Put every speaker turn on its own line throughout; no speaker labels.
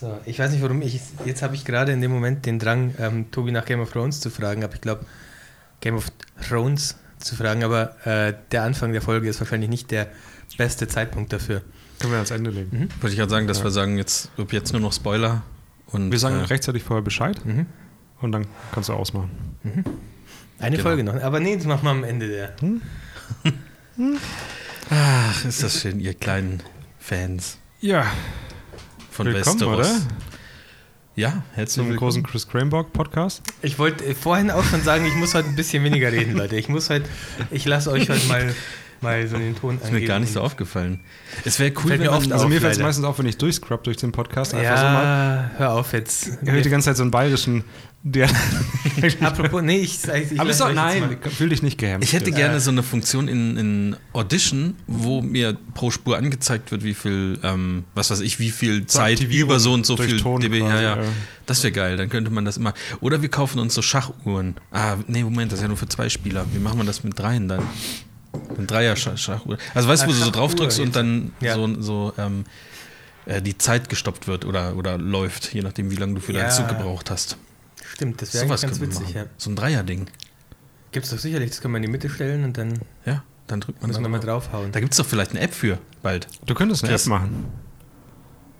So, ich weiß nicht, warum ich. Jetzt habe ich gerade in dem Moment den Drang, ähm, Tobi nach Game of Thrones zu fragen, aber ich glaube, Game of Thrones zu fragen, aber äh, der Anfang der Folge ist wahrscheinlich nicht der beste Zeitpunkt dafür.
Können wir ans Ende legen.
Mhm. Wollte ich gerade sagen, dass ja. wir sagen, jetzt, ob jetzt nur noch Spoiler. Und,
wir sagen äh, rechtzeitig vorher Bescheid mhm. und dann kannst du ausmachen.
Mhm. Eine genau. Folge noch. Aber nee, das machen wir am Ende der. Hm?
Ach, ist das schön, ihr kleinen Fans.
Ja.
Von Willkommen, Westeros. oder?
Ja, herzlich Zum großen Chris Cranbock Podcast.
Ich wollte vorhin auch schon sagen, ich muss heute ein bisschen weniger reden, Leute. Ich muss heute, ich lasse euch heute mal mal so den Ton
Ist mir gar nicht so aufgefallen. Es wäre cool,
wenn mir oft, Also mir fällt es meistens auf, wenn ich durchscrub durch den Podcast.
Einfach ja, so mal. hör auf jetzt.
Ich höre die ganze Zeit so einen bayerischen der
Apropos, nee, ich,
ich Aber doch, nein, fühl dich nicht gehemmt.
Ich hätte gerne so eine Funktion in, in Audition, wo mir pro Spur angezeigt wird, wie viel, ähm, was weiß ich, wie viel Zeit über so und so viel dB. Ja, ja. Das wäre geil, dann könnte man das immer. Oder wir kaufen uns so Schachuhren. Ah, nee, Moment, das ist ja nur für zwei Spieler. Wie machen wir das mit dreien dann? Ein Dreier-Schachuhr. Also weißt du, wo du so drauf drückst und dann ja. so, so ähm, äh, die Zeit gestoppt wird oder, oder läuft, je nachdem, wie lange du für deinen Zug gebraucht hast.
Stimmt, das wäre ganz witzig. Ja.
So ein Dreier-Ding.
Gibt es doch sicherlich, das kann man in die Mitte stellen und dann.
Ja, dann drückt man
Müssen wir mal draufhauen.
Da gibt es doch vielleicht eine App für bald.
Du könntest eine Chris. App machen.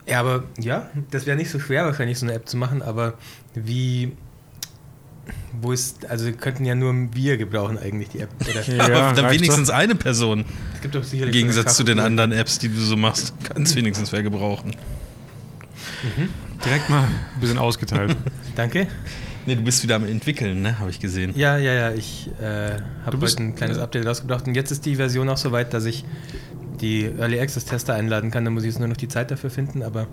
Ja, aber ja, das wäre nicht so schwer wahrscheinlich, so eine App zu machen, aber wie wo ist, also könnten ja nur wir gebrauchen eigentlich die App.
ja, aber dann wenigstens doch. eine Person. Es gibt doch sicherlich Im Gegensatz zu den anderen Apps, die du so machst, kann es wenigstens wer gebrauchen.
Mhm. Direkt mal ein bisschen ausgeteilt.
Danke.
Nee, du bist wieder am entwickeln, ne? Habe ich gesehen.
Ja, ja, ja. Ich äh, habe heute ein kleines Update rausgebracht und jetzt ist die Version auch so weit, dass ich die Early Access Tester einladen kann. Da muss ich jetzt nur noch die Zeit dafür finden, aber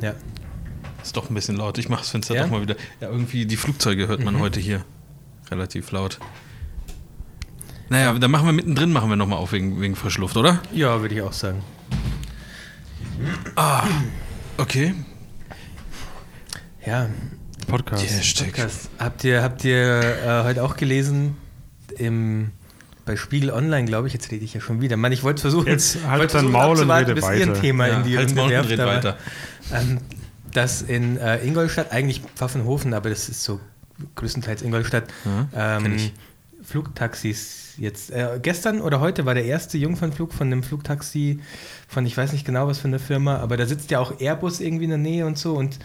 ja.
Ist doch ein bisschen laut. Ich mache das Fenster ja? doch mal wieder. Ja, irgendwie die Flugzeuge hört man mhm. heute hier relativ laut. Naja, dann machen wir mittendrin, machen wir nochmal auf wegen, wegen Frischluft, oder?
Ja, würde ich auch sagen.
Ah, okay.
Ja.
Podcast.
Podcast. Habt ihr, habt ihr äh, heute auch gelesen im bei Spiegel Online, glaube ich, jetzt rede ich ja schon wieder. Mann, ich wollte versuchen,
jetzt halt dein Maul und rede bis weiter.
Ihr Thema
ja,
in die
Runde Maul werft, aber, weiter.
Ähm, dass in äh, Ingolstadt, eigentlich Pfaffenhofen, aber das ist so größtenteils Ingolstadt, ja, ähm, Flugtaxis jetzt. Äh, gestern oder heute war der erste Jungfernflug von einem Flugtaxi von, ich weiß nicht genau was für eine Firma, aber da sitzt ja auch Airbus irgendwie in der Nähe und so und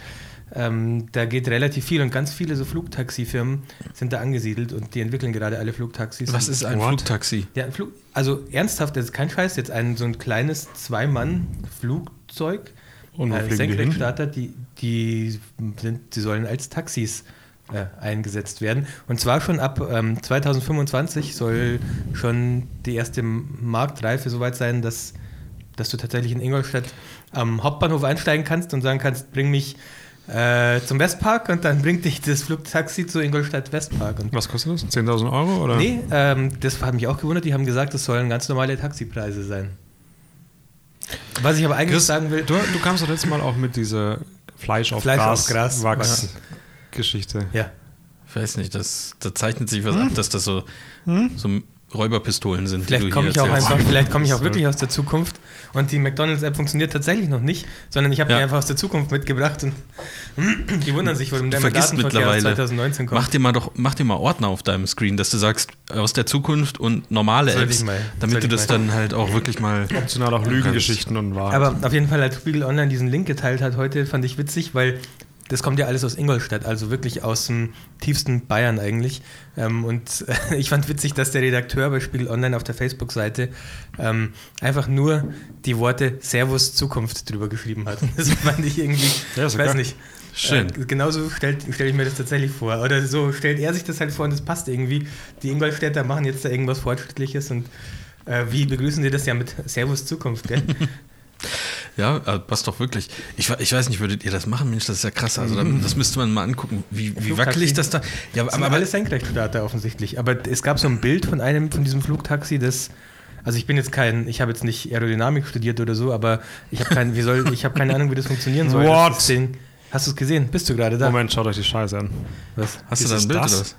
ähm, da geht relativ viel und ganz viele so Flugtaxifirmen sind da angesiedelt und die entwickeln gerade alle Flugtaxis.
Was ist ein What? Flugtaxi?
Ja, Flug, also ernsthaft, das ist kein Scheiß, jetzt ein so ein kleines Zwei-Mann-Flugzeug äh, Senkrechtstarter, die, die, sind, die sollen als Taxis äh, eingesetzt werden. Und zwar schon ab ähm, 2025 soll schon die erste Marktreife soweit sein, dass, dass du tatsächlich in Ingolstadt am Hauptbahnhof einsteigen kannst und sagen kannst, bring mich äh, zum Westpark und dann bringt dich das Flugtaxi zu Ingolstadt Westpark. Und
Was kostet das? 10.000 Euro? Oder?
Nee, ähm, das hat mich auch gewundert. Die haben gesagt, das sollen ganz normale Taxipreise sein. Was ich aber eigentlich Chris, sagen will.
Du, du kamst doch letztes Mal auch mit dieser Fleisch auf Fleisch Gras, auf Gras Wachs Geschichte.
Ja.
Ich weiß nicht, das, da zeichnet sich was hm? ab, dass das so, hm? so Räuberpistolen sind.
Vielleicht komme ich auch einfach, vielleicht komme ich auch wirklich aus der Zukunft und die McDonalds-App funktioniert tatsächlich noch nicht, sondern ich habe ja. die einfach aus der Zukunft mitgebracht und die wundern sich, warum der
Datenverkehr
2019 kommt.
Mach dir mal doch, mach dir mal Ordner auf deinem Screen, dass du sagst aus der Zukunft und normale Soll Apps, mal, damit du das mal. dann halt auch wirklich mal
optional auch Lügengeschichten und Wahrheit.
Aber auf jeden Fall, als Spiegel Online diesen Link geteilt hat heute, fand ich witzig, weil das kommt ja alles aus Ingolstadt, also wirklich aus dem tiefsten Bayern eigentlich. Ähm, und äh, ich fand witzig, dass der Redakteur bei Spiegel Online auf der Facebook-Seite ähm, einfach nur die Worte Servus Zukunft drüber geschrieben hat. Das fand ich irgendwie, ja, ich weiß nicht.
Schön.
Äh, genauso stelle stell ich mir das tatsächlich vor. Oder so stellt er sich das halt vor und das passt irgendwie. Die Ingolstädter machen jetzt da irgendwas Fortschrittliches und äh, wie begrüßen die das ja mit Servus Zukunft, gell?
Ja, äh, passt doch wirklich. Ich, ich weiß nicht, würdet ihr das machen? Mensch, das ist ja krass. Also das müsste man mal angucken, wie, wie wackelig das da.
Ja, aber, aber alles Senkrechtstarter offensichtlich. Aber es gab so ein Bild von einem von diesem Flugtaxi, das also ich bin jetzt kein, ich habe jetzt nicht Aerodynamik studiert oder so, aber ich habe kein, wie soll, ich habe keine Ahnung, wie das funktionieren soll.
What?
Das Ding, hast du es gesehen? Bist du gerade da?
Moment, schaut euch die Scheiße an.
Was? Hast ist du da ein Bild das? oder was?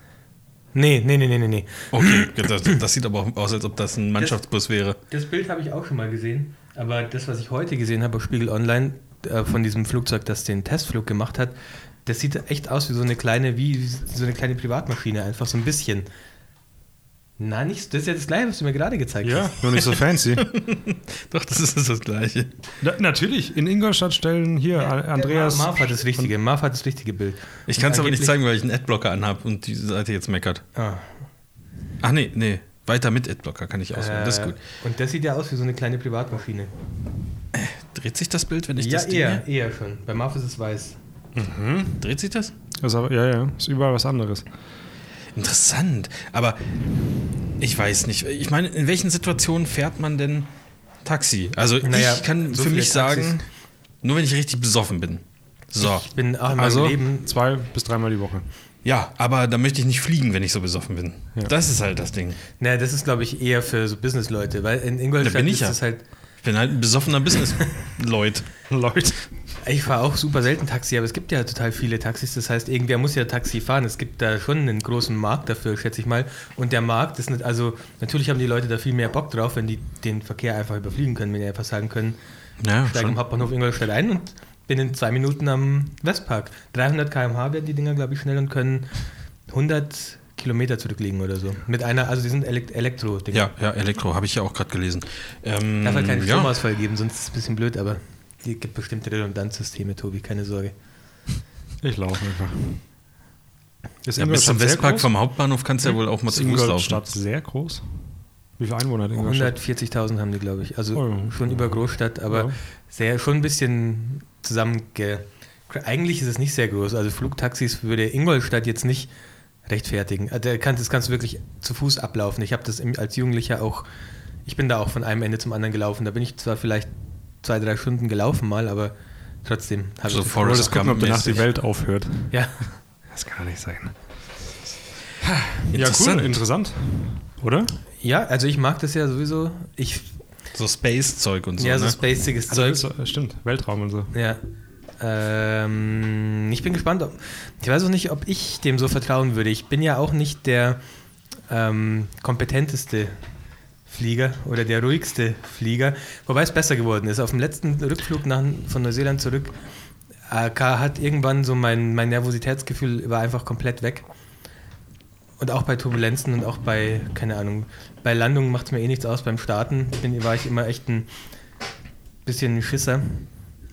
Nee, nee, nee, nee, nee.
Okay, das, das, sieht aber auch aus, als ob das ein Mannschaftsbus
das,
wäre.
Das Bild habe ich auch schon mal gesehen. Aber das, was ich heute gesehen habe auf Spiegel Online, äh, von diesem Flugzeug, das den Testflug gemacht hat, das sieht echt aus wie so eine kleine, wie so eine kleine Privatmaschine, einfach so ein bisschen. Na, nicht, das ist ja das Gleiche, was du mir gerade gezeigt
ja, hast. Ja, nur nicht so fancy.
Doch, das ist das Gleiche.
Na, natürlich, in Ingolstadt stellen hier ja, Andreas.
Marv hat das richtige, Marv hat das richtige Bild.
Ich kann es aber nicht zeigen, weil ich einen Adblocker anhabe und die Seite jetzt meckert. Ah. Ach nee, nee. Weiter mit Adblocker kann ich auswählen. Äh, das ist gut.
Und das sieht ja aus wie so eine kleine Privatmaschine.
Äh, dreht sich das Bild, wenn ich
ja,
das
eher, eher schon. Bei Marv ist es weiß.
Mhm. Dreht sich das?
Also, ja, ja. Ist überall was anderes.
Interessant. Aber ich weiß nicht. Ich meine, in welchen Situationen fährt man denn Taxi? Also naja, ich kann so für mich sagen, nur wenn ich richtig besoffen bin. So.
Ich bin auch in meinem
also, Leben zwei bis dreimal die Woche.
Ja, aber da möchte ich nicht fliegen, wenn ich so besoffen bin. Ja. Das ist halt das Ding.
Naja, das ist, glaube ich, eher für so Business-Leute, weil in Ingolstadt da bin ich ist ja. es halt.
Ich bin halt ein besoffener Business-Leut.
Leut. Ich fahre auch super selten Taxi, aber es gibt ja total viele Taxis. Das heißt, irgendwer muss ja Taxi fahren. Es gibt da schon einen großen Markt dafür, schätze ich mal. Und der Markt ist nicht, also natürlich haben die Leute da viel mehr Bock drauf, wenn die den Verkehr einfach überfliegen können, wenn die einfach sagen können, ja, steige im Hauptbahnhof Ingolstadt ein und bin in zwei Minuten am Westpark. 300 km/h werden die Dinger, glaube ich, schnell und können 100 Kilometer zurücklegen oder so. Mit einer, also die sind Elekt elektro
-Dinger. Ja, ja, Elektro, habe ich ja auch gerade gelesen.
Ähm, Darf halt keinen Stromausfall ja. geben, sonst ist es ein bisschen blöd, aber die gibt bestimmte Redundanzsysteme, Tobi, keine Sorge.
Ich laufe einfach.
Ist ja, bis zum Westpark vom Hauptbahnhof kannst du ja wohl auch mal zu Fuß laufen.
Stadt sehr groß. Wie viele Einwohner hat
140.000 haben die, glaube ich. Also oh, schon über Großstadt, aber ja. sehr, schon ein bisschen zusammenge. Eigentlich ist es nicht sehr groß. Also Flugtaxis würde Ingolstadt jetzt nicht rechtfertigen. Also das kannst du wirklich zu Fuß ablaufen. Ich habe das als Jugendlicher auch, ich bin da auch von einem Ende zum anderen gelaufen. Da bin ich zwar vielleicht zwei, drei Stunden gelaufen mal, aber trotzdem
habe so ich Forrest das gucken, ob danach die Welt aufhört.
Ja.
Das kann nicht sein. Ja, cool, interessant. Oder?
Ja, also ich mag das ja sowieso. Ich
so Space-Zeug und so.
Ja, so ne? spaciges also,
Zeug. Ist, stimmt, Weltraum und so.
Ja. Ähm, ich bin gespannt. Ob, ich weiß auch nicht, ob ich dem so vertrauen würde. Ich bin ja auch nicht der ähm, kompetenteste Flieger oder der ruhigste Flieger, wobei es besser geworden ist. Auf dem letzten Rückflug nach, von Neuseeland zurück äh, hat irgendwann so mein, mein Nervositätsgefühl war einfach komplett weg. Und auch bei Turbulenzen und auch bei, keine Ahnung, bei Landungen macht es mir eh nichts aus. Beim Starten bin, war ich immer echt ein bisschen ein Schisser.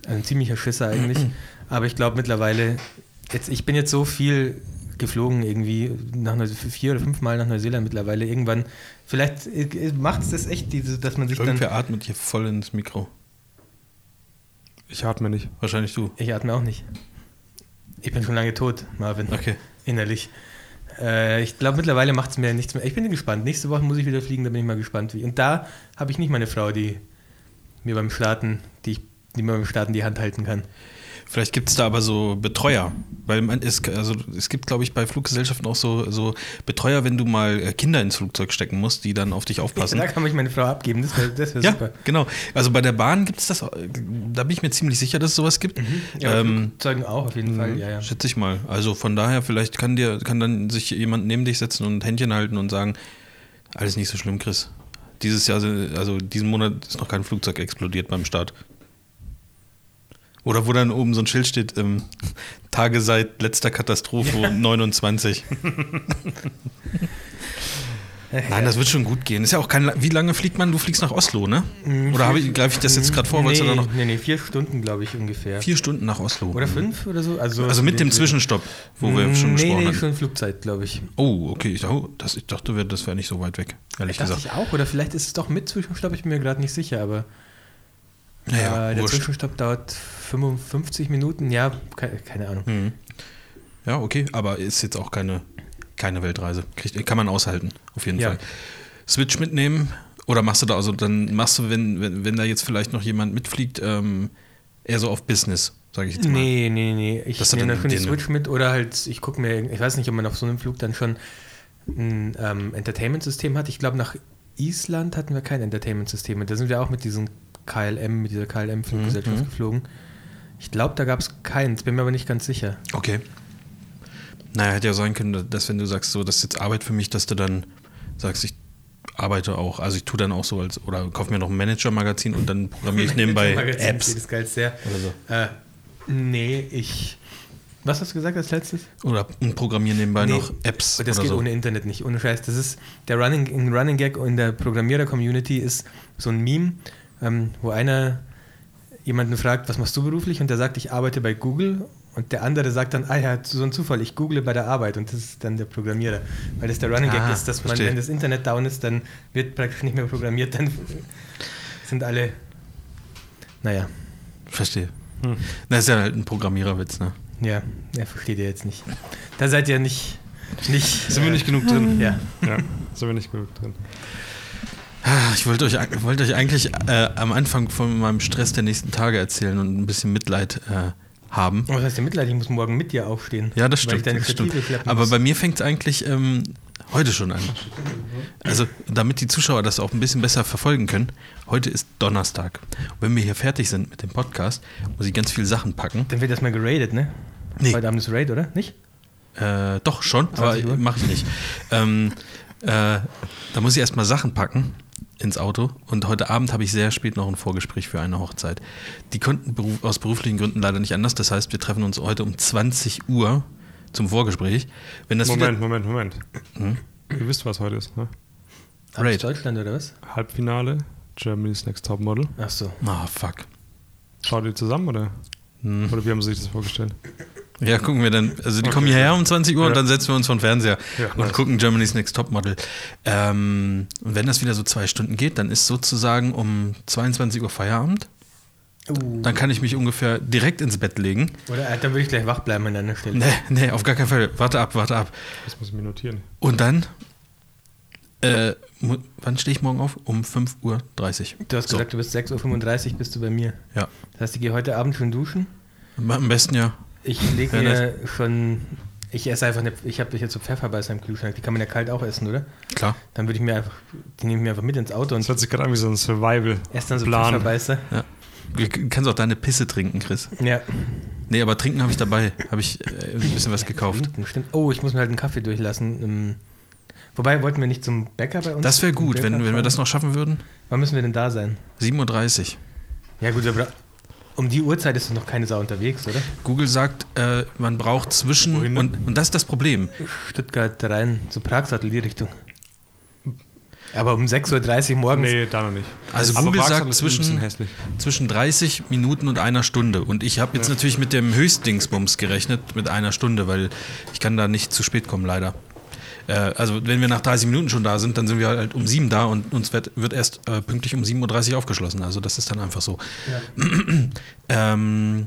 Also ein ziemlicher Schisser eigentlich. Aber ich glaube mittlerweile, jetzt, ich bin jetzt so viel geflogen, irgendwie nach vier oder fünf Mal nach Neuseeland mittlerweile. Irgendwann, vielleicht äh, macht es das echt, diese, dass man sich
Irgendwer
dann.
atmet hier voll ins Mikro.
Ich atme nicht.
Wahrscheinlich du.
Ich atme auch nicht. Ich bin schon lange tot, Marvin.
Okay.
Innerlich. Äh, ich glaube, mittlerweile macht es mir nichts mehr. Ich bin gespannt. Nächste Woche muss ich wieder fliegen, da bin ich mal gespannt. Wie. Und da habe ich nicht meine Frau, die mir beim Starten, die, die mir beim Starten die Hand halten kann.
Vielleicht gibt es da aber so Betreuer, weil man ist, also es gibt, glaube ich, bei Fluggesellschaften auch so, so Betreuer, wenn du mal äh, Kinder ins Flugzeug stecken musst, die dann auf dich aufpassen.
Ja, da kann ich meine Frau abgeben, das wäre wär
ja, super. Genau. Also bei der Bahn gibt es das, da bin ich mir ziemlich sicher, dass es sowas gibt. Mhm.
Ja, ähm, Flugzeugen auch auf jeden Fall, mhm. ja, ja.
Schätze ich mal. Also von daher, vielleicht kann dir, kann dann sich jemand neben dich setzen und Händchen halten und sagen, alles nicht so schlimm, Chris. Dieses Jahr, also diesen Monat ist noch kein Flugzeug explodiert beim Start. Oder wo dann oben so ein Schild steht, ähm, Tage seit letzter Katastrophe ja. 29. Nein, das wird schon gut gehen. Ist ja auch kein. Wie lange fliegt man? Du fliegst nach Oslo, ne? Mhm. Oder ich, greife ich das jetzt gerade vor?
Nee, du da noch nee, nee, vier Stunden, glaube ich, ungefähr.
Vier Stunden nach Oslo.
Oder fünf oder so?
Also, also mit dem Zwischenstopp, wo wir schon
nee,
gesprochen
nee,
haben.
schon Flugzeit, glaube ich.
Oh, okay. Ich, oh, das, ich dachte, das wäre nicht so weit weg, ehrlich
das
gesagt.
ich auch. Oder vielleicht ist es doch mit Zwischenstopp, ich bin mir gerade nicht sicher, aber.
Ja,
äh, der Zwischenstopp dauert 55 Minuten, ja, keine, keine Ahnung.
Mhm. Ja, okay, aber ist jetzt auch keine, keine Weltreise. Kriegt, kann man aushalten, auf jeden ja. Fall. Switch mitnehmen oder machst du da, also dann machst du, wenn, wenn, wenn da jetzt vielleicht noch jemand mitfliegt, ähm, eher so auf Business, sage ich jetzt
mal. Nee, nee, nee. Ich nehme dann die Switch mit oder halt, ich gucke mir, ich weiß nicht, ob man auf so einem Flug dann schon ein ähm, Entertainment-System hat. Ich glaube, nach Island hatten wir kein Entertainment-System. Da sind wir auch mit diesem KLM, mit dieser KLM-Fluggesellschaft mhm. geflogen. Ich glaube, da gab es keins, bin mir aber nicht ganz sicher.
Okay. Naja, hätte ja sein können, dass wenn du sagst, so, das ist jetzt Arbeit für mich, dass du dann sagst, ich arbeite auch. Also ich tue dann auch so als, oder kaufe mir noch ein Manager-Magazin und dann programmiere ich nebenbei Apps.
Das geil sehr. Oder so. Äh, nee, ich. Was hast du gesagt als letztes?
Oder programmieren nebenbei nee, noch Apps.
Das geht so. ohne Internet nicht, ohne Scheiß. Das ist der Running, Running Gag in der Programmierer-Community ist so ein Meme, ähm, wo einer jemanden fragt, was machst du beruflich? Und der sagt, ich arbeite bei Google. Und der andere sagt dann, ah ja, so ein Zufall, ich google bei der Arbeit und das ist dann der Programmierer. Weil das der Running Gag ah, ist, dass man, wenn das Internet down ist, dann wird praktisch nicht mehr programmiert, dann sind alle, naja.
Verstehe. Hm. Das ist ja halt ein Programmiererwitz, ne?
Ja, er versteht ihr jetzt nicht. Da seid ihr nicht. nicht
sind wir nicht genug drin?
Ja.
ja. Sind wir nicht genug drin.
Ah, ich wollte euch, wollte euch eigentlich äh, am Anfang von meinem Stress der nächsten Tage erzählen und ein bisschen Mitleid äh, haben.
Was heißt denn Mitleid? Ich muss morgen mit dir aufstehen.
Ja, das stimmt. Das stimmt. Aber bei mir fängt es eigentlich ähm, heute schon an. Also, damit die Zuschauer das auch ein bisschen besser verfolgen können, heute ist Donnerstag. Und wenn wir hier fertig sind mit dem Podcast, muss ich ganz viele Sachen packen.
Dann wird das mal geradet, ne?
Nee.
Heute Abend ist Raid, oder? Nicht?
Äh, doch, schon, aber mache ich nicht. ähm, äh, da muss ich erstmal Sachen packen ins Auto und heute Abend habe ich sehr spät noch ein Vorgespräch für eine Hochzeit. Die konnten beruf, aus beruflichen Gründen leider nicht anders. Das heißt, wir treffen uns heute um 20 Uhr zum Vorgespräch. Wenn das
Moment, Moment, Moment. Hm? Ihr wisst, was heute ist, ne?
Raid. Deutschland oder was?
Halbfinale, Germany's Next Top Model.
Ach so.
Ah, oh, fuck.
Schaut ihr zusammen oder? Hm. Oder wie haben sie sich das vorgestellt?
Ja, gucken wir dann. Also die okay. kommen hierher um 20 Uhr ja. und dann setzen wir uns vor den Fernseher ja, und nice. gucken Germany's Next Top Model. Ähm, und wenn das wieder so zwei Stunden geht, dann ist sozusagen um 22 Uhr Feierabend. Uh. Dann kann ich mich ungefähr direkt ins Bett legen.
Oder äh, dann würde ich gleich wach bleiben an deiner Stelle.
Nee, nee, auf gar keinen Fall. Warte ab, warte ab.
Das muss ich mir notieren.
Und dann, äh, wann stehe ich morgen auf? Um 5.30 Uhr. Du
hast so. gesagt, du bist 6.35 Uhr bist du bei mir.
Ja.
Das heißt, ich gehe heute Abend schon duschen?
Am besten ja.
Ich lege mir schon. Ich esse einfach eine. Ich habe jetzt so Pfefferbeißer im Kühlschrank. Die kann man ja kalt auch essen, oder?
Klar.
Dann würde ich mir einfach. Die nehme ich mir einfach mit ins Auto. Und
das hört sich gerade an wie so ein Survival.
Erst dann so Plan. Pfefferbeißer.
Ja. Du kannst auch deine Pisse trinken, Chris.
Ja.
Nee, aber trinken habe ich dabei. Habe ich äh, ein bisschen was gekauft.
Trinken, stimmt. Oh, ich muss mir halt einen Kaffee durchlassen. Ähm, wobei, wollten wir nicht zum Bäcker bei uns?
Das wäre gut, wenn, wenn wir das noch schaffen würden.
Wann müssen wir denn da sein?
7.30 Uhr.
Ja, gut, aber um die Uhrzeit ist noch keine Sau unterwegs, oder?
Google sagt, äh, man braucht zwischen. Und, und das ist das Problem.
Stuttgart rein, zu Pragsattel, die Richtung. Aber um 6.30 Uhr morgens.
Nee, da noch nicht.
Also Aber Google sagt zwischen, zwischen 30 Minuten und einer Stunde. Und ich habe jetzt ja. natürlich mit dem Höchstdingsbums gerechnet, mit einer Stunde, weil ich kann da nicht zu spät kommen, leider. Äh, also wenn wir nach 30 Minuten schon da sind, dann sind wir halt um 7 da und uns wird, wird erst äh, pünktlich um 7.30 Uhr aufgeschlossen. Also das ist dann einfach so. Ja. ähm,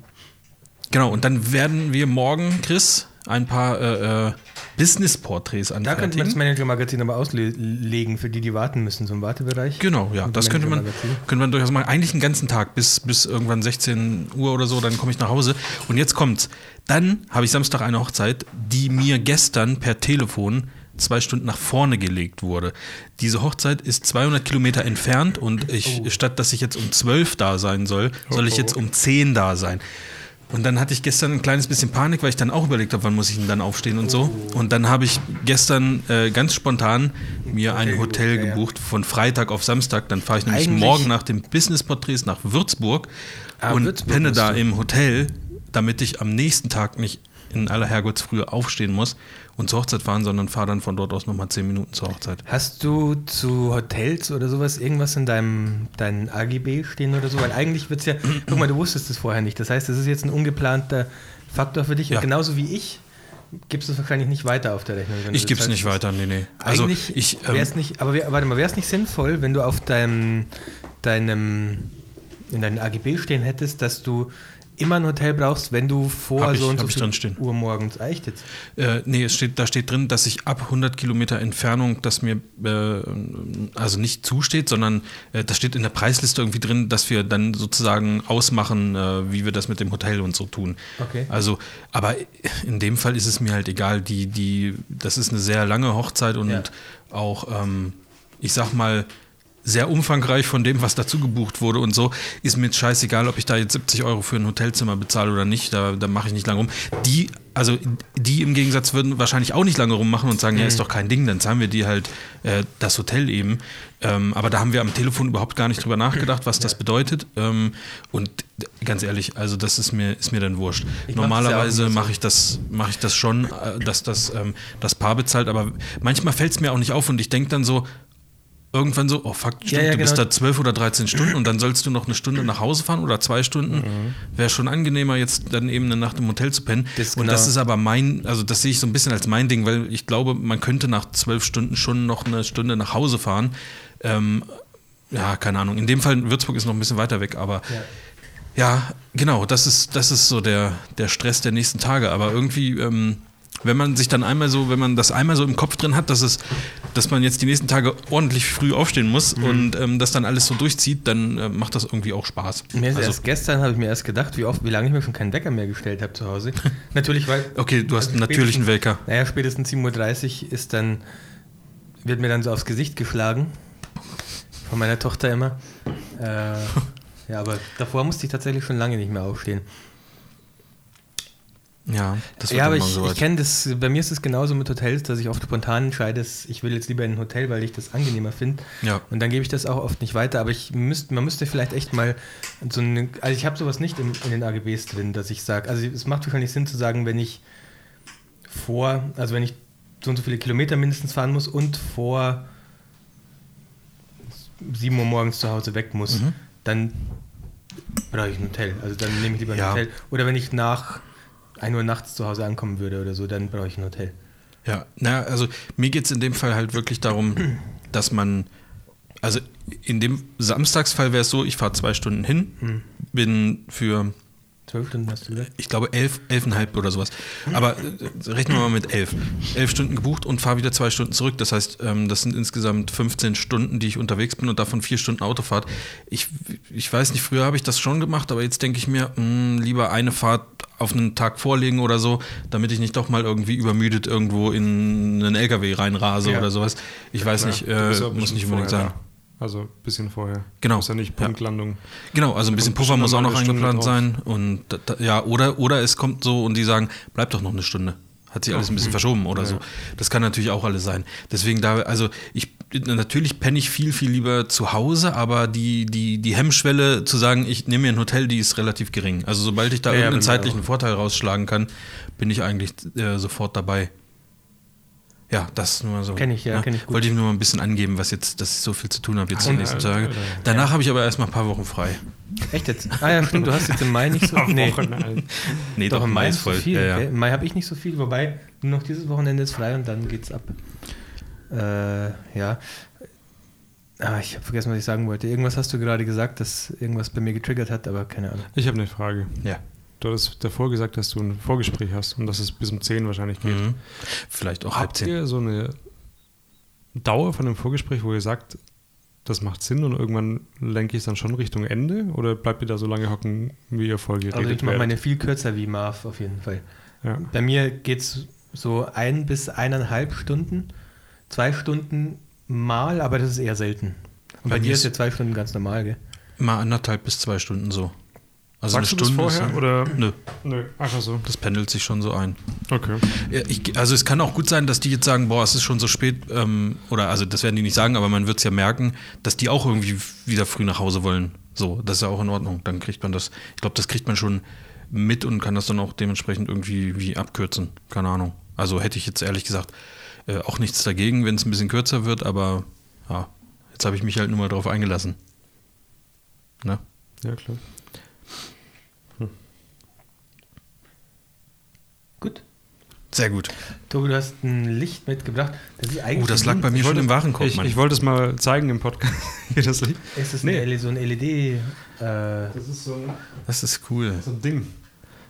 genau, und dann werden wir morgen, Chris, ein paar äh, äh Business-Porträts anfertigen.
Da könnte man das Manager-Magazin aber auslegen, für die, die warten müssen, so im Wartebereich.
Genau, ja, das könnte man, könnte man durchaus machen. Eigentlich einen ganzen Tag, bis, bis irgendwann 16 Uhr oder so, dann komme ich nach Hause. Und jetzt kommt's. Dann habe ich Samstag eine Hochzeit, die mir gestern per Telefon zwei Stunden nach vorne gelegt wurde. Diese Hochzeit ist 200 Kilometer entfernt und ich, oh. statt dass ich jetzt um 12 da sein soll, soll ich oh, oh. jetzt um 10 da sein. Und dann hatte ich gestern ein kleines bisschen Panik, weil ich dann auch überlegt habe, wann muss ich denn dann aufstehen und so. Und dann habe ich gestern äh, ganz spontan mir ein Hotel gebucht von Freitag auf Samstag. Dann fahre ich nämlich Eigentlich morgen nach dem Business-Porträts nach Würzburg ah, und Würzburg penne da im Hotel, damit ich am nächsten Tag nicht in aller Herrgottsfrühe aufstehen muss und zur Hochzeit fahren, sondern fahre dann von dort aus nochmal zehn Minuten zur Hochzeit.
Hast du zu Hotels oder sowas irgendwas in deinem dein AGB stehen oder so? Weil eigentlich wird es ja, guck mal, du wusstest es vorher nicht. Das heißt, das ist jetzt ein ungeplanter Faktor für dich. Ja. Und genauso wie ich gibst du es wahrscheinlich nicht weiter auf der Rechnung.
Ich gebe es nicht weiter, nee, nee.
Also eigentlich ich, ähm, wär's nicht, aber warte mal, wäre es nicht sinnvoll, wenn du auf deinem, deinem in deinen AGB stehen hättest, dass du immer ein Hotel brauchst, wenn du vor
ich,
so und
so viel
Uhr morgens echt jetzt?
Äh, nee, es steht, da steht drin, dass ich ab 100 Kilometer Entfernung, das mir äh, also nicht zusteht, sondern äh, das steht in der Preisliste irgendwie drin, dass wir dann sozusagen ausmachen, äh, wie wir das mit dem Hotel und so tun.
Okay.
Also, aber in dem Fall ist es mir halt egal. Die, die, das ist eine sehr lange Hochzeit und ja. auch, ähm, ich sag mal, sehr umfangreich von dem, was dazu gebucht wurde und so. Ist mir jetzt scheißegal, ob ich da jetzt 70 Euro für ein Hotelzimmer bezahle oder nicht. Da, da mache ich nicht lange rum. Die also die im Gegensatz würden wahrscheinlich auch nicht lange rummachen und sagen, mhm. ja, ist doch kein Ding, dann zahlen wir die halt äh, das Hotel eben. Ähm, aber da haben wir am Telefon überhaupt gar nicht drüber nachgedacht, was das bedeutet. Ähm, und ganz ehrlich, also das ist mir, ist mir dann wurscht. Ich Normalerweise ja mache ich das, mache ich das schon, äh, dass das ähm, das Paar bezahlt, aber manchmal fällt es mir auch nicht auf und ich denke dann so, irgendwann so, oh fuck, stimmt, ja, ja, du genau. bist da zwölf oder 13 Stunden und dann sollst du noch eine Stunde nach Hause fahren oder zwei Stunden. Mhm. Wäre schon angenehmer, jetzt dann eben eine Nacht im Hotel zu pennen. Das und genau. das ist aber mein, also das sehe ich so ein bisschen als mein Ding, weil ich glaube, man könnte nach zwölf Stunden schon noch eine Stunde nach Hause fahren. Ähm, ja, keine Ahnung. In dem Fall, Würzburg ist noch ein bisschen weiter weg, aber ja, ja genau, das ist, das ist so der, der Stress der nächsten Tage. Aber irgendwie, ähm, wenn man sich dann einmal so, wenn man das einmal so im Kopf drin hat, dass es, dass man jetzt die nächsten Tage ordentlich früh aufstehen muss mhm. und ähm, das dann alles so durchzieht, dann äh, macht das irgendwie auch Spaß.
Mir also, erst gestern habe ich mir erst gedacht, wie oft, wie lange ich mir schon keinen Wecker mehr gestellt habe zu Hause. Natürlich, weil.
Okay, du hast also einen natürlichen Wecker.
Naja, spätestens 7.30 Uhr ist dann, wird mir dann so aufs Gesicht geschlagen. Von meiner Tochter immer. Äh, ja, aber davor musste ich tatsächlich schon lange nicht mehr aufstehen.
Ja,
das wird ja aber ich, so ich kenne das, bei mir ist es genauso mit Hotels, dass ich oft spontan entscheide, ich will jetzt lieber in ein Hotel, weil ich das angenehmer finde. Ja. Und dann gebe ich das auch oft nicht weiter. Aber ich müsst, man müsste vielleicht echt mal so eine, also ich habe sowas nicht in, in, den AGBs drin, dass ich sage, also es macht wahrscheinlich Sinn zu sagen, wenn ich vor, also wenn ich so und so viele Kilometer mindestens fahren muss und vor 7 Uhr morgens zu Hause weg muss, mhm. dann brauche ich ein Hotel. Also dann nehme ich lieber ein ja. Hotel. Oder wenn ich nach 1 Uhr nachts zu Hause ankommen würde oder so, dann brauche ich ein Hotel.
Ja, na, also mir geht es in dem Fall halt wirklich darum, dass man, also in dem Samstagsfall wäre es so, ich fahre zwei Stunden hin, hm. bin für
Zwölf Stunden hast du gesagt?
Ich glaube elf, elfeinhalb oder sowas. Aber äh, rechnen wir mal mit elf. Elf Stunden gebucht und fahre wieder zwei Stunden zurück. Das heißt, ähm, das sind insgesamt 15 Stunden, die ich unterwegs bin und davon vier Stunden Autofahrt. Ich, ich weiß nicht, früher habe ich das schon gemacht, aber jetzt denke ich mir, mh, hm, lieber eine Fahrt auf einen Tag vorlegen oder so, damit ich nicht doch mal irgendwie übermüdet irgendwo in einen LKW reinrase ja. oder sowas. Ich ja, weiß klar. nicht, äh, muss nicht unbedingt sein. Da.
Also ein bisschen vorher.
Genau.
Muss ja nicht Punktlandung. Ja.
Genau, also ein bisschen Puffer muss auch noch eingeplant sein. Und da, ja, oder, oder es kommt so und die sagen, bleib doch noch eine Stunde. Hat sich alles ein bisschen verschoben oder ja. so. Das kann natürlich auch alles sein. Deswegen da, also ich natürlich penne ich viel, viel lieber zu Hause, aber die, die, die Hemmschwelle zu sagen, ich nehme mir ein Hotel, die ist relativ gering. Also sobald ich da ja, irgendeinen zeitlichen Vorteil rausschlagen kann, bin ich eigentlich äh, sofort dabei. Ja, das nur so.
Kenne ich, ja,
ja.
kenne ich
gut. Wollte ich nur mal ein bisschen angeben, was jetzt, dass ich so viel zu tun habe jetzt ah, die nächsten Tage. Danach ja. habe ich aber erstmal ein paar Wochen frei.
Echt jetzt? Ah ja, stimmt, du hast jetzt im Mai nicht so
nee. nee, doch, doch im Mai ist
voll. So viel, ja, okay. Im Mai habe ich nicht so viel, wobei nur noch dieses Wochenende ist frei und dann geht's ab. Äh, ja. Ah, ich habe vergessen, was ich sagen wollte. Irgendwas hast du gerade gesagt, das irgendwas bei mir getriggert hat, aber keine Ahnung.
Ich habe eine Frage.
Ja.
Du hattest davor gesagt, dass du ein Vorgespräch hast und dass es bis um 10 wahrscheinlich geht. Mhm.
Vielleicht auch halb 10.
Habt ihr so eine Dauer von dem Vorgespräch, wo ihr sagt, das macht Sinn und irgendwann lenke ich es dann schon Richtung Ende oder bleibt ihr da so lange hocken, wie ihr voll
Also ich mache meine viel kürzer wie Marv auf jeden Fall. Ja. Bei mir geht es so ein bis eineinhalb Stunden, zwei Stunden mal, aber das ist eher selten. Und bei, bei dir ist ja zwei Stunden ganz normal, gell?
Mal anderthalb bis zwei Stunden so.
Also Sagst eine Stunde du das vorher, oder?
Nö.
Nö, einfach so.
Das pendelt sich schon so ein.
Okay.
Ja, ich, also es kann auch gut sein, dass die jetzt sagen, boah, es ist schon so spät, ähm, oder also das werden die nicht sagen, aber man wird es ja merken, dass die auch irgendwie wieder früh nach Hause wollen. So, das ist ja auch in Ordnung. Dann kriegt man das, ich glaube, das kriegt man schon mit und kann das dann auch dementsprechend irgendwie wie abkürzen. Keine Ahnung. Also hätte ich jetzt ehrlich gesagt äh, auch nichts dagegen, wenn es ein bisschen kürzer wird, aber ja, jetzt habe ich mich halt nur mal drauf eingelassen.
Ne? Ja, klar.
Sehr gut.
Tobi, du hast ein Licht mitgebracht.
Das ist eigentlich oh, das lag bei mir schon im Warenkorb.
Ich, ich, wollte es mal zeigen im Podcast.
Hier das Licht. Ist das nee. E so ein LED? Äh,
das ist so ein, Das ist cool.
So ein Ding.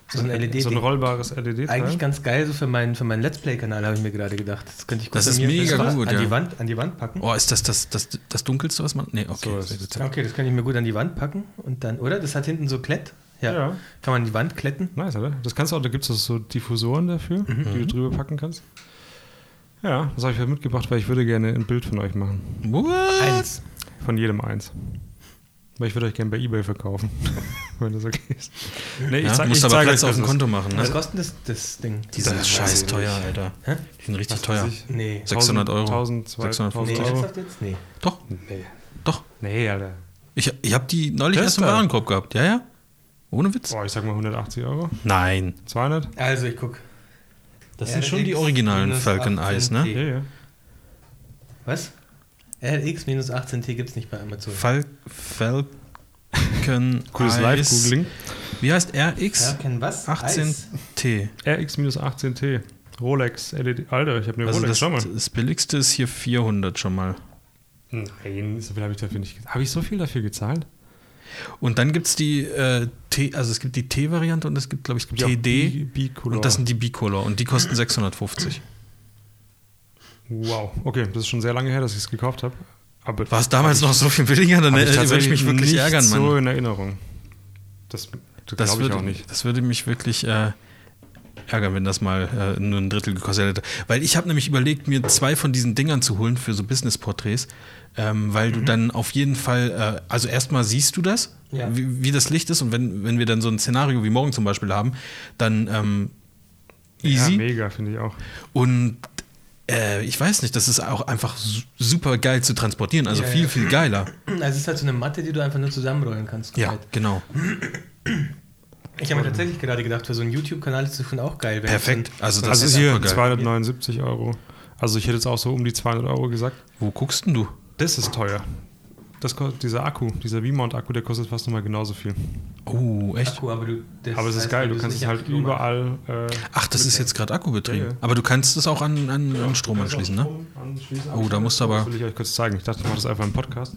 So ein LED.
So ein rollbares LED. -Teil.
Eigentlich ganz geil, so für meinen, für meinen Let's Play-Kanal habe ich mir gerade gedacht.
Das könnte ich Das ist mega gut,
an, ja. die Wand, an die Wand packen.
Oh, ist das das, das, das Dunkelste, was man. Nee, okay.
So, okay, das kann ich mir gut an die Wand packen. Und dann, oder? Das hat hinten so Klett. Ja. ja. Kann man die Wand kletten?
Nice, oder? Das kannst du auch, da gibt es so Diffusoren dafür, mhm. die du drüber packen kannst. Ja, das habe ich mitgebracht, weil ich würde gerne ein Bild von euch machen.
What? Eins.
Von jedem eins. Weil ich würde euch gerne bei Ebay verkaufen, wenn das okay ist.
Nee, ja, ich zeig, musst ich aber Platz auf dem Konto machen. Ne?
Was kostet das, das Ding?
Die sind scheiß teuer, Alter. Hä? Die sind richtig Was teuer. Nee. 600 Euro.
1000, 650
nee, Euro. Jetzt? Nee. Doch. Nee. Doch.
Nee, Alter.
Ich, ich habe die neulich erst im Warenkorb gehabt. Ja, ja. Ohne Witz.
Boah, ich sag mal 180 Euro.
Nein.
200?
Also, ich guck.
Das sind schon die originalen Falcon Eyes, ne? Ja, ja.
Was? RX minus 18T gibt es nicht bei Amazon.
Fal Falcon
Cooles Live-Googling.
Wie heißt RX?
Falcon was?
18T.
RX minus 18T. Rolex LED. Alter, ich habe eine
also
Rolex.
Das, Schau mal. das billigste ist hier 400 schon mal.
Nein, so viel habe ich dafür nicht Habe ich so viel dafür gezahlt?
Und dann gibt es die äh, T, also es gibt die T-Variante und es gibt, glaube ich, TD.
Bicolor.
Und das sind die Bicolor und die kosten 650.
Wow, okay, das ist schon sehr lange her, dass ich es gekauft habe.
War es damals noch so viel billiger? Dann würde ich mich wirklich nicht ärgern,
Mann. so in Erinnerung.
Das, das, das würde ich auch nicht. Das würde mich wirklich äh, ärgern, wenn das mal äh, nur ein Drittel gekostet hätte. Weil ich habe nämlich überlegt, mir zwei von diesen Dingern zu holen für so Business-Porträts, ähm, weil mhm. du dann auf jeden Fall, äh, also erstmal siehst du das, ja. wie, wie, das Licht ist und wenn, wenn wir dann so ein Szenario wie morgen zum Beispiel haben, dann ähm, easy. Ja,
mega, finde ich auch.
Und äh, ich weiß nicht, das ist auch einfach super geil zu transportieren, also ja, viel, ja. viel geiler.
Also es ist halt so eine Matte, die du einfach nur zusammenrollen kannst.
Ja, genau.
Ich habe mir tatsächlich gerade gedacht, für so einen YouTube-Kanal ist das schon auch geil.
Perfekt.
Also das, das ist hier 279 Euro. Also ich hätte jetzt auch so um die 200 Euro gesagt.
Wo guckst denn du?
Das ist teuer. Das, dieser Akku, dieser V-Mount-Akku, der kostet fast nochmal genauso viel.
Oh, echt?
Akku, aber, du, aber es ist geil, du kannst es halt überall.
Äh, Ach, das ist jetzt gerade Akkubetrieben. Ja, ja. Aber du kannst es auch an, an, ja, an Strom anschließen, ne? Anschließen, oh, da musst du aber.
Das will ich euch kurz zeigen. Ich dachte, ich mache das einfach im Podcast.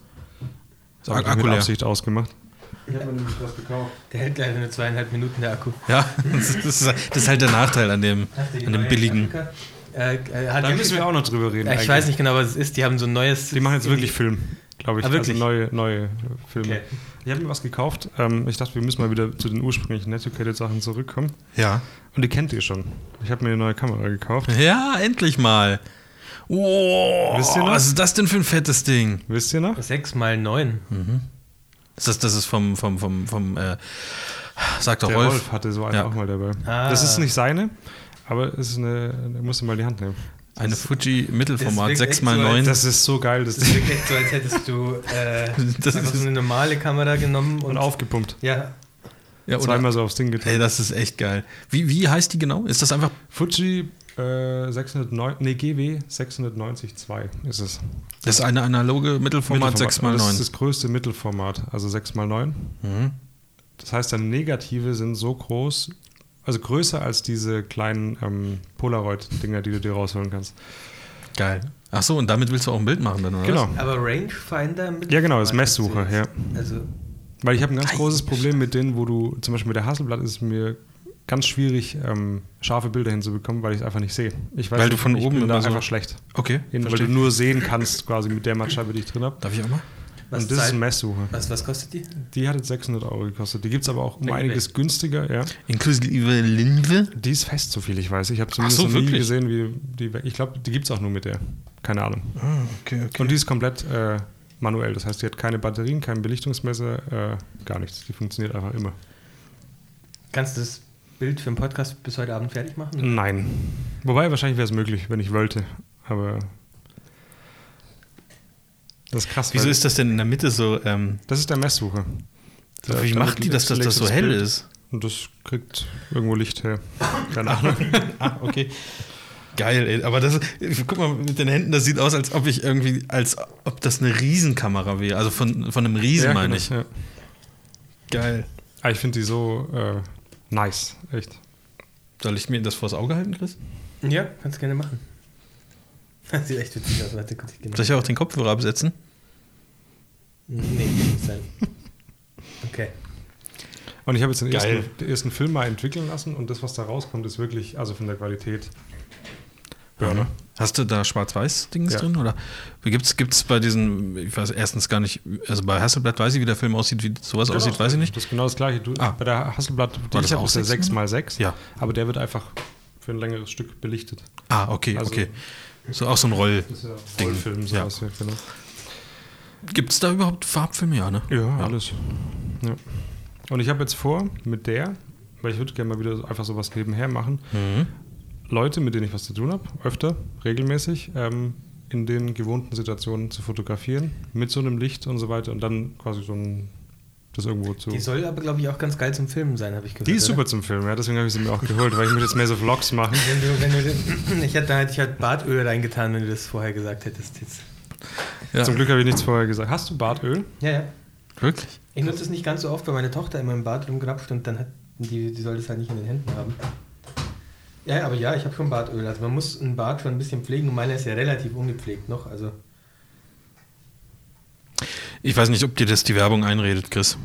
Das habe ich mit Absicht ausgemacht.
Ich habe mir nämlich was gekauft. Der hält leider nur zweieinhalb Minuten, der Akku.
Ja, das ist, das ist halt der Nachteil an dem, an dem billigen.
Äh, äh, da müssen wir auch noch drüber reden.
ich weiß nicht genau, was es ist. Die haben so ein neues.
Die machen jetzt wirklich Film glaube ich. Ah, wirklich? Also neue, neue Filme. Okay. Ich habe mir was gekauft. Ähm, ich dachte, wir müssen mal wieder zu den ursprünglichen Netiquette-Sachen zurückkommen.
Ja.
Und die kennt ihr schon. Ich habe mir eine neue Kamera gekauft.
Ja, endlich mal. Oh, Wisst ihr noch? was ist das denn für ein fettes Ding?
Wisst ihr noch?
6 mal 9. Mhm.
Das, ist, das ist vom, vom, vom, vom äh, sagt doch
Der
Rolf.
Rolf hatte so eine ja. auch mal dabei. Ah. Das ist nicht seine, aber es ist eine, da musst du mal die Hand nehmen.
Eine Fuji Mittelformat 6x9.
das ist so geil.
Das, das wirkt echt so, als hättest du äh, das ist so eine normale Kamera genommen und,
und aufgepumpt.
Ja.
ja Zweimal so aufs Ding
getan. Ey, das ist echt geil. Wie, wie heißt die genau? Ist das einfach.
Fuji äh, 609, nee, GW 690 2 ist es.
Das ist eine analoge Mittelformat, Mittelformat 6x9. Das
ist das größte Mittelformat, also 6x9. Mhm. Das heißt, deine Negative sind so groß, also größer als diese kleinen ähm, Polaroid-Dinger, die du dir rausholen kannst.
Geil. Ach so, und damit willst du auch ein Bild machen dann, oder
Genau.
Was? Aber Rangefinder mit
Ja, genau, ist Messsucher, ja. Also Weil ich habe ein ganz großes Problem mit denen, wo du, zum Beispiel mit der Hasselblatt ist es mir ganz schwierig, ähm, scharfe Bilder hinzubekommen, weil ich es einfach nicht sehe. Ich
weiß weil nicht, du von
ich
oben
bin da so einfach schlecht.
Okay.
In, weil du nur sehen kannst, quasi mit der Matscheibe, die ich drin habe.
Darf ich auch mal?
Was und das ist eine Messsuche.
Was, was kostet die?
Die hat jetzt 600 Euro gekostet. Die gibt es aber auch um nee, einiges nee. günstiger. Ja.
Inklusive Linse?
Die ist fest, so viel ich weiß. Ich habe zumindest so, noch nie gesehen, wie die. Ich glaube, die gibt es auch nur mit der. Keine Ahnung.
Ah, okay, okay.
Und die ist komplett äh, manuell. Das heißt, die hat keine Batterien, kein Belichtungsmesser, äh, gar nichts. Die funktioniert einfach immer.
Kannst du das Bild für den Podcast bis heute Abend fertig machen?
Nein. Wobei, wahrscheinlich wäre es möglich, wenn ich wollte. Aber
das ist krass. Wieso ist das denn in der Mitte so? Ähm,
das ist der Messsucher.
Der wie macht die das, dass das so hell Bild. ist?
Und das kriegt irgendwo Licht her. Keine Ahnung.
ah, okay. Geil, ey. Aber das, guck mal, mit den Händen, das sieht aus, als ob ich irgendwie, als ob das eine Riesenkamera wäre. Also von, von einem Riesen, ja, meine genau, ich. Ja. Geil.
Ah, ich finde die so äh, nice, echt.
Soll ich mir das vors Auge halten, Chris?
Ja, kannst du gerne machen. Das sieht echt witzig aus. Warte,
kurz, ich genau. Soll ich auch den Kopfhörer absetzen?
Nee, nicht sein. Okay.
Und ich habe jetzt den ersten, den ersten, Film mal entwickeln lassen und das, was da rauskommt, ist wirklich, also von der Qualität.
Burner. Hast du da Schwarz-Weiß-Dings ja. drin? Oder gibt es bei diesen, ich weiß erstens gar nicht, also bei Hasselblatt weiß ich, wie der Film aussieht, wie sowas genau, aussieht, weiß ich nicht.
Das ist genau das gleiche. Du, ah. Bei der Hasselblatt,
die War das auch der
6x6,
ja.
aber der wird einfach für ein längeres Stück belichtet.
Ah, okay, also, okay. So auch so ein Roll-Ding.
Rollfilm, so ja. Was, genau.
Gibt es da überhaupt Farbfilme? Ja, ne?
Ja, ja. alles. Ja. Und ich habe jetzt vor, mit der, weil ich würde gerne mal wieder einfach sowas nebenher machen, mhm. Leute, mit denen ich was zu tun habe, öfter, regelmäßig, ähm, in den gewohnten Situationen zu fotografieren, mit so einem Licht und so weiter und dann quasi so ein das irgendwo zu.
Die soll aber, glaube ich, auch ganz geil zum Filmen sein, habe ich gehört.
Die ist super zum Filmen, ja, deswegen habe ich sie mir auch geholt, weil ich mir jetzt mehr so Vlogs machen.
Wenn du, wenn du, ich hätte da hätte ich halt Bartöl reingetan, wenn du das vorher gesagt hättest. Jetzt.
Ja. Zum Glück habe ich nichts vorher gesagt. Hast du Bartöl?
Ja, ja.
Wirklich?
Ich nutze es nicht ganz so oft, weil meine Tochter immer im Bad rumgrapscht und dann hat die, die soll das halt nicht in den Händen haben. Ja, aber ja, ich habe schon Bartöl. Also man muss ein Bart schon ein bisschen pflegen und meiner ist ja relativ ungepflegt noch. Also
ich weiß nicht, ob dir das die Werbung einredet, Chris.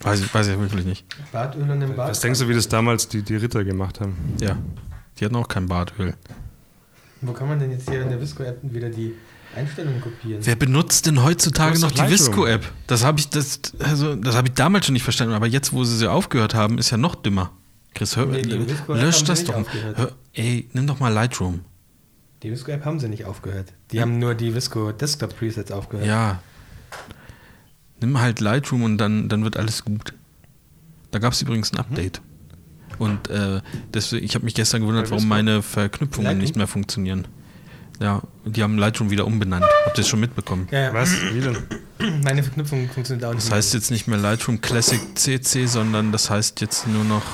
Weiß ich, weiß ich wirklich nicht.
Bartöl und im Bart. Was denkst du, wie das damals die, die Ritter gemacht haben?
Ja, die hatten auch kein Bartöl.
Wo kann man denn jetzt hier in der Visco-App wieder die Einstellungen kopieren?
Wer benutzt denn heutzutage noch die Visco-App? Das habe ich, das, also, das hab ich damals schon nicht verstanden, aber jetzt, wo sie sie aufgehört haben, ist ja noch dümmer. Chris, hör, nee, lösch das doch. Hör, ey, nimm doch mal Lightroom.
Die Visco-App haben sie nicht aufgehört. Die ja. haben nur die Visco Desktop Presets aufgehört.
Ja. Nimm halt Lightroom und dann, dann wird alles gut. Da gab es übrigens ein mhm. Update. Mhm. Und äh, deswegen, ich habe mich gestern gewundert, warum meine Verknüpfungen Lightroom? nicht mehr funktionieren. Ja, die haben Lightroom wieder umbenannt. Habt ihr das schon mitbekommen?
Ja, ja. Was? Wie denn? Meine Verknüpfung funktioniert auch
nicht. Das heißt jetzt nicht mehr Lightroom Classic CC, sondern das heißt jetzt nur noch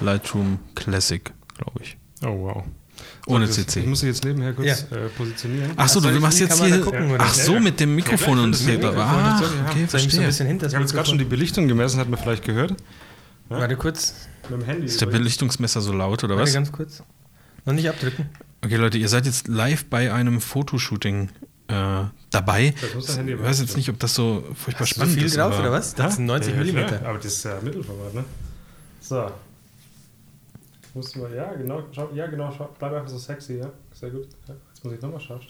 Lightroom Classic, glaube ich.
Oh wow.
Ohne CC.
Ich muss sie jetzt nebenher kurz ja. äh, positionieren.
Ach so, du, du machst jetzt hier. Gucken, ach so, mit dem Mikrofon und das. Ah, okay, verstehe.
So ich habe jetzt gerade schon die Belichtung gemessen, hat man vielleicht gehört.
Ja? Warte kurz.
Mit dem Handy. Ist der Belichtungsmesser so laut oder Warte was?
ganz kurz. Noch nicht abdrücken.
Okay, Leute, ihr seid jetzt live bei einem Fotoshooting äh, dabei. Ich weiß jetzt nicht, ob das so furchtbar Hast spannend ist.
viel drauf oder was?
Das sind 90 mm. Aber das ist ja Mittelformat, ne? So, Musst mal, ja, genau, schau, ja, genau, schau, bleib einfach so sexy, ja. Sehr gut. Ja, jetzt muss ich nochmal scharf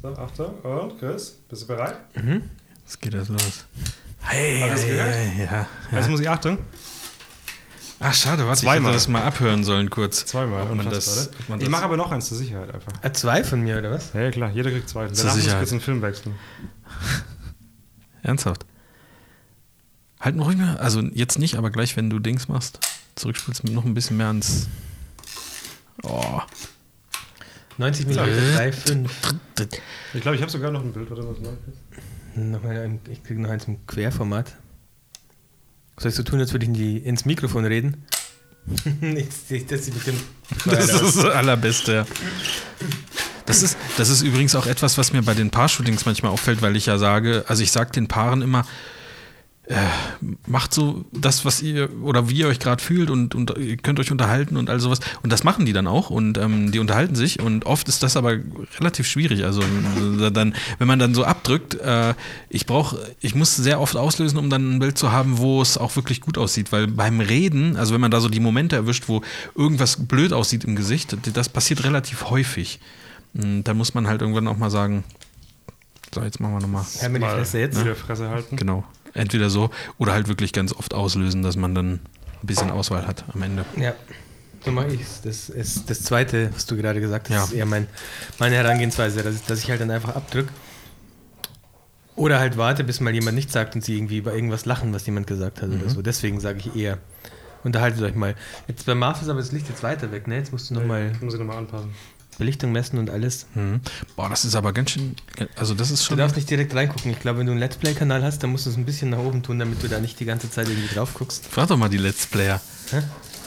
So, Achtung. Und Chris, bist du bereit?
Mhm. Jetzt geht das los. Hey, Hast hey, hey, ja,
ja. Jetzt muss ich Achtung.
Ach, schade, warte, Zweimal. ich hätte das mal abhören sollen kurz.
Zweimal. Man das, man ich mache aber noch eins zur Sicherheit einfach.
Ah, zwei von mir, oder was?
Ja, klar, jeder kriegt zwei.
Danach Sicherheit.
muss ich jetzt einen Film wechseln.
Ernsthaft? Halt noch ruhig mehr. Also jetzt nicht, aber gleich, wenn du Dings machst zurückspulst, noch ein bisschen mehr ans. Oh.
90 Minuten, 3, 5.
Ich glaube, ich habe sogar noch ein Bild, oder was
Nochmal, ich kriege noch eins im Querformat. Soll ich so tun, als würde ich in die, ins Mikrofon reden?
das ist bestimmt. Das ist das Allerbeste, ja. Das ist, das ist übrigens auch etwas, was mir bei den Paar-Shootings manchmal auffällt, weil ich ja sage, also ich sage den Paaren immer, äh, macht so das, was ihr oder wie ihr euch gerade fühlt und, und ihr könnt euch unterhalten und all sowas. Und das machen die dann auch und ähm, die unterhalten sich und oft ist das aber relativ schwierig. Also dann, wenn man dann so abdrückt, äh, ich brauche, ich muss sehr oft auslösen, um dann ein Bild zu haben, wo es auch wirklich gut aussieht. Weil beim Reden, also wenn man da so die Momente erwischt, wo irgendwas blöd aussieht im Gesicht, das passiert relativ häufig. Und da muss man halt irgendwann auch mal sagen, so, jetzt machen wir nochmal.
Ja, mit die Fresse jetzt.
Ne? Fresse halten.
Genau. Entweder so oder halt wirklich ganz oft auslösen, dass man dann ein bisschen Auswahl hat am Ende.
Ja. So mache ich es. Das ist das Zweite, was du gerade gesagt hast, ja. ist eher mein, meine Herangehensweise, dass ich, dass ich halt dann einfach abdrücke. Oder halt warte, bis mal jemand nichts sagt und sie irgendwie über irgendwas lachen, was jemand gesagt hat mhm. oder so. Deswegen sage ich eher, unterhaltet euch mal. Jetzt bei Marv ist aber das Licht jetzt weiter weg, ne? Jetzt musst du nochmal.
Muss ich nochmal anpassen.
Belichtung messen und alles.
Mhm. Boah, das ist aber ganz schön. Also, das ist schon.
Du darfst nicht direkt reingucken. Ich glaube, wenn du einen Let's Play-Kanal hast, dann musst du es ein bisschen nach oben tun, damit du da nicht die ganze Zeit irgendwie drauf guckst.
Frag doch mal die Let's Player. Hä?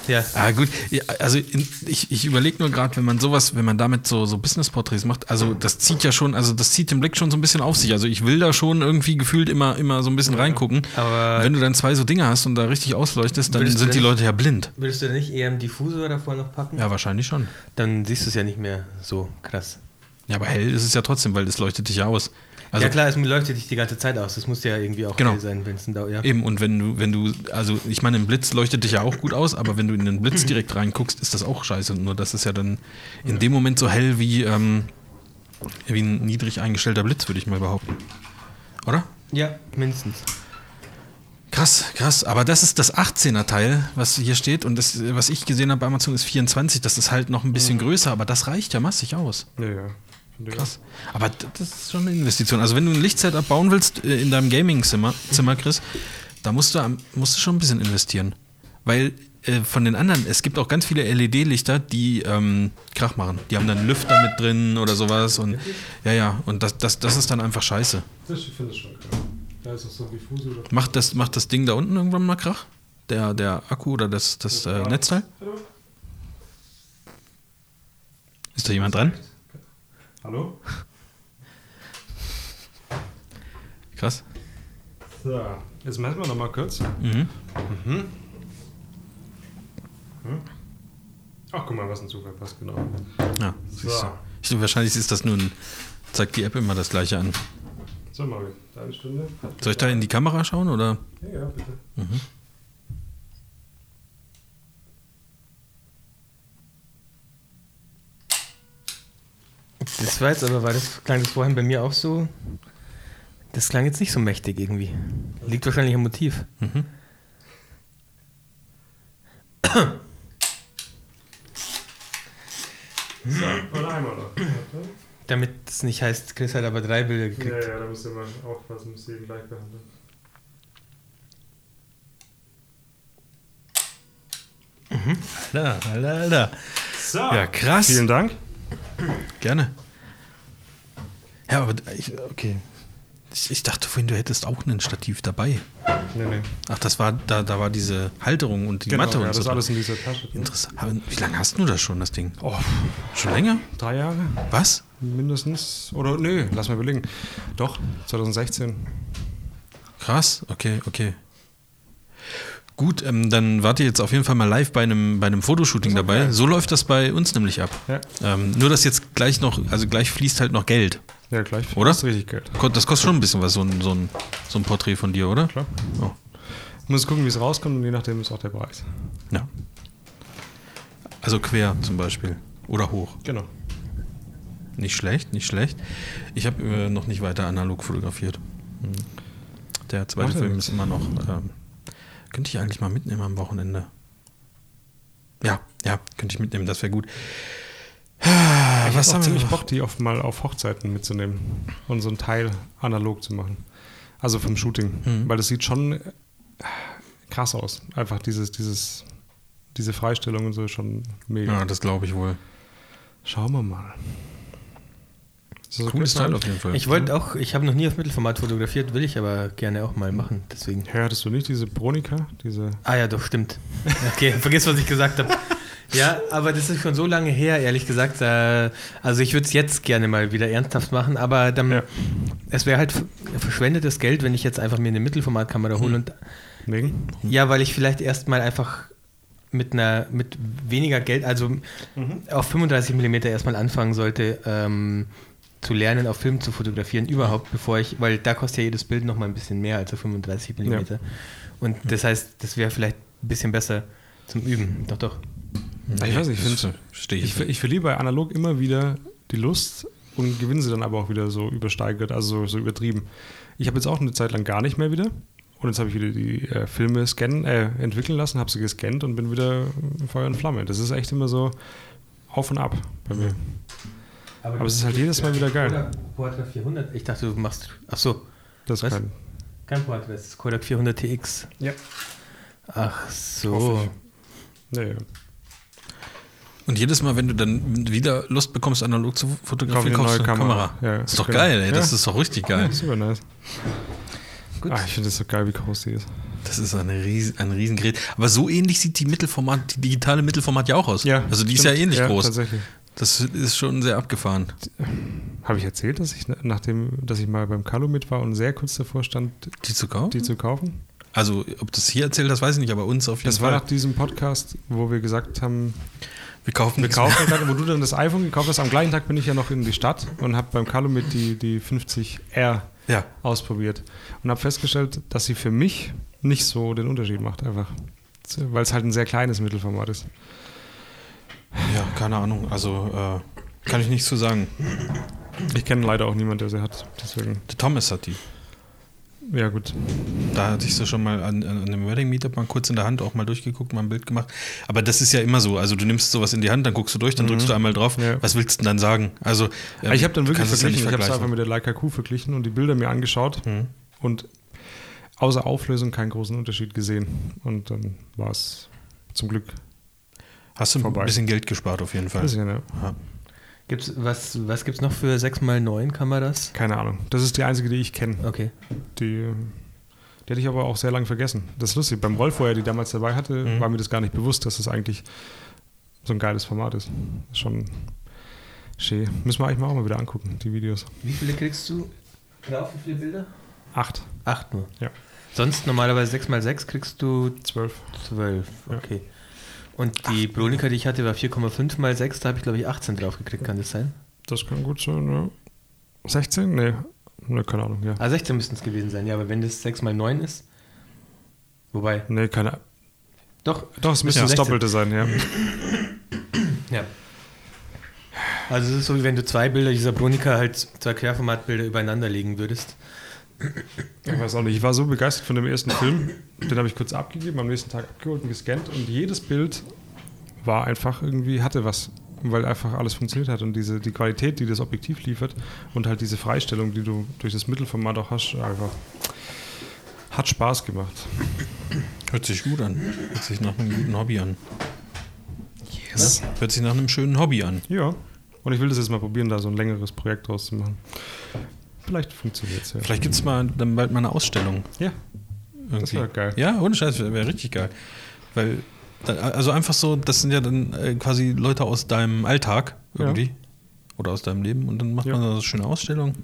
Ja. Ah, gut. Ja, also ich, ich überlege nur gerade, wenn man sowas, wenn man damit so, so Business-Porträts macht, also das zieht ja schon, also das zieht den Blick schon so ein bisschen auf sich. Also ich will da schon irgendwie gefühlt immer, immer so ein bisschen reingucken. Aber wenn du dann zwei so Dinge hast und da richtig ausleuchtest, dann sind die Leute ja blind.
Würdest du nicht eher einen Diffusor davor noch packen?
Ja, wahrscheinlich schon.
Dann siehst du es ja nicht mehr so krass.
Ja, aber hell ist es ja trotzdem, weil es leuchtet dich ja aus.
Also, ja klar, es leuchtet dich die ganze Zeit aus. Das muss ja irgendwie auch
genau.
hell sein, wenn es ein Dauer. Ja.
Eben, und wenn du, wenn du, also ich meine, ein Blitz leuchtet dich ja auch gut aus, aber wenn du in den Blitz direkt reinguckst, ist das auch scheiße. Nur das ist ja dann in ja. dem Moment so hell wie, ähm, wie ein niedrig eingestellter Blitz, würde ich mal behaupten. Oder?
Ja, mindestens.
Krass, krass. Aber das ist das 18er Teil, was hier steht. Und das, was ich gesehen habe bei Amazon, ist 24. Das ist halt noch ein bisschen mhm. größer, aber das reicht ja massig aus.
Ja, ja.
Krass. Aber das ist schon eine Investition. Also wenn du ein Lichtsetup bauen willst äh, in deinem Gaming-Zimmer, Zimmer, Chris, da musst du, musst du schon ein bisschen investieren. Weil äh, von den anderen, es gibt auch ganz viele LED-Lichter, die ähm, Krach machen. Die haben dann Lüfter mit drin oder sowas. Und ja, ja, und das, das, das ist dann einfach scheiße. Das, ich finde schon krass. Da ist auch so diffuse. Macht das, macht das Ding da unten irgendwann mal Krach? Der, der Akku oder das, das äh, Netzteil? Ist da jemand dran?
Hallo?
Krass.
So, jetzt messen wir noch mal kurz. Mhm. Mhm. Hm? Ach, guck mal, was ein Zufall passt, genau.
Ja, so. Ich, wahrscheinlich ist das nun, zeigt die App immer das gleiche an.
So, Mario, eine Stunde.
Soll ich da in die Kamera schauen, oder?
Ja, ja, bitte. Mhm.
Das war jetzt aber, war das, klang das vorhin bei mir auch so? Das klang jetzt nicht so mächtig irgendwie. Liegt wahrscheinlich am Motiv. Mhm. So, und einmal noch. Damit es nicht heißt, Chris hat aber drei Bilder gekriegt.
Ja, ja, da du immer aufpassen, musst du eben gleich behandeln.
Mhm. Alter, alter, alter.
So.
Ja, krass.
Vielen Dank.
Gerne. Ja, aber ich, okay. Ich, ich, dachte vorhin, du hättest auch ein Stativ dabei.
Nee, nee.
Ach, das war, da, da war diese Halterung und die genau, Matte
ja,
und
das
so.
das alles in dieser Tasche.
Interessant. Wie lange hast du das schon, das Ding?
Oh,
schon länger?
Drei Jahre.
Was?
Mindestens. Oder nö, lass mal überlegen. Doch, 2016.
Krass, okay, okay. Gut, ähm, dann wart ihr jetzt auf jeden Fall mal live bei einem, bei einem Fotoshooting dabei. So läuft das bei uns nämlich ab.
Ja.
Ähm, nur, dass jetzt gleich noch, also gleich fließt halt noch Geld.
Ja, gleich.
Oder?
Das richtig Geld.
Das kostet schon ein bisschen was, so ein, so ein, so ein Porträt von dir, oder?
Klar. Oh. Muss gucken, wie es rauskommt und je nachdem ist auch der Preis.
Ja. Also quer zum Beispiel. Oder hoch.
Genau.
Nicht schlecht, nicht schlecht. Ich habe äh, noch nicht weiter analog fotografiert. Hm. Der zweite Film ist immer noch. Ähm, könnte ich eigentlich mal mitnehmen am Wochenende. Ja, ja, könnte ich mitnehmen, das wäre gut.
Ich Was habe ziemlich Bock, die oft mal auf Hochzeiten mitzunehmen und so ein Teil analog zu machen. Also vom Shooting. Mhm. Weil das sieht schon krass aus. Einfach dieses, dieses, diese Freistellung und so schon mega.
Ja, das glaube ich wohl.
Schauen wir mal.
So Cooles Teil auf jeden Fall.
Ich wollte auch, ich habe noch nie auf Mittelformat fotografiert, will ich aber gerne auch mal machen. Deswegen.
Ja, hattest du nicht diese Bronika? Diese
ah ja, doch, stimmt. Okay, vergiss, was ich gesagt habe. Ja, aber das ist schon so lange her, ehrlich gesagt. Äh, also ich würde es jetzt gerne mal wieder ernsthaft machen, aber dann, ja. es wäre halt verschwendetes Geld, wenn ich jetzt einfach mir eine Mittelformatkamera hole und
Wegen?
Ja, weil ich vielleicht erstmal einfach mit einer mit weniger Geld, also mhm. auf 35 mm erstmal anfangen sollte, ähm, zu lernen, auf Film zu fotografieren, überhaupt, bevor ich, weil da kostet ja jedes Bild nochmal ein bisschen mehr als auf 35 mm. Ja. Und das heißt, das wäre vielleicht ein bisschen besser zum Üben. Doch, doch.
Ich weiß nicht, ich finde, ich, ich verliere bei analog immer wieder die Lust und gewinne sie dann aber auch wieder so übersteigert, also so, übertrieben. Ich habe jetzt auch eine Zeit lang gar nicht mehr wieder. Und jetzt habe ich wieder die äh, Filme scannen, äh, entwickeln lassen, habe sie gescannt und bin wieder Feuer und Flamme. Das ist echt immer so auf und ab bei mir. Aber, Aber es ist halt jedes Mal wieder geil.
Portra 400, ich dachte, du machst. Ach so.
Das ist kein.
Kein Portra, das ist Kodak 400 TX.
Ja.
Ach so.
Naja.
Und jedes Mal, wenn du dann wieder Lust bekommst, analog zu fotografieren, kaufst du eine Kamera. Kamera. Ja, das ist doch genau. geil, ey. Das ja. ist doch richtig geil. Ja,
super nice. Gut. Ah, ich finde das so geil, wie groß die ist.
Das ist eine Riesen, ein Riesengerät. Aber so ähnlich sieht die Mittelformat, die digitale Mittelformat ja auch aus.
Ja,
also die stimmt. ist ja ähnlich
ja,
groß.
Tatsächlich.
Das ist schon sehr abgefahren.
Habe ich erzählt, dass ich nachdem, dass ich mal beim mit war und sehr kurz davor stand,
die zu kaufen?
Die zu kaufen?
Also, ob das hier erzählt, das weiß ich nicht, aber uns auf jeden
das Fall. Das war nach diesem Podcast, wo wir gesagt haben,
wir kaufen,
wir kaufen dann, wo du dann das iPhone gekauft hast. Am gleichen Tag bin ich ja noch in die Stadt und habe beim Calumet die, die 50R
ja.
ausprobiert und habe festgestellt, dass sie für mich nicht so den Unterschied macht, einfach. Weil es halt ein sehr kleines Mittelformat ist.
Ja, keine Ahnung. Also äh, kann ich nichts zu sagen.
Ich kenne leider auch niemanden, der sie hat. Deswegen.
Der Thomas hat die.
Ja, gut.
Da hatte ich so schon mal an, an einem Wedding Meetup mal kurz in der Hand auch mal durchgeguckt, mal ein Bild gemacht. Aber das ist ja immer so. Also du nimmst sowas in die Hand, dann guckst du durch, dann mhm. drückst du einmal drauf. Ja. Was willst du denn dann sagen? Also
ähm, ich habe dann wirklich verglichen. Ja ich habe es einfach mit der Leica Q verglichen und die Bilder mir angeschaut mhm. und außer Auflösung keinen großen Unterschied gesehen. Und dann war es zum Glück.
Hast du vorbei. ein bisschen Geld gespart auf jeden Fall. Ein bisschen, ja. ja.
Gibt's, was was gibt es noch für 6x9 Kameras?
Keine Ahnung. Das ist die einzige, die ich kenne.
Okay.
Die, die hatte ich aber auch sehr lange vergessen. Das ist lustig. Beim Rolf, wo er die damals dabei hatte, mhm. war mir das gar nicht bewusst, dass das eigentlich so ein geiles Format ist. Schon schön. Müssen wir eigentlich mal auch mal wieder angucken, die Videos.
Wie viele kriegst du drauf? Wie viele Bilder?
Acht.
Acht nur?
Ja.
Sonst normalerweise 6x6 kriegst du?
Zwölf.
Zwölf, okay. Ja. Und die Bronika, die ich hatte, war 4,5 mal 6, da habe ich glaube ich 18 drauf gekriegt, kann das sein?
Das kann gut sein, ja. 16? Nee. Nee, keine Ahnung, ja.
Ah, 16 müssten es gewesen sein, ja, aber wenn das 6 mal 9 ist. Wobei.
Nee, keine Ahnung.
Doch,
Doch, es müsste ja, das Doppelte sein, ja.
ja. Also es ist so, wie wenn du zwei Bilder dieser Bronika halt, zwei Querformatbilder übereinander legen würdest.
Ich weiß auch nicht, ich war so begeistert von dem ersten Film, den habe ich kurz abgegeben, am nächsten Tag abgeholt und gescannt und jedes Bild war einfach irgendwie, hatte was, weil einfach alles funktioniert hat und diese, die Qualität, die das Objektiv liefert und halt diese Freistellung, die du durch das Mittelformat auch hast, einfach hat Spaß gemacht.
Hört sich gut an. Hört sich nach einem guten Hobby an. Yes. Hört sich nach einem schönen Hobby an.
Ja. Und ich will das jetzt mal probieren, da so ein längeres Projekt draus zu machen. Vielleicht funktioniert es ja.
Vielleicht gibt es mal dann bald mal eine Ausstellung.
Ja. Irgendwie. Das wäre geil.
Ja, ohne Scheiß, wäre wär richtig geil. Weil, also einfach so, das sind ja dann äh, quasi Leute aus deinem Alltag irgendwie. Ja. Oder aus deinem Leben und dann macht ja. man da so eine schöne Ausstellung.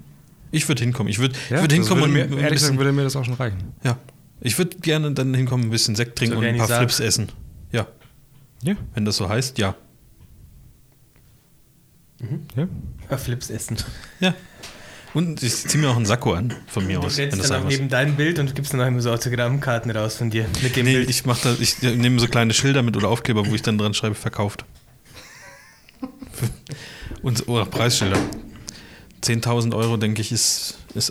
Ich würde hinkommen. Ich würde ja, würd hinkommen
würde mir, Ehrlich gesagt würde mir das auch schon reichen.
Ja. Ich würde gerne dann hinkommen, ein bisschen Sekt trinken so, und ein paar Flips essen. Ja. Ja. Wenn das so heißt, ja.
Mhm. Ja. Ein paar Flips essen.
Ja. Und ich ziehe mir auch einen Sakko an, von mir
du
aus.
Du stellst dann neben dein Bild und gibst dann auch immer so Autogrammkarten raus von dir
mit dem nee, Bild. ich mache da, ich nehme so kleine Schilder mit oder Aufkleber, wo ich dann dran schreibe, verkauft. und oder Preisschilder. 10.000 Euro, denke ich, ist, ist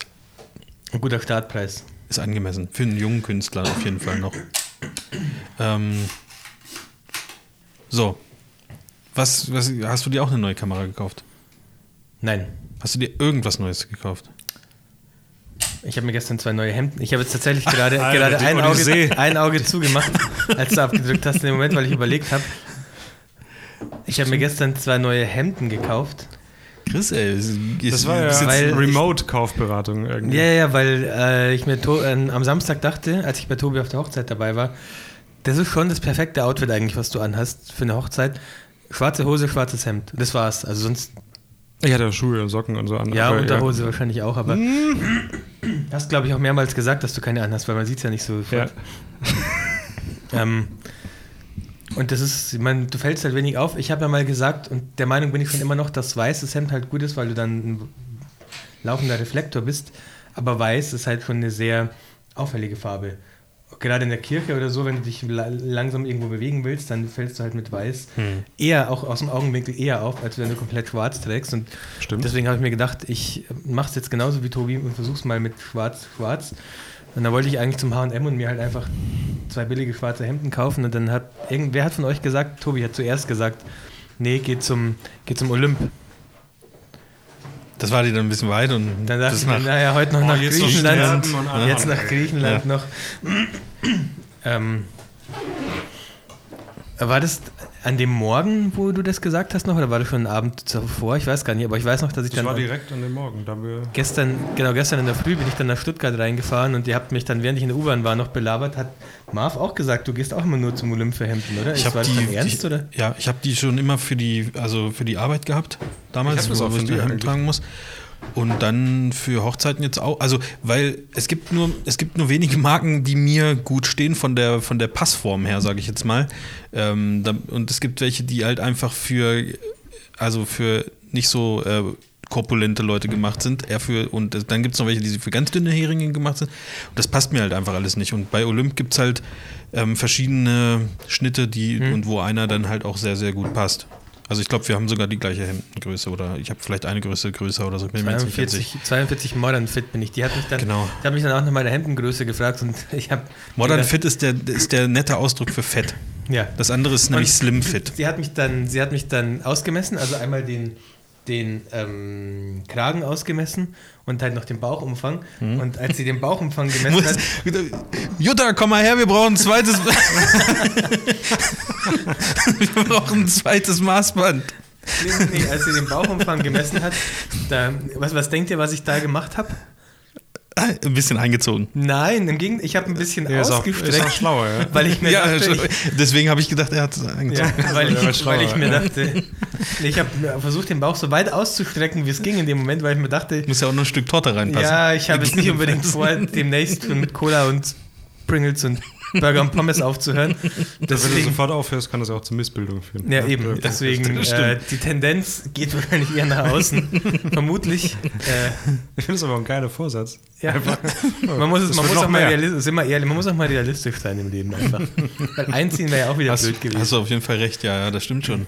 ein guter Startpreis.
Ist angemessen. Für einen jungen Künstler auf jeden Fall noch. Ähm, so. Was, was, hast du dir auch eine neue Kamera gekauft?
Nein.
Hast du dir irgendwas Neues gekauft?
Ich habe mir gestern zwei neue Hemden. Ich habe jetzt tatsächlich gerade, Alter, gerade ein, Auge, ein Auge zugemacht, als du abgedrückt hast in dem Moment, weil ich überlegt habe. Ich habe mir gestern zwei neue Hemden gekauft.
Chris, ey,
das war ja Remote-Kaufberatung
irgendwie. Ja, ja, weil äh, ich mir äh, am Samstag dachte, als ich bei Tobi auf der Hochzeit dabei war, das ist schon das perfekte Outfit eigentlich, was du anhast für eine Hochzeit. Schwarze Hose, schwarzes Hemd. Das war's. Also sonst
ich hatte Schuhe und Socken und so an.
Ja, Unterhose ja. wahrscheinlich auch, aber hm. hast, glaube ich, auch mehrmals gesagt, dass du keine anhast, weil man sieht es ja nicht so. Ja. ähm, und das ist, ich meine, du fällst halt wenig auf. Ich habe ja mal gesagt, und der Meinung bin ich schon immer noch, dass weißes Hemd halt gut ist, weil du dann ein laufender Reflektor bist. Aber weiß ist halt schon eine sehr auffällige Farbe gerade in der Kirche oder so, wenn du dich langsam irgendwo bewegen willst, dann fällst du halt mit Weiß hm. eher, auch aus dem Augenwinkel eher auf, als wenn du komplett schwarz trägst. Und Stimmt. deswegen habe ich mir gedacht, ich mache es jetzt genauso wie Tobi und versuche es mal mit schwarz, schwarz. Und dann wollte ich eigentlich zum H&M und mir halt einfach zwei billige schwarze Hemden kaufen. Und dann hat, irgendwer hat von euch gesagt, Tobi hat zuerst gesagt, nee, geh zum, geh zum Olymp.
Das war die dann ein bisschen weit und
dann dachte ich mir, naja, heute noch oh, nach Griechenland. Noch jetzt nach Griechenland ja. noch. ähm, war das an dem Morgen, wo du das gesagt hast noch, oder war das schon einen Abend zuvor? Ich weiß gar nicht, aber ich weiß noch, dass ich
das
dann.
Das war direkt an dem Morgen. Da wir
gestern, genau, gestern in der Früh bin ich dann nach Stuttgart reingefahren und ihr habt mich dann, während ich in der U-Bahn war, noch belabert. Hat Marv auch gesagt, du gehst auch immer nur zum Olympia-Hemden, oder?
Ich habe die, ernst, die, oder? Ja, ich habe die schon immer für die, also für die Arbeit gehabt, damals, wo ich die Hemden tragen muss. Und dann für Hochzeiten jetzt auch. Also, weil es gibt nur, es gibt nur wenige Marken, die mir gut stehen von der, von der Passform her, sage ich jetzt mal. Ähm, und es gibt welche, die halt einfach für, also für nicht so äh, korpulente Leute gemacht sind. Eher für, und dann gibt es noch welche, die für ganz dünne Heringe gemacht sind. Und das passt mir halt einfach alles nicht. Und bei Olymp gibt es halt ähm, verschiedene Schnitte, die, mhm. und wo einer dann halt auch sehr, sehr gut passt. Also ich glaube, wir haben sogar die gleiche Hemdengröße oder ich habe vielleicht eine Größe größer oder so.
Bin 42, 42 Modern Fit bin ich. Die hat mich dann,
genau.
die hat mich dann auch nach meiner Hemdengröße gefragt und ich habe.
Modern Fit ist der, ist der nette Ausdruck für Fett.
Ja.
Das andere ist nämlich und Slim Fit.
Sie hat mich dann, sie hat mich dann ausgemessen, also einmal den den ähm, Kragen ausgemessen und halt noch den Bauchumfang. Mhm. Und als sie den Bauchumfang gemessen hat.
Jutta, komm mal her, wir brauchen ein zweites. wir brauchen ein zweites Maßband.
Nee, nee, als sie den Bauchumfang gemessen hat, da, was, was denkt ihr, was ich da gemacht habe?
Ein bisschen eingezogen.
Nein, im Gegenteil, ich habe ein bisschen ja, ausgestreckt. Ist auch,
schlauer, ja.
Weil ich mir ja, dachte, ich,
deswegen habe ich gedacht, er hat es eingezogen.
Ja, weil, ich, weil ich mir dachte, ich habe versucht, den Bauch so weit auszustrecken, wie es ging in dem Moment, weil ich mir dachte.
Muss ja auch noch ein Stück Torte reinpassen.
Ja, ich habe jetzt nicht unbedingt vor, demnächst mit Cola und Pringles und Burger und Pommes aufzuhören.
Deswegen, Wenn du sofort aufhörst, kann das auch zu Missbildung führen.
Ja, eben. Ja, Deswegen, äh, die Tendenz geht wahrscheinlich eher nach außen. Vermutlich. Äh,
ich finde es aber ein geiler Vorsatz.
Ja, man muss, man muss auch mal realistisch, mal ehrlich, man muss auch mal realistisch sein im Leben einfach. Weil einziehen wäre ja auch wieder
hast,
blöd gewesen.
Hast du auf jeden Fall recht, ja, ja, das stimmt schon.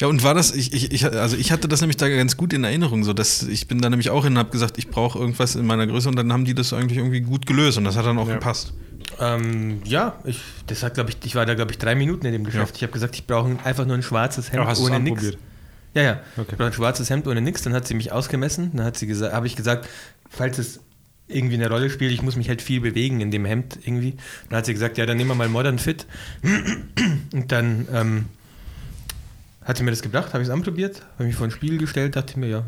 Ja, und war das, ich, ich, ich, also ich hatte das nämlich da ganz gut in Erinnerung, so dass ich bin da nämlich auch hin und habe gesagt, ich brauche irgendwas in meiner Größe und dann haben die das eigentlich irgendwie gut gelöst und das hat dann auch ja. gepasst.
Ähm, ja, ich, das hat, glaube ich, ich war da, glaube ich, drei Minuten in dem Geschäft. Ja. Ich habe gesagt, ich brauche einfach nur ein schwarzes Hemd ja, ohne nichts. Ja, ja. Okay. Ich brauche ein schwarzes Hemd ohne nichts. Dann hat sie mich ausgemessen. Dann hat sie gesagt, habe ich gesagt, falls es irgendwie eine Rolle spielt, ich muss mich halt viel bewegen in dem Hemd irgendwie. Dann hat sie gesagt, ja, dann nehmen wir mal Modern Fit. Und dann ähm, hat sie mir das gebracht, habe ich es anprobiert, habe mich vor den Spiegel gestellt, dachte mir, ja,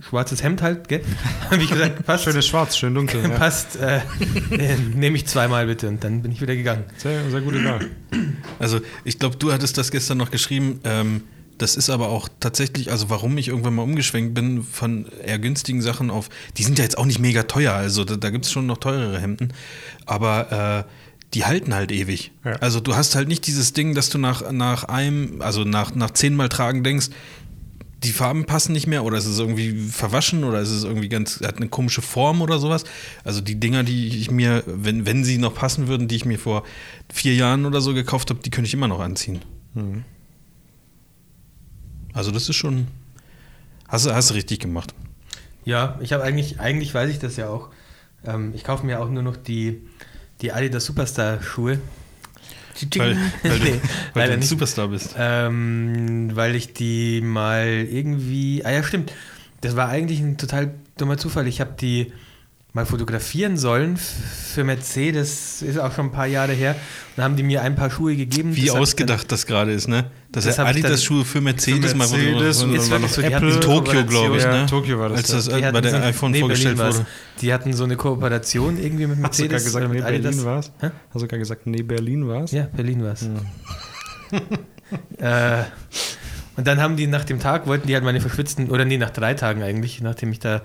schwarzes Hemd halt, gell? Habe ich gesagt,
passt. Schönes Schwarz, schön dunkel.
passt, äh, äh, nehme ich zweimal bitte und dann bin ich wieder gegangen.
Sehr, sehr gute Wahl.
Also ich glaube, du hattest das gestern noch geschrieben. Ähm, das ist aber auch tatsächlich, also warum ich irgendwann mal umgeschwenkt bin von eher günstigen Sachen auf, die sind ja jetzt auch nicht mega teuer, also da, da gibt es schon noch teurere Hemden, aber äh, die halten halt ewig. Ja. Also du hast halt nicht dieses Ding, dass du nach, nach einem, also nach, nach zehnmal tragen denkst, die Farben passen nicht mehr oder ist es irgendwie verwaschen oder ist es irgendwie ganz, hat eine komische Form oder sowas. Also die Dinger, die ich mir, wenn, wenn sie noch passen würden, die ich mir vor vier Jahren oder so gekauft habe, die könnte ich immer noch anziehen. Mhm. Also das ist schon, hast du, hast du richtig gemacht.
Ja, ich habe eigentlich, eigentlich weiß ich das ja auch. Ähm, ich kaufe mir auch nur noch die, die Adidas Superstar Schuhe
weil, weil du, nee, weil du ein Superstar bist.
Ähm, weil ich die mal irgendwie. Ah ja, stimmt. Das war eigentlich ein total dummer Zufall. Ich habe die mal fotografieren sollen für Mercedes, ist auch schon ein paar Jahre her. Und dann haben die mir ein paar Schuhe gegeben.
Wie ausgedacht dann, das gerade ist, ne? Das, das Adidas Schuhe für Mercedes, für
Mercedes mal
jetzt war noch so, Apple in Tokio, glaube ich, ne?
Tokio war das.
Als das ja. bei der so iPhone nee, vorgestellt wurde.
Die hatten so eine Kooperation irgendwie mit Mercedes.
Hast du gerade gesagt, nee, Berlin war es? Hast du gerade gesagt, nee, Berlin war es?
Ja, Berlin war es. äh, und dann haben die nach dem Tag, wollten die halt meine verschwitzten, oder nee, nach drei Tagen eigentlich, nachdem ich da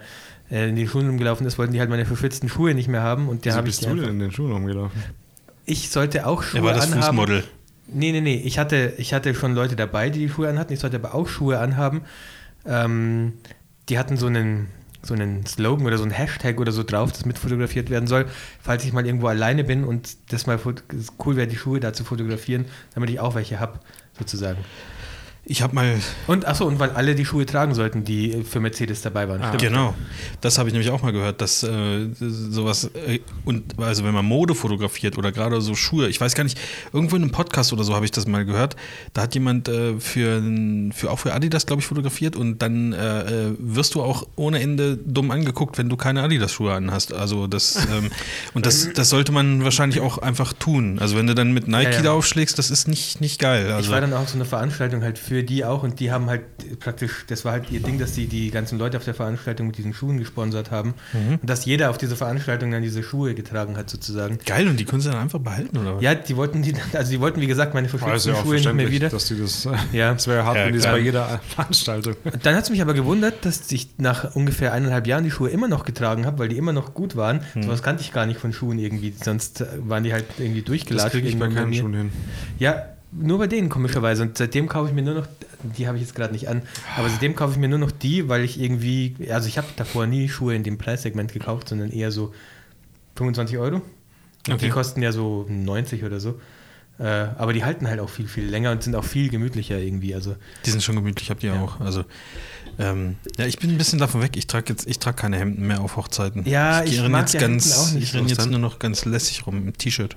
äh, in die Schulen rumgelaufen ist, wollten die halt meine verschwitzten Schuhe nicht mehr haben. Und der
Wieso bist du denn in den Schuhen rumgelaufen?
Ich sollte auch Schuhe
anhaben. Er war das
anhaben.
Fußmodel.
Nee, nee, nee. Ich hatte, ich hatte schon Leute dabei, die die Schuhe anhatten. Ich sollte aber auch Schuhe anhaben. Ähm, die hatten so einen, so einen Slogan oder so einen Hashtag oder so drauf, das mit fotografiert werden soll, falls ich mal irgendwo alleine bin und das mal cool wäre, die Schuhe da zu fotografieren, damit ich auch welche habe, sozusagen.
Ich habe mal.
Und achso, und weil alle die Schuhe tragen sollten, die für Mercedes dabei waren.
Ah, genau. Das habe ich nämlich auch mal gehört, dass äh, sowas. Äh, und also wenn man Mode fotografiert oder gerade so Schuhe, ich weiß gar nicht, irgendwo in einem Podcast oder so habe ich das mal gehört. Da hat jemand äh, für, für auch für Adidas, glaube ich, fotografiert und dann äh, äh, wirst du auch ohne Ende dumm angeguckt, wenn du keine Adidas-Schuhe anhast. Also das ähm, und das, das sollte man wahrscheinlich auch einfach tun. Also wenn du dann mit Nike ja, ja. da aufschlägst, das ist nicht, nicht geil. Also,
ich war dann auch so eine Veranstaltung halt für für die auch und die haben halt praktisch, das war halt ihr Ding, dass sie die ganzen Leute auf der Veranstaltung mit diesen Schuhen gesponsert haben mhm. und dass jeder auf diese Veranstaltung dann diese Schuhe getragen hat sozusagen.
Geil und die können sie dann einfach behalten oder?
Ja, die wollten die, also die wollten wie gesagt meine verschmutzten ja Schuhe nicht mehr wieder.
Dass die das, ja. das wäre hart, ja, wenn die das bei jeder Veranstaltung.
Dann hat es mich aber gewundert, dass ich nach ungefähr eineinhalb Jahren die Schuhe immer noch getragen habe, weil die immer noch gut waren. Mhm. Sowas kannte ich gar nicht von Schuhen irgendwie, sonst waren die halt irgendwie durchgelatscht. Das kriege
ich bei keinen Schuhen hin.
Ja, nur bei denen komischerweise. Und seitdem kaufe ich mir nur noch, die habe ich jetzt gerade nicht an, aber seitdem kaufe ich mir nur noch die, weil ich irgendwie, also ich habe davor nie Schuhe in dem Preissegment gekauft, sondern eher so 25 Euro. Und okay. die kosten ja so 90 oder so. Äh, aber die halten halt auch viel, viel länger und sind auch viel gemütlicher irgendwie. Also,
die sind schon gemütlich, habt ihr ja. auch. Also, ähm, ja, ich bin ein bisschen davon weg. Ich trage jetzt, ich trage keine Hemden mehr auf Hochzeiten.
Ja, ich, ich mag
jetzt ganz, auch nicht. Ich renne jetzt nur noch ganz lässig rum im T-Shirt.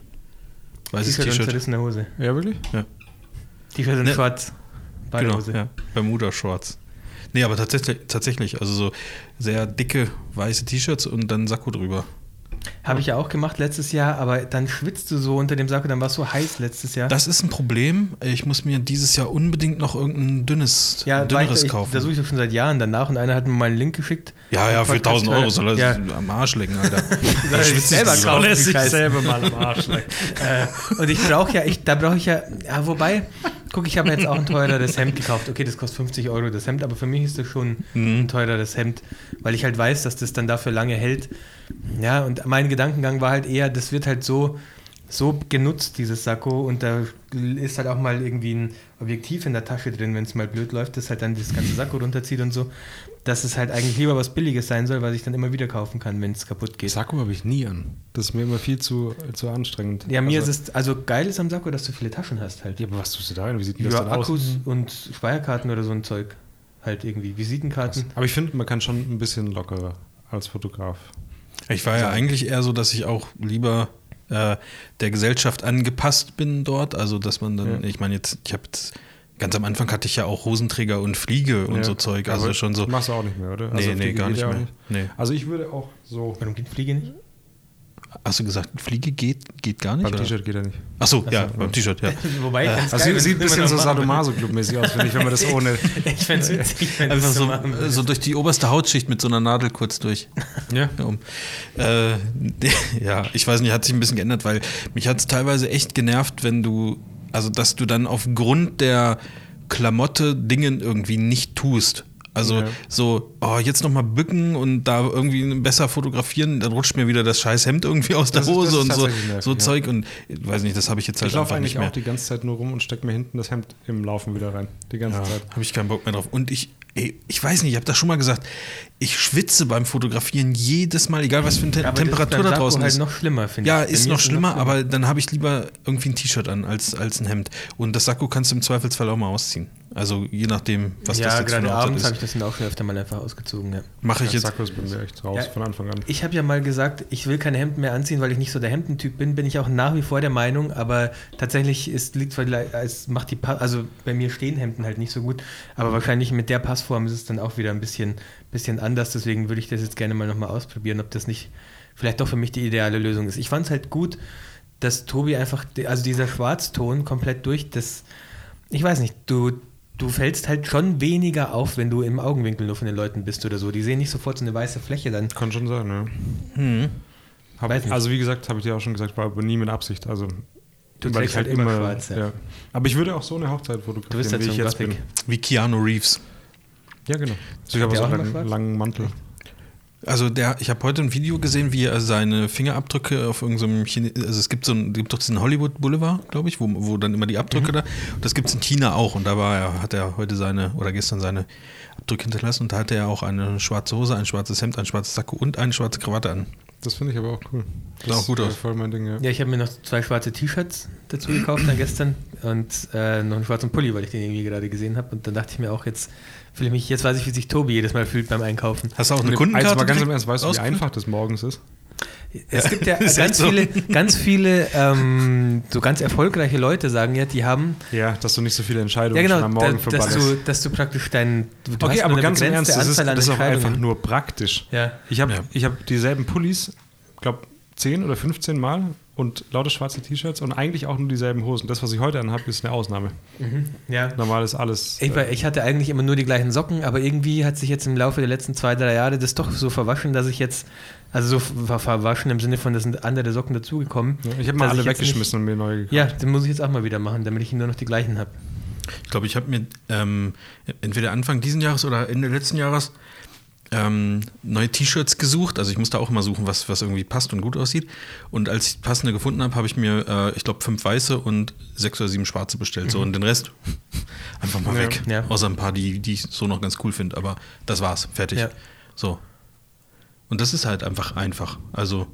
Weißes T-Shirt. T-Shirt. in Hose.
Ja, wirklich? Ja.
T-Shirt und ne, schwarz.
Genau, ja. Bermuda-Shorts. Nee, aber tatsächlich, tatsächlich, also so sehr dicke weiße T-Shirts und dann Sakko drüber.
Habe ich ja auch gemacht letztes Jahr, aber dann schwitzt du so unter dem Sakko, dann war es so heiß letztes Jahr.
Das ist ein Problem. Ich muss mir dieses Jahr unbedingt noch irgendein dünnes,
ja, dünneres ich, kaufen. Da suche ich doch schon seit Jahren danach und einer hat mir mal einen Link geschickt.
Ja, ja, für 1000 Euro soll er ja. am Arsch lecken, Alter.
soll ich selber kaufen. Soll er sich selber mal am Arsch lecken. Äh, und ich brauche ja, ich, da brauche ich ja, ja, wobei, guck, ich habe mir jetzt auch ein teureres Hemd gekauft. Okay, das kostet 50 Euro das Hemd, aber für mich ist das schon mhm. ein teureres Hemd, weil ich halt weiß, dass das dann dafür lange hält. Ja, und mein Gedankengang war halt eher, das wird halt so, so genutzt, dieses Sakko, und da ist halt auch mal irgendwie ein Objektiv in der Tasche drin, wenn es mal blöd läuft, das halt dann das ganze Sakko runterzieht und so, dass es halt eigentlich lieber was Billiges sein soll, was ich dann immer wieder kaufen kann, wenn es kaputt geht.
Sakko habe ich nie an. Das ist mir immer viel zu, zu anstrengend.
Ja, mir also, ist es, also geil ist am Sakko, dass du viele Taschen hast halt.
Ja, aber was tust du da ein? Wie sieht
denn das ja, dann Akkus aus? Akkus und Speicherkarten oder so ein Zeug. Halt irgendwie, Visitenkarten.
Aber ich finde, man kann schon ein bisschen lockerer als Fotograf.
Ich war ja eigentlich eher so, dass ich auch lieber äh, der Gesellschaft angepasst bin dort. Also, dass man dann, ja. ich meine, jetzt, ich habe jetzt Ganz am Anfang hatte ich ja auch Hosenträger und Fliege und ja, so Zeug. Also schon so.
Machst du auch nicht mehr, oder?
Also nee, nee, gar nicht mehr. Nicht. Nee.
Also ich würde auch so.
Warum geht Fliege nicht?
Hast du gesagt, Fliege geht, geht gar nicht?
Beim T-Shirt geht er nicht.
Achso, ja, beim T-Shirt, ja.
Wobei, äh,
also geil, sieht ein bisschen so Sadomaso-Club-mäßig aus, finde ich, wenn man das ohne.
ich fände es witzig, wenn
Einfach so, so durch die oberste Hautschicht mit so einer Nadel kurz durch.
Ja.
Um. Äh, ja, ich weiß nicht, hat sich ein bisschen geändert, weil mich hat es teilweise echt genervt, wenn du, also dass du dann aufgrund der Klamotte Dingen irgendwie nicht tust. Also ja. so, oh, jetzt nochmal bücken und da irgendwie besser fotografieren, dann rutscht mir wieder das scheiß Hemd irgendwie aus der Hose ist, und so, so ja. Zeug. Und ich weiß nicht, das habe ich jetzt halt
ich einfach nicht mehr. Ich laufe eigentlich auch die ganze Zeit nur rum und stecke mir hinten das Hemd im Laufen wieder rein. Die ganze ja, Zeit.
Habe ich keinen Bock mehr drauf. Und ich, ey, ich weiß nicht, ich habe das schon mal gesagt, ich schwitze beim Fotografieren jedes Mal, egal was für eine Te Temperatur da draußen
halt ist. noch schlimmer,
finde ja, ich. Ja, ist noch schlimmer, noch schlimmer, aber dann habe ich lieber irgendwie ein T-Shirt an als, als ein Hemd. Und das Sakko kannst du im Zweifelsfall auch mal ausziehen. Also je nachdem, was
ja,
das
jetzt gerade abends habe ich das dann auch schon öfter mal einfach ausgezogen. Ja.
Mache ich jetzt.
Sackos bin wir echt raus ja, von Anfang an.
Ich habe ja mal gesagt, ich will keine Hemden mehr anziehen, weil ich nicht so der Hemdentyp bin. Bin ich auch nach wie vor der Meinung, aber tatsächlich ist, liegt es macht die also bei mir stehen Hemden halt nicht so gut, aber wahrscheinlich mit der Passform ist es dann auch wieder ein bisschen, bisschen anders. Deswegen würde ich das jetzt gerne mal nochmal ausprobieren, ob das nicht vielleicht doch für mich die ideale Lösung ist. Ich fand es halt gut, dass Tobi einfach, also dieser Schwarzton komplett durch das, ich weiß nicht, du du fällst halt schon weniger auf, wenn du im Augenwinkel nur von den Leuten bist oder so. Die sehen nicht sofort so eine weiße Fläche dann.
Kann schon sein, ja. Hm. Hab, also wie gesagt, habe ich dir auch schon gesagt, war aber nie mit Absicht. Also
du weil ich halt, halt immer, schwarz,
ja. ja. Aber ich würde auch so eine Hochzeit fotografieren, du bist
halt wie so ich jetzt bin. Wie Keanu Reeves.
Ja, genau. Also ich habe so einen langen Mantel.
Also der, ich habe heute ein Video gesehen, wie er seine Fingerabdrücke auf irgendeinem Chine also es gibt so ein, gibt doch diesen Hollywood Boulevard, glaube ich, wo, wo dann immer die Abdrücke mhm. da. Und das gibt es in China auch. Und da war er, hat er heute seine oder gestern seine Abdrücke hinterlassen und da hatte er auch eine schwarze Hose, ein schwarzes Hemd, ein schwarzes Sakko und eine schwarze Krawatte an.
Das finde ich aber auch cool.
Das sah auch gut aus.
Voll mein Ding, ja.
ja ich habe mir noch zwei schwarze T-Shirts dazu gekauft dann gestern und äh, noch einen schwarzen Pulli, weil ich den irgendwie gerade gesehen habe. Und dann dachte ich mir auch jetzt, fühle mich, jetzt weiß ich, wie sich Tobi jedes Mal fühlt beim Einkaufen.
Hast du auch eine Kundenkarte?
Also mal ganz im Ernst, weißt du, wie einfach das morgens ist?
Es gibt ja ganz viele, ganz viele ähm, so ganz erfolgreiche Leute sagen ja, die haben.
Ja, dass du nicht so viele Entscheidungen
ja, genau, am Morgen da, dass du, dass du praktisch deinen.
Okay, aber ganz im Ernst, das ist, das ist auch einfach nur praktisch.
Ja.
Ich habe ja. hab dieselben Pullis, glaube 10 oder 15 Mal und lauter schwarze T-Shirts und eigentlich auch nur dieselben Hosen. Das, was ich heute anhabe, ist eine Ausnahme.
Mhm, ja.
Normal ist alles.
Ich, äh, ich, hatte eigentlich immer nur die gleichen Socken, aber irgendwie hat sich jetzt im Laufe der letzten zwei, drei Jahre das doch so verwaschen, dass ich jetzt, also so verwaschen im Sinne von, da sind andere Socken dazugekommen.
Ja, ich habe mal alle weggeschmissen nicht, und mir neue
gekauft. Ja, den muss ich jetzt auch mal wieder machen, damit ich nur noch die gleichen habe.
Ich glaube, ich habe mir ähm, entweder Anfang diesen Jahres oder Ende letzten Jahres ähm, neue T-Shirts gesucht. Also ich musste auch immer suchen, was, was irgendwie passt und gut aussieht. Und als ich passende gefunden habe, habe ich mir, äh, ich glaube, fünf weiße und sechs oder sieben schwarze bestellt. Mhm. So und den Rest einfach mal ja, weg. Ja. Außer ein paar, die, die ich so noch ganz cool finde. Aber das war's. Fertig. Ja. So. Und das ist halt einfach einfach. Also,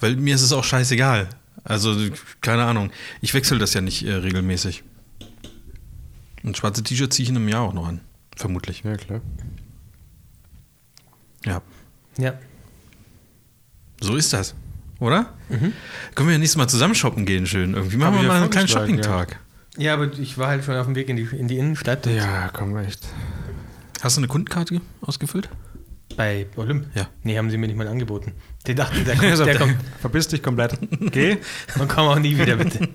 weil mir ist es auch scheißegal. Also, keine Ahnung. Ich wechsle das ja nicht äh, regelmäßig. Und schwarze T-Shirt ziehe ich in einem Jahr auch noch an. Vermutlich.
Ja, klar.
Ja.
Ja.
So ist das. Oder? Mhm. Können wir ja nächstes Mal zusammen shoppen gehen, schön. Irgendwie machen wir mal einen kleinen Shopping-Tag.
Ja. ja. aber ich war halt schon auf dem Weg in die, in die Innenstadt.
Ja, komm, echt.
Hast du eine Kundenkarte ausgefüllt?
Bei Olymp?
Ja.
Nee, haben sie mir nicht mal angeboten. Die dachten, der kommt. der kommt.
Verpiss dich komplett. Geh.
Und komm auch nie wieder, bitte.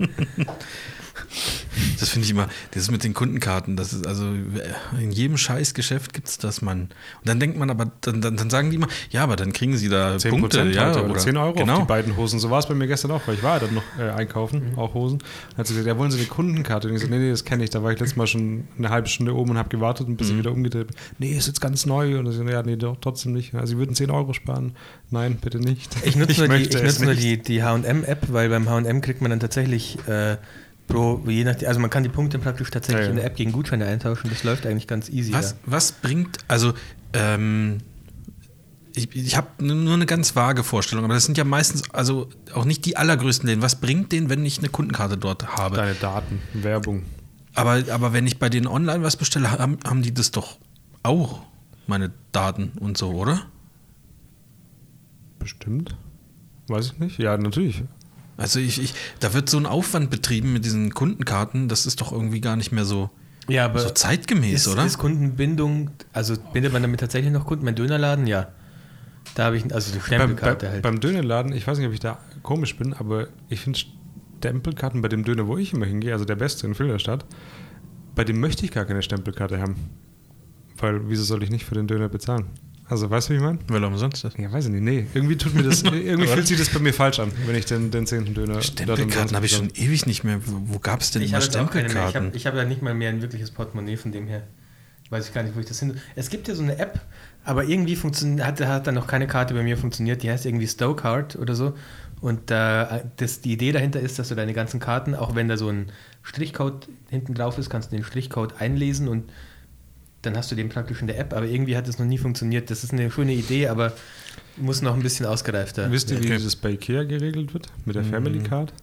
Das finde ich immer, das ist mit den Kundenkarten, das ist also in jedem Scheißgeschäft gibt es das, Mann. Und dann denkt man aber, dann, dann, dann, sagen die immer, ja, aber dann kriegen sie da 10 Punkte,
ja, oder, oder 10 Euro genau. auf die beiden Hosen. So war es bei mir gestern auch, weil ich war ja dann noch äh, einkaufen, mhm. auch Hosen. Dann hat sie gesagt, ja, wollen Sie eine Kundenkarte? Und ich so, nee, nee, das kenne ich. Da war ich letztes Mal schon eine halbe Stunde oben und habe gewartet, bis mhm. ich wieder umgedreht bin. Nee, ist jetzt ganz neu. Und ich so, ja, nee, doch, trotzdem nicht. Also sie würden 10 Euro sparen. Nein, bitte nicht.
Ich nutze nur, die, ich nutze nur die, die H&M-App, weil beim H&M kriegt man dann tatsächlich äh, pro, je nach, also man kann die Punkte praktisch tatsächlich ja, ja. in der App gegen Gutscheine eintauschen. Das läuft eigentlich ganz easy.
Was, was bringt, also ähm, ich, ich habe nur eine ganz vage Vorstellung, aber das sind ja meistens, also auch nicht die allergrößten Läden. Was bringt denen, wenn ich eine Kundenkarte dort habe?
Deine Daten, Werbung.
Aber, aber wenn ich bei denen online was bestelle, haben, haben die das doch auch, meine Daten und so, oder?
Bestimmt. Weiß ich nicht. Ja, natürlich.
Also ich, ich, da wird so ein Aufwand betrieben mit diesen Kundenkarten, das ist doch irgendwie gar nicht mehr so,
ja, aber
so zeitgemäß,
ist,
oder?
Ist Kundenbindung, also bindet man damit tatsächlich noch Kunden? Mein Dönerladen, ja. Da habe ich, also die
Stempelkarte beim, halt. Beim Dönerladen, ich weiß nicht, ob ich da komisch bin, aber ich finde Stempelkarten bei dem Döner, wo ich immer hingehe, also der beste in Filderstadt, bei dem möchte ich gar keine Stempelkarte haben. Weil, wieso soll ich nicht für den Döner bezahlen? Also, weißt du, wie ich meine?
Weil umsonst
ist. Ja, weiß ich nicht. Nee, irgendwie tut mir das, irgendwie fühlt sich das bei mir falsch an, wenn ich den, den zehnten Döner.
Stempelkarten habe ich schon ewig nicht mehr. Wo, wo gab es denn ich immer Stempelkarten?
Ich habe hab ja nicht mal mehr ein wirkliches Portemonnaie von dem her. Weiß ich gar nicht, wo ich das hin. Es gibt ja so eine App, aber irgendwie hat, hat dann noch keine Karte bei mir funktioniert. Die heißt irgendwie Stowcard oder so. Und äh, das, die Idee dahinter ist, dass du deine ganzen Karten, auch wenn da so ein Strichcode hinten drauf ist, kannst du den Strichcode einlesen und dann hast du den praktisch in der App, aber irgendwie hat es noch nie funktioniert. Das ist eine schöne Idee, aber muss noch ein bisschen ausgereifter.
Wisst ihr, wie okay. das bei IKEA geregelt wird? Mit der mhm. Family Card?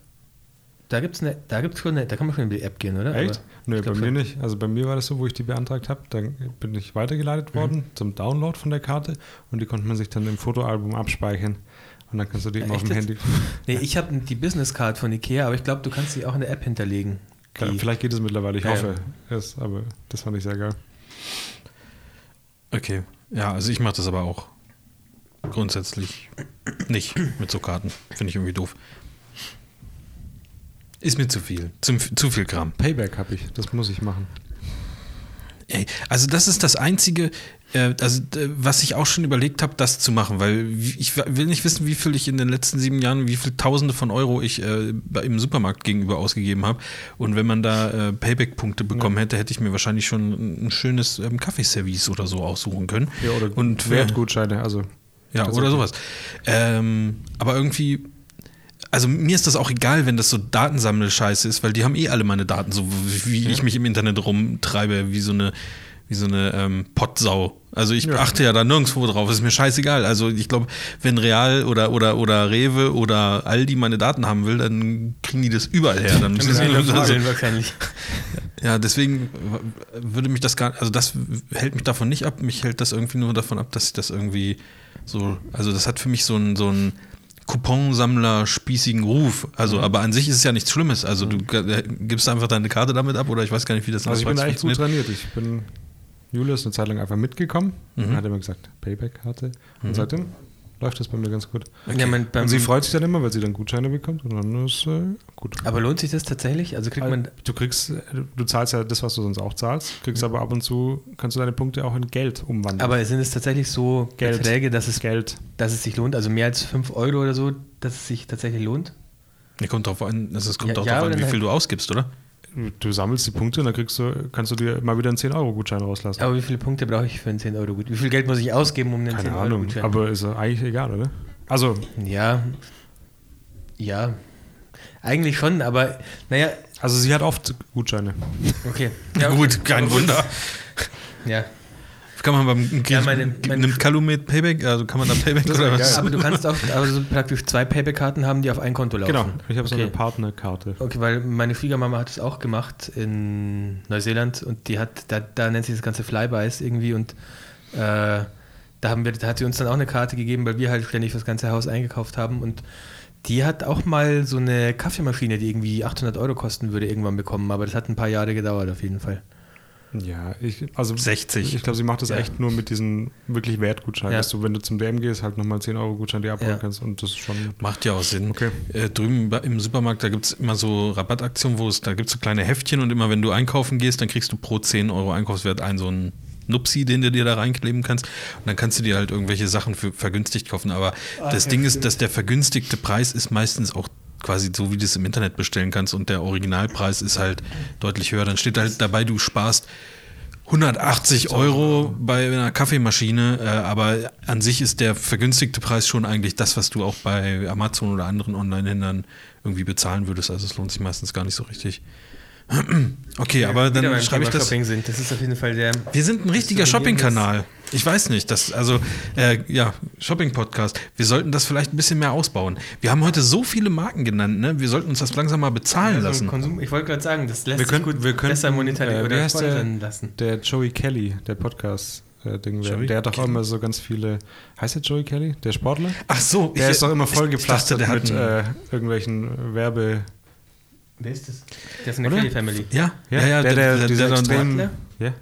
Da gibt es eine, da gibt's schon eine, da kann man schon in die App gehen, oder?
Echt? Nö, bei mir nicht. Also bei mir war das so, wo ich die beantragt habe, dann bin ich weitergeleitet mhm. worden mhm. zum Download von der Karte und die konnte man sich dann im Fotoalbum abspeichern. Und dann kannst du die ja, immer auf dem Handy.
Nee, ich habe die Business Card von Ikea, aber ich glaube, du kannst sie auch in der App hinterlegen.
Klar, vielleicht geht es mittlerweile, ich ja, hoffe ja. es, aber das fand ich sehr geil.
Okay. Ja, also ich mache das aber auch grundsätzlich nicht mit so Karten. Finde ich irgendwie doof. Ist mir zu viel. Zu, zu viel Gramm.
Payback habe ich. Das muss ich machen.
Ey, also das ist das Einzige, also, was ich auch schon überlegt habe, das zu machen, weil ich will nicht wissen, wie viel ich in den letzten sieben Jahren, wie viele Tausende von Euro ich äh, im Supermarkt gegenüber ausgegeben habe. Und wenn man da äh, Payback-Punkte bekommen ja. hätte, hätte ich mir wahrscheinlich schon ein schönes ähm, Kaffeeservice oder so aussuchen können.
Ja, oder und Wertgutscheine, also.
Ja, oder sowas. Ähm, aber irgendwie also mir ist das auch egal, wenn das so Datensammel-Scheiße ist, weil die haben eh alle meine Daten, so wie ich mich im Internet rumtreibe, wie so eine, wie so eine ähm, Pottsau. Also ich ja. achte ja da nirgendwo drauf, ist mir scheißegal. Also ich glaube, wenn Real oder, oder, oder Rewe oder Aldi meine Daten haben will, dann kriegen die das überall her. Dann müssen sie also, wahrscheinlich. Ja, deswegen würde mich das gar also das hält mich davon nicht ab, mich hält das irgendwie nur davon ab, dass ich das irgendwie so, also das hat für mich so ein, so ein Couponsammler spießigen Ruf. Also, mhm. aber an sich ist es ja nichts Schlimmes. Also, du äh, gibst einfach deine Karte damit ab oder ich weiß gar nicht, wie das
Also, ich bin eigentlich gut trainiert. Ich bin Julius eine Zeit lang einfach mitgekommen. Mhm. Hat immer gesagt, Payback-Karte. Und mhm. seitdem läuft das bei mir ganz gut. Okay. Ja, mein, und sie freut sich dann immer, weil sie dann Gutscheine bekommt und dann ist äh, gut.
Aber lohnt sich das tatsächlich? Also kriegt man.
Du kriegst, du zahlst ja das, was du sonst auch zahlst, kriegst mhm. aber ab und zu, kannst du deine Punkte auch in Geld umwandeln.
Aber sind es tatsächlich so Geld. Beträge, dass es, Geld. dass es sich lohnt? Also mehr als 5 Euro oder so, dass es sich tatsächlich lohnt?
Ja, kommt drauf an, also es kommt ja, auch ja, darauf an, wie viel du ausgibst, oder?
Du sammelst die Punkte und dann kriegst du, kannst du dir mal wieder einen 10-Euro-Gutschein rauslassen.
Aber wie viele Punkte brauche ich für einen 10-Euro-Gutschein? Wie viel Geld muss ich ausgeben, um einen 10-Euro-Gutschein?
Aber ist eigentlich egal, oder? Also.
Ja. Ja. Eigentlich schon, aber naja.
Also sie hat oft Gutscheine.
Okay.
Ja, okay. Gut, kein Wunder.
Ja.
Kann man beim ja, meine, meine nimmt Calumet Payback, also kann man da Payback oder was?
Ja, aber du kannst auch also praktisch zwei Payback-Karten haben, die auf ein Konto laufen. Genau,
ich habe so okay. eine Partnerkarte.
Okay, weil meine Schwiegermama hat es auch gemacht in Neuseeland und die hat, da, da nennt sich das ganze Flybys irgendwie und äh, da, haben wir, da hat sie uns dann auch eine Karte gegeben, weil wir halt ständig das ganze Haus eingekauft haben und die hat auch mal so eine Kaffeemaschine, die irgendwie 800 Euro kosten würde, irgendwann bekommen, aber das hat ein paar Jahre gedauert auf jeden Fall.
Ja, ich, also
60.
Ich glaube, sie macht das ja. echt nur mit diesen wirklich Wertgutscheinen, ja. dass du, wenn du zum DM gehst, halt nochmal 10 Euro Gutschein dir abholen ja. kannst und das ist schon.
Macht ja auch Sinn. Okay. Äh, drüben im Supermarkt, da gibt es immer so Rabattaktionen, wo es, da gibt es so kleine Heftchen und immer wenn du einkaufen gehst, dann kriegst du pro 10 Euro Einkaufswert ein so ein Nupsi, den du dir da reinkleben kannst. Und dann kannst du dir halt irgendwelche Sachen für vergünstigt kaufen. Aber ah, das Ding ist, dass der vergünstigte Preis ist meistens auch quasi so, wie du es im Internet bestellen kannst und der Originalpreis ist halt deutlich höher. Dann steht halt dabei, du sparst 180 Euro bei einer Kaffeemaschine, äh, aber an sich ist der vergünstigte Preis schon eigentlich das, was du auch bei Amazon oder anderen Online-Händlern irgendwie bezahlen würdest. Also es lohnt sich meistens gar nicht so richtig. Okay, ja, aber dann schreibe ich das.
Sind. Das ist auf jeden Fall der.
Wir sind ein richtiger Shopping-Kanal. Ich weiß nicht, das, also, äh, ja, Shopping-Podcast. Wir sollten das vielleicht ein bisschen mehr ausbauen. Wir haben heute so viele Marken genannt, ne? Wir sollten uns das langsam mal bezahlen ja, so lassen.
Konsum, ich wollte gerade sagen, das lässt
wir können, sich gut wir können,
besser monetarisieren
äh, oder der, lassen. Der Joey Kelly, der Podcast. Äh, Ding Joey der hat doch auch immer so ganz viele. Heißt der Joey Kelly? Der Sportler?
Ach so,
der ich, ist doch immer vollgepflastert mit äh, irgendwelchen Werbe.
Wer ist das? Der ist in der Kelly Family.
Ja, ja, ja, der, der, der, der, der, ja. Der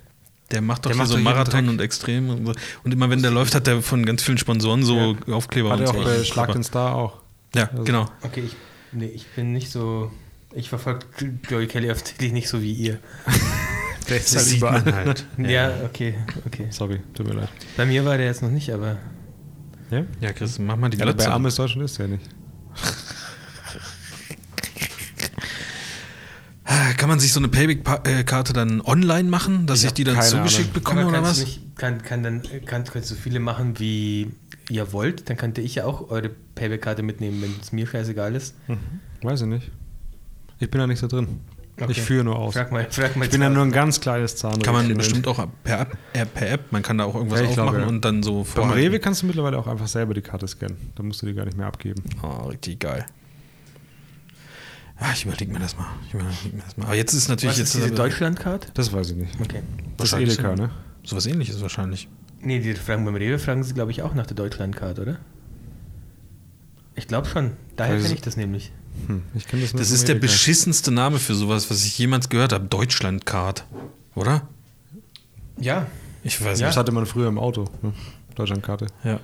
macht doch der macht so Marathon und Extrem und so. Und immer wenn der läuft, hat der von ganz vielen Sponsoren so ja. Aufkleber
hat
und
so. Hat er auch bei Schlag den Star auch.
Ja, also. genau.
Okay, ich, nee, ich bin nicht so. Ich verfolge Joey Kelly tatsächlich nicht so wie ihr.
der ist halt überall halt.
Ja, okay, okay.
Sorry, tut mir leid.
Bei mir war der jetzt noch nicht, aber.
Ja? Ja, Chris, mach mal die
ja, Bei Armes Deutschland ist der nicht.
Kann man sich so eine Payback-Karte dann online machen, dass ich, ich die dann zugeschickt Ahnung. bekomme oder was?
Nicht, kann, kann dann kann, könnt so viele machen, wie ihr wollt. Dann könnte ich ja auch eure Payback-Karte mitnehmen, wenn es mir scheißegal ist.
Mhm. Weiß ich nicht. Ich bin da nicht so drin. Okay. Ich führe nur aus.
Frag mal, frag mal
ich bin ja nur ein ganz kleines Zahnrad.
Kann man bestimmt auch per App, äh, per App, man kann da auch irgendwas ja, aufmachen glaube, und dann so
Beim Rewe kannst du mittlerweile auch einfach selber die Karte scannen. Da musst du die gar nicht mehr abgeben.
Oh, richtig geil. Ah, ich überlege mir das mal. Ich mir das mal. Aber jetzt ist natürlich Was
ist jetzt. Diese Deutschlandcard?
Das weiß ich nicht.
Okay.
Das ist Edeka, ne?
So was ähnliches wahrscheinlich.
Nee, die fragen beim Rewe fragen sie, glaube ich, auch nach der Deutschlandcard, oder? Ich glaube schon. Daher kenne ich das nämlich.
Hm, ich das das ist der beschissenste Name für sowas, was ich jemals gehört habe. Deutschlandcard, oder?
Ja.
Ich weiß
ja. nicht. Das hatte man früher im Auto. Ne? Deutschlandkarte.
Ja.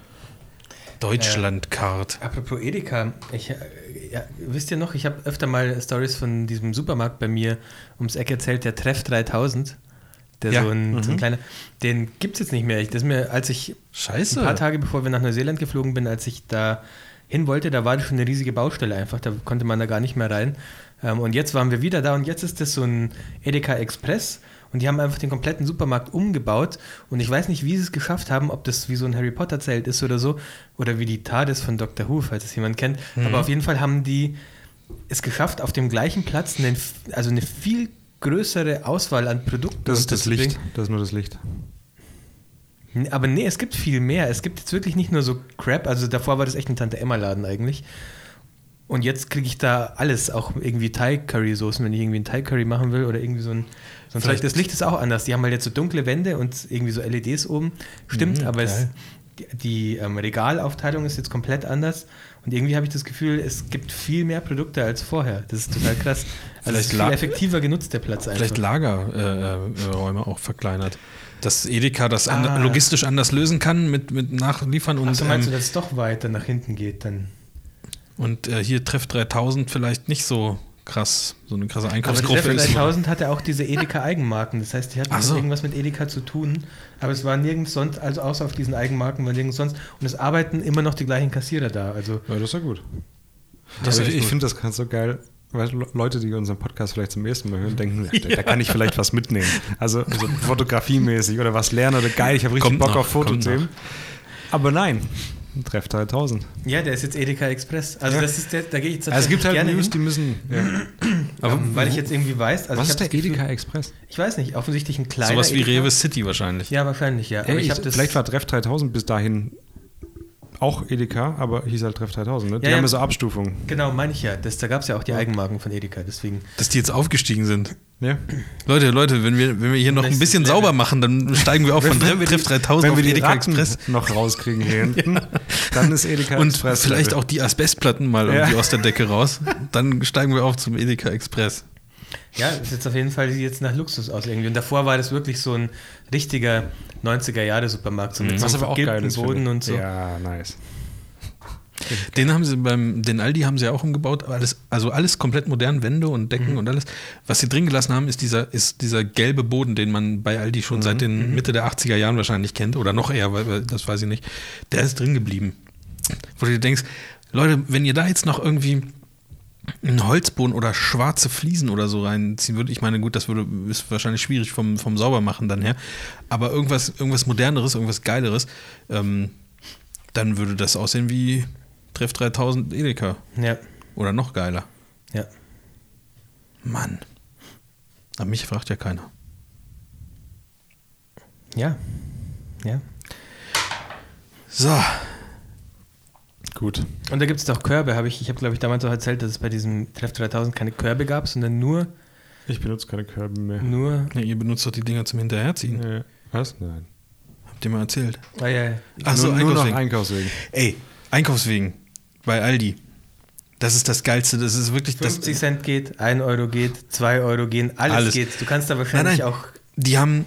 Deutschlandcard.
Äh, apropos Edeka, ich, ja, wisst ihr noch, ich habe öfter mal Stories von diesem Supermarkt bei mir ums Eck erzählt, der Treff 3000. Der ja. so, ein, mhm. so ein mhm. kleiner, den gibt es jetzt nicht mehr. Das ist mir, als ich
Scheiße.
ein paar Tage bevor wir nach Neuseeland geflogen bin, als ich da hin wollte, da war das schon eine riesige Baustelle einfach, da konnte man da gar nicht mehr rein. Ähm, und jetzt waren wir wieder da und jetzt ist das so ein Edeka Express und die haben einfach den kompletten Supermarkt umgebaut. Und ich weiß nicht, wie sie es geschafft haben, ob das wie so ein Harry Potter-Zelt ist oder so, oder wie die TARDIS von Dr. Who, falls es jemand kennt. Mhm. Aber auf jeden Fall haben die es geschafft, auf dem gleichen Platz einen, also eine viel größere Auswahl an Produkten.
Das ist das Licht. Das ist nur das Licht.
Aber nee, es gibt viel mehr. Es gibt jetzt wirklich nicht nur so Crap. Also davor war das echt ein Tante Emma-Laden eigentlich. Und jetzt kriege ich da alles, auch irgendwie Thai-Curry-Soßen, wenn ich irgendwie einen Thai-Curry machen will oder irgendwie so ein Sonst Vielleicht das Licht ist auch anders. Die haben halt jetzt so dunkle Wände und irgendwie so LEDs oben. Stimmt, mhm, aber es, die ähm, Regalaufteilung ist jetzt komplett anders. Und irgendwie habe ich das Gefühl, es gibt viel mehr Produkte als vorher. Das ist total krass. Also ist viel effektiver genutzt, der Platz
einfach. Vielleicht Lagerräume äh, auch verkleinert. Dass Edeka das ah. an, logistisch anders lösen kann mit, mit Nachliefern und.
Achso, meinst ähm, du, dass es doch weiter nach hinten geht dann?
Und äh, hier trifft 3000 vielleicht nicht so krass, so eine krasse Einkaufsgruppe
ist. 3000 hatte auch diese Edeka-Eigenmarken. Das heißt, die hatten so. irgendwas mit Edeka zu tun. Aber es war nirgends sonst, also außer auf diesen Eigenmarken, war nirgends sonst. Und es arbeiten immer noch die gleichen Kassierer da. Also,
ja, das ist ja gut. Das ich, ich finde das ganz so geil. Weil Leute, die unseren Podcast vielleicht zum ersten Mal hören, denken, ja. da, kann ich vielleicht was mitnehmen. Also, also fotografiemäßig oder was lernen oder geil, ich habe richtig kommt Bock noch, auf Fotothemen. Aber nein, Treff 3000.
Ja, der ist jetzt Edeka Express. Also ja. das ist der, da gehe ich jetzt
also Es gibt halt gerne News, hin. die müssen. Ja.
Aber ähm, weil ich jetzt irgendwie weiß.
Also was ist der Edeka Express?
Ich weiß nicht. Offensichtlich ein kleiner.
Sowas wie Edeka. Rewe City wahrscheinlich.
Ja, wahrscheinlich, ja.
Ey, ich, vielleicht war Treff 3000 bis dahin auch Edeka, aber hieß halt Treff 3000, ne? Die
ja,
haben ja so Abstufungen.
Genau, meine ich ja. Das, da gab es ja auch die Eigenmarken von Edeka, deswegen.
Dass die jetzt aufgestiegen sind. Ja. Leute, Leute, wenn wir, wenn wir hier noch ein bisschen Level. sauber machen, dann steigen wir auch von Treff, Treff 3000
wenn auf wir Edeka Express. noch rauskriegen hier hinten, ja. dann ist Edeka
Und Express. Und vielleicht auch die Asbestplatten mal irgendwie aus der Decke raus. Dann steigen wir auch zum Edeka Express.
Ja, ist jetzt auf jeden Fall jetzt nach Luxus aus irgendwie. Und davor war das wirklich so ein richtiger 90er-Jahre-Supermarkt, so mit mhm.
so einem vergilbten
Boden und so.
Ja, nice.
Den haben sie beim, den Aldi haben sie ja auch umgebaut, alles, also alles komplett modern, Wände und Decken mhm. und alles. Was sie drin gelassen haben, ist dieser, ist dieser gelbe Boden, den man bei Aldi schon mhm. seit den mhm. Mitte der 80er Jahren wahrscheinlich kennt oder noch eher, weil, das weiß ich nicht. Der ist drin geblieben. Wo du dir denkst, Leute, wenn ihr da jetzt noch irgendwie einen Holzboden oder schwarze Fliesen oder so reinziehen würde, ich meine, gut, das würde, ist wahrscheinlich schwierig vom, vom Saubermachen dann her, aber irgendwas, irgendwas Moderneres, irgendwas Geileres, ähm, dann würde das aussehen wie Treff 3000 Edeka.
Ja.
Oder noch geiler.
Ja.
Mann. Aber mich fragt ja keiner.
Ja. Ja.
So.
Gut. Und da gibt es doch Körbe, habe ich, ich habe glaube ich damals auch erzählt, dass es bei diesem Treff 3000 keine Körbe gab, sondern nur.
Ich benutze keine Körbe mehr.
Nur.
Ja, ihr benutzt doch die Dinger zum Hinterherziehen.
Ja. Was? Nein.
Habt ihr mal erzählt?
Ah, ja, ja.
Achso,
nur, nur noch Einkaufswegen.
Ey, Einkaufswegen bei Aldi. Das ist das Geilste. Das ist wirklich
50
das,
Cent geht, 1 Euro geht, 2 Euro gehen, alles, alles. geht. Du kannst da wahrscheinlich nein, nein. auch.
Die haben,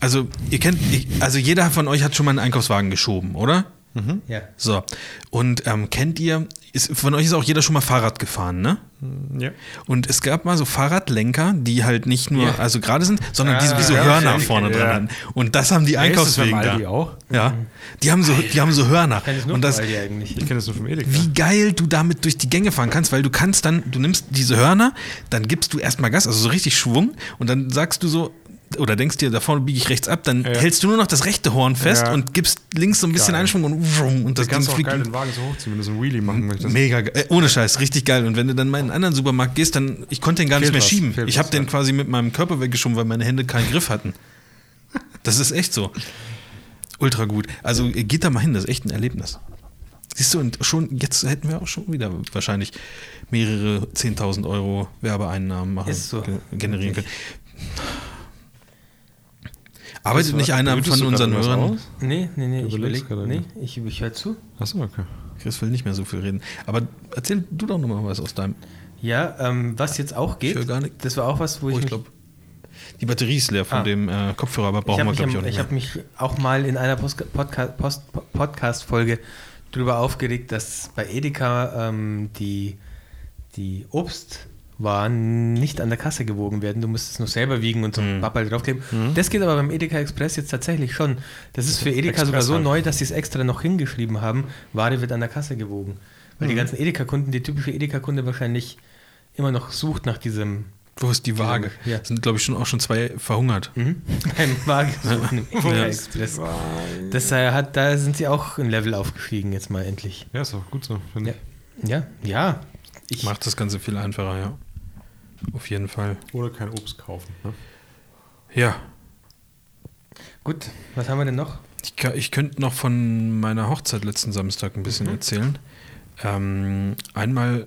also ihr kennt, also jeder von euch hat schon mal einen Einkaufswagen geschoben, oder?
Mhm. Ja.
So. Und ähm, kennt ihr, ist, von euch ist auch jeder schon mal Fahrrad gefahren, ne?
Ja.
Und es gab mal so Fahrradlenker, die halt nicht nur, ja. also gerade sind, sondern ja, die wie so ja, Hörner vorne dran hatten. Und das haben die Einkaufswegen da.
Die auch?
Ja. Die haben so, die haben so Hörner.
Ich
und das,
eigentlich.
Ich kenne das nur vom Edeka.
Wie geil du damit durch die Gänge fahren kannst, weil du kannst dann, du nimmst diese Hörner, dann gibst du erstmal Gas, also so richtig Schwung und dann sagst du so, oder denkst dir, da vorne biege ich rechts ab, dann ja. hältst du nur noch das rechte Horn fest ja. und gibst links so ein bisschen geil. Einschwung und, wumm, und das
Ding fliegt. geil den Wagen so hochziehen, wenn du so einen Wheelie machen möchtest.
Mega geil. Äh, ohne Scheiß, richtig geil. Und wenn du dann mal in einen anderen Supermarkt gehst, dann, ich konnte den gar Fehlt nicht mehr was. schieben. Fehlt ich habe den quasi mit meinem Körper weggeschoben, weil meine Hände keinen Griff hatten. Das ist echt so. Ultra gut. Also geht da mal hin, das ist echt ein Erlebnis. Siehst du, und schon, jetzt hätten wir auch schon wieder wahrscheinlich mehrere 10.000 Euro Werbeeinnahmen machen, so. generieren können. Arbeitet nicht einer von unseren Hörern?
Nee, nee, nee, ich überlege. Nee, ich, ich höre zu.
Achso, okay.
Chris will nicht mehr so viel reden. Aber erzähl du doch nochmal was aus deinem.
Ja, ähm, was jetzt auch geht.
Ich gar nicht.
Das war auch was, wo oh, ich.
ich glaube, die Batterie ist leer von ah. dem äh, Kopfhörer, aber brauchen wir, glaube ich, auch nicht.
Ich habe mich auch mal in einer Podcast-Folge darüber aufgeregt, dass bei Edeka ähm, die, die Obst- waren nicht an der Kasse gewogen werden. Du musst es nur selber wiegen und so ein mhm. Pappal draufkleben. Mhm. Das geht aber beim Edeka Express jetzt tatsächlich schon. Das ist für Edeka Express sogar so halt. neu, dass sie es extra noch hingeschrieben haben. Ware wird an der Kasse gewogen. Weil mhm. die ganzen Edeka-Kunden, die typische Edeka-Kunde wahrscheinlich immer noch sucht nach diesem.
Wo ist die Waage?
Ja.
Sind, glaube ich, schon auch schon zwei verhungert.
Mhm. Beim Waage Edeka Express. Das äh, hat, da sind sie auch ein Level aufgestiegen, jetzt mal endlich.
Ja, ist auch gut so,
finde ja. ich. Ja, ja.
Ich Macht das Ganze viel einfacher, ja. Auf jeden Fall.
Oder kein Obst kaufen. Ne?
Ja.
Gut, was haben wir denn noch?
Ich, ich könnte noch von meiner Hochzeit letzten Samstag ein bisschen mhm. erzählen. Ähm, einmal,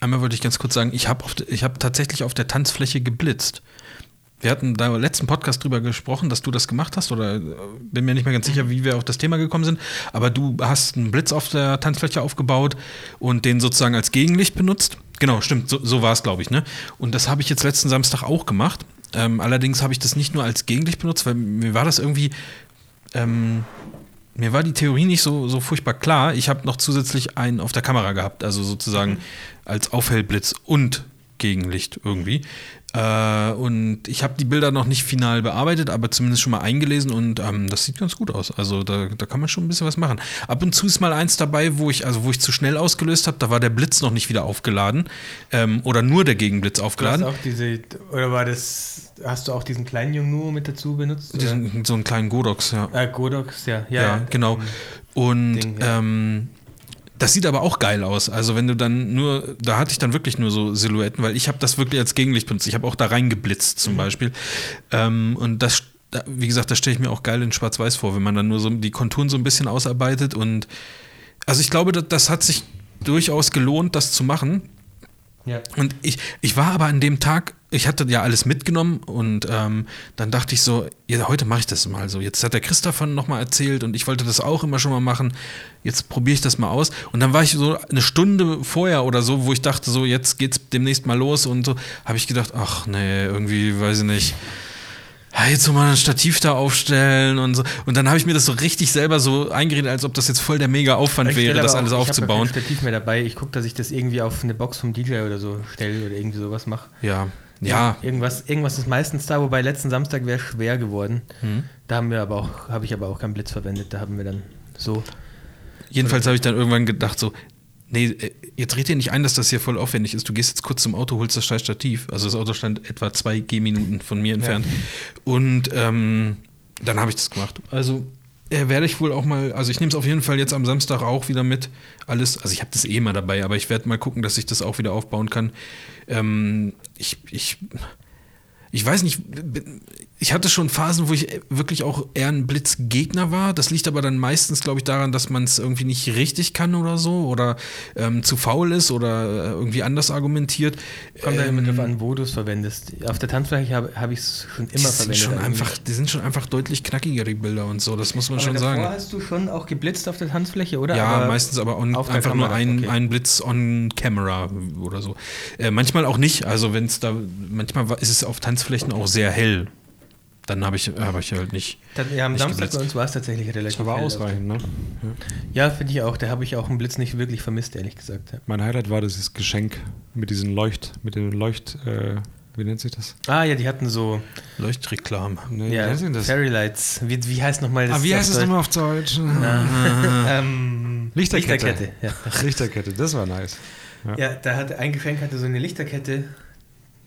einmal wollte ich ganz kurz sagen, ich habe hab tatsächlich auf der Tanzfläche geblitzt. Wir hatten da im letzten Podcast drüber gesprochen, dass du das gemacht hast, oder äh, bin mir nicht mehr ganz sicher, wie wir auf das Thema gekommen sind. Aber du hast einen Blitz auf der Tanzfläche aufgebaut und den sozusagen als Gegenlicht benutzt. Genau, stimmt, so, so war es, glaube ich. Ne? Und das habe ich jetzt letzten Samstag auch gemacht. Ähm, allerdings habe ich das nicht nur als Gegenlicht benutzt, weil mir war das irgendwie. Ähm, mir war die Theorie nicht so, so furchtbar klar. Ich habe noch zusätzlich einen auf der Kamera gehabt, also sozusagen als Aufhellblitz und Gegenlicht irgendwie. Äh, und ich habe die Bilder noch nicht final bearbeitet, aber zumindest schon mal eingelesen und ähm, das sieht ganz gut aus. Also da, da kann man schon ein bisschen was machen. Ab und zu ist mal eins dabei, wo ich, also wo ich zu schnell ausgelöst habe, da war der Blitz noch nicht wieder aufgeladen. Ähm, oder nur der Gegenblitz aufgeladen.
auch diese, oder war das, hast du auch diesen kleinen Jungen mit dazu benutzt?
Diesen, so einen kleinen Godox, ja.
Äh, Godox, ja.
Ja, ja genau. Und Ding, ja. ähm, das sieht aber auch geil aus. Also wenn du dann nur, da hatte ich dann wirklich nur so Silhouetten, weil ich habe das wirklich als Gegenlicht benutzt. Ich habe auch da reingeblitzt zum mhm. Beispiel. Ähm, und das, wie gesagt, das stelle ich mir auch geil in Schwarz-Weiß vor, wenn man dann nur so die Konturen so ein bisschen ausarbeitet. Und also ich glaube, das, das hat sich durchaus gelohnt, das zu machen. Ja. Und ich, ich war aber an dem Tag, ich hatte ja alles mitgenommen und ähm, dann dachte ich so, ja, heute mache ich das mal so. Jetzt hat der Chris davon nochmal erzählt und ich wollte das auch immer schon mal machen. Jetzt probiere ich das mal aus. Und dann war ich so eine Stunde vorher oder so, wo ich dachte, so, jetzt geht's demnächst mal los und so, habe ich gedacht, ach nee, irgendwie, weiß ich nicht ja, jetzt so mal ein Stativ da aufstellen und so. Und dann habe ich mir das so richtig selber so eingeredet, als ob das jetzt voll der mega Aufwand wäre, das alles auch, aufzubauen. Ich
habe kein Stativ mehr dabei. Ich gucke, dass ich das irgendwie auf eine Box vom DJ oder so stelle oder irgendwie sowas mache.
Ja.
Ja. ja. Irgendwas, irgendwas ist meistens da, wobei letzten Samstag wäre schwer geworden. Hm. Da haben wir aber auch, habe ich aber auch keinen Blitz verwendet. Da haben wir dann so.
Jedenfalls habe ich dann irgendwann gedacht, so, nee, äh, jetzt red dir nicht ein, dass das hier voll aufwendig ist. Du gehst jetzt kurz zum Auto, holst das scheiß Stativ. Also das Auto stand etwa zwei Gehminuten von mir entfernt. Ja. Und ähm, dann habe ich das gemacht. Also äh, werde ich wohl auch mal, also ich nehme es auf jeden Fall jetzt am Samstag auch wieder mit. Alles, also ich habe das eh mal dabei, aber ich werde mal gucken, dass ich das auch wieder aufbauen kann. Ähm, ich, ich ich weiß nicht, ich hatte schon Phasen, wo ich wirklich auch eher ein Blitzgegner war. Das liegt aber dann meistens, glaube ich, daran, dass man es irgendwie nicht richtig kann oder so oder ähm, zu faul ist oder äh, irgendwie anders argumentiert.
Kommt ähm, immer darauf an, wo du es verwendest. Auf der Tanzfläche habe hab ich es schon immer
die verwendet. Schon einfach, die sind schon einfach deutlich knackiger, die Bilder und so, das muss man aber schon sagen.
hast du schon auch geblitzt auf der Tanzfläche, oder?
Ja, aber meistens aber on, einfach Kamera, nur ein, okay. ein Blitz on camera oder so. Äh, manchmal auch nicht, also wenn es da, manchmal ist es auf Tanzfläche Tanzflächen auch sehr hell. Dann habe ich, hab ich halt nicht.
Dann, ja, am Samstag bei uns war es tatsächlich relativ
Das war ausreichend, ne?
Ja, ja finde ich auch. Da habe ich auch einen Blitz nicht wirklich vermisst, ehrlich gesagt. Ja.
Mein Highlight war dieses Geschenk mit diesen Leucht, mit den Leucht, äh, wie nennt sich das?
Ah ja, die hatten so
Leuchtreklame.
Nee, ja, das? Fairy Lights. Wie, wie heißt nochmal
das? Ah, wie heißt das nochmal auf Deutsch? ähm, Lichterkette. Lichterkette, ja. Lichterkette, das war nice.
Ja. ja, da hatte ein Geschenk hatte so eine Lichterkette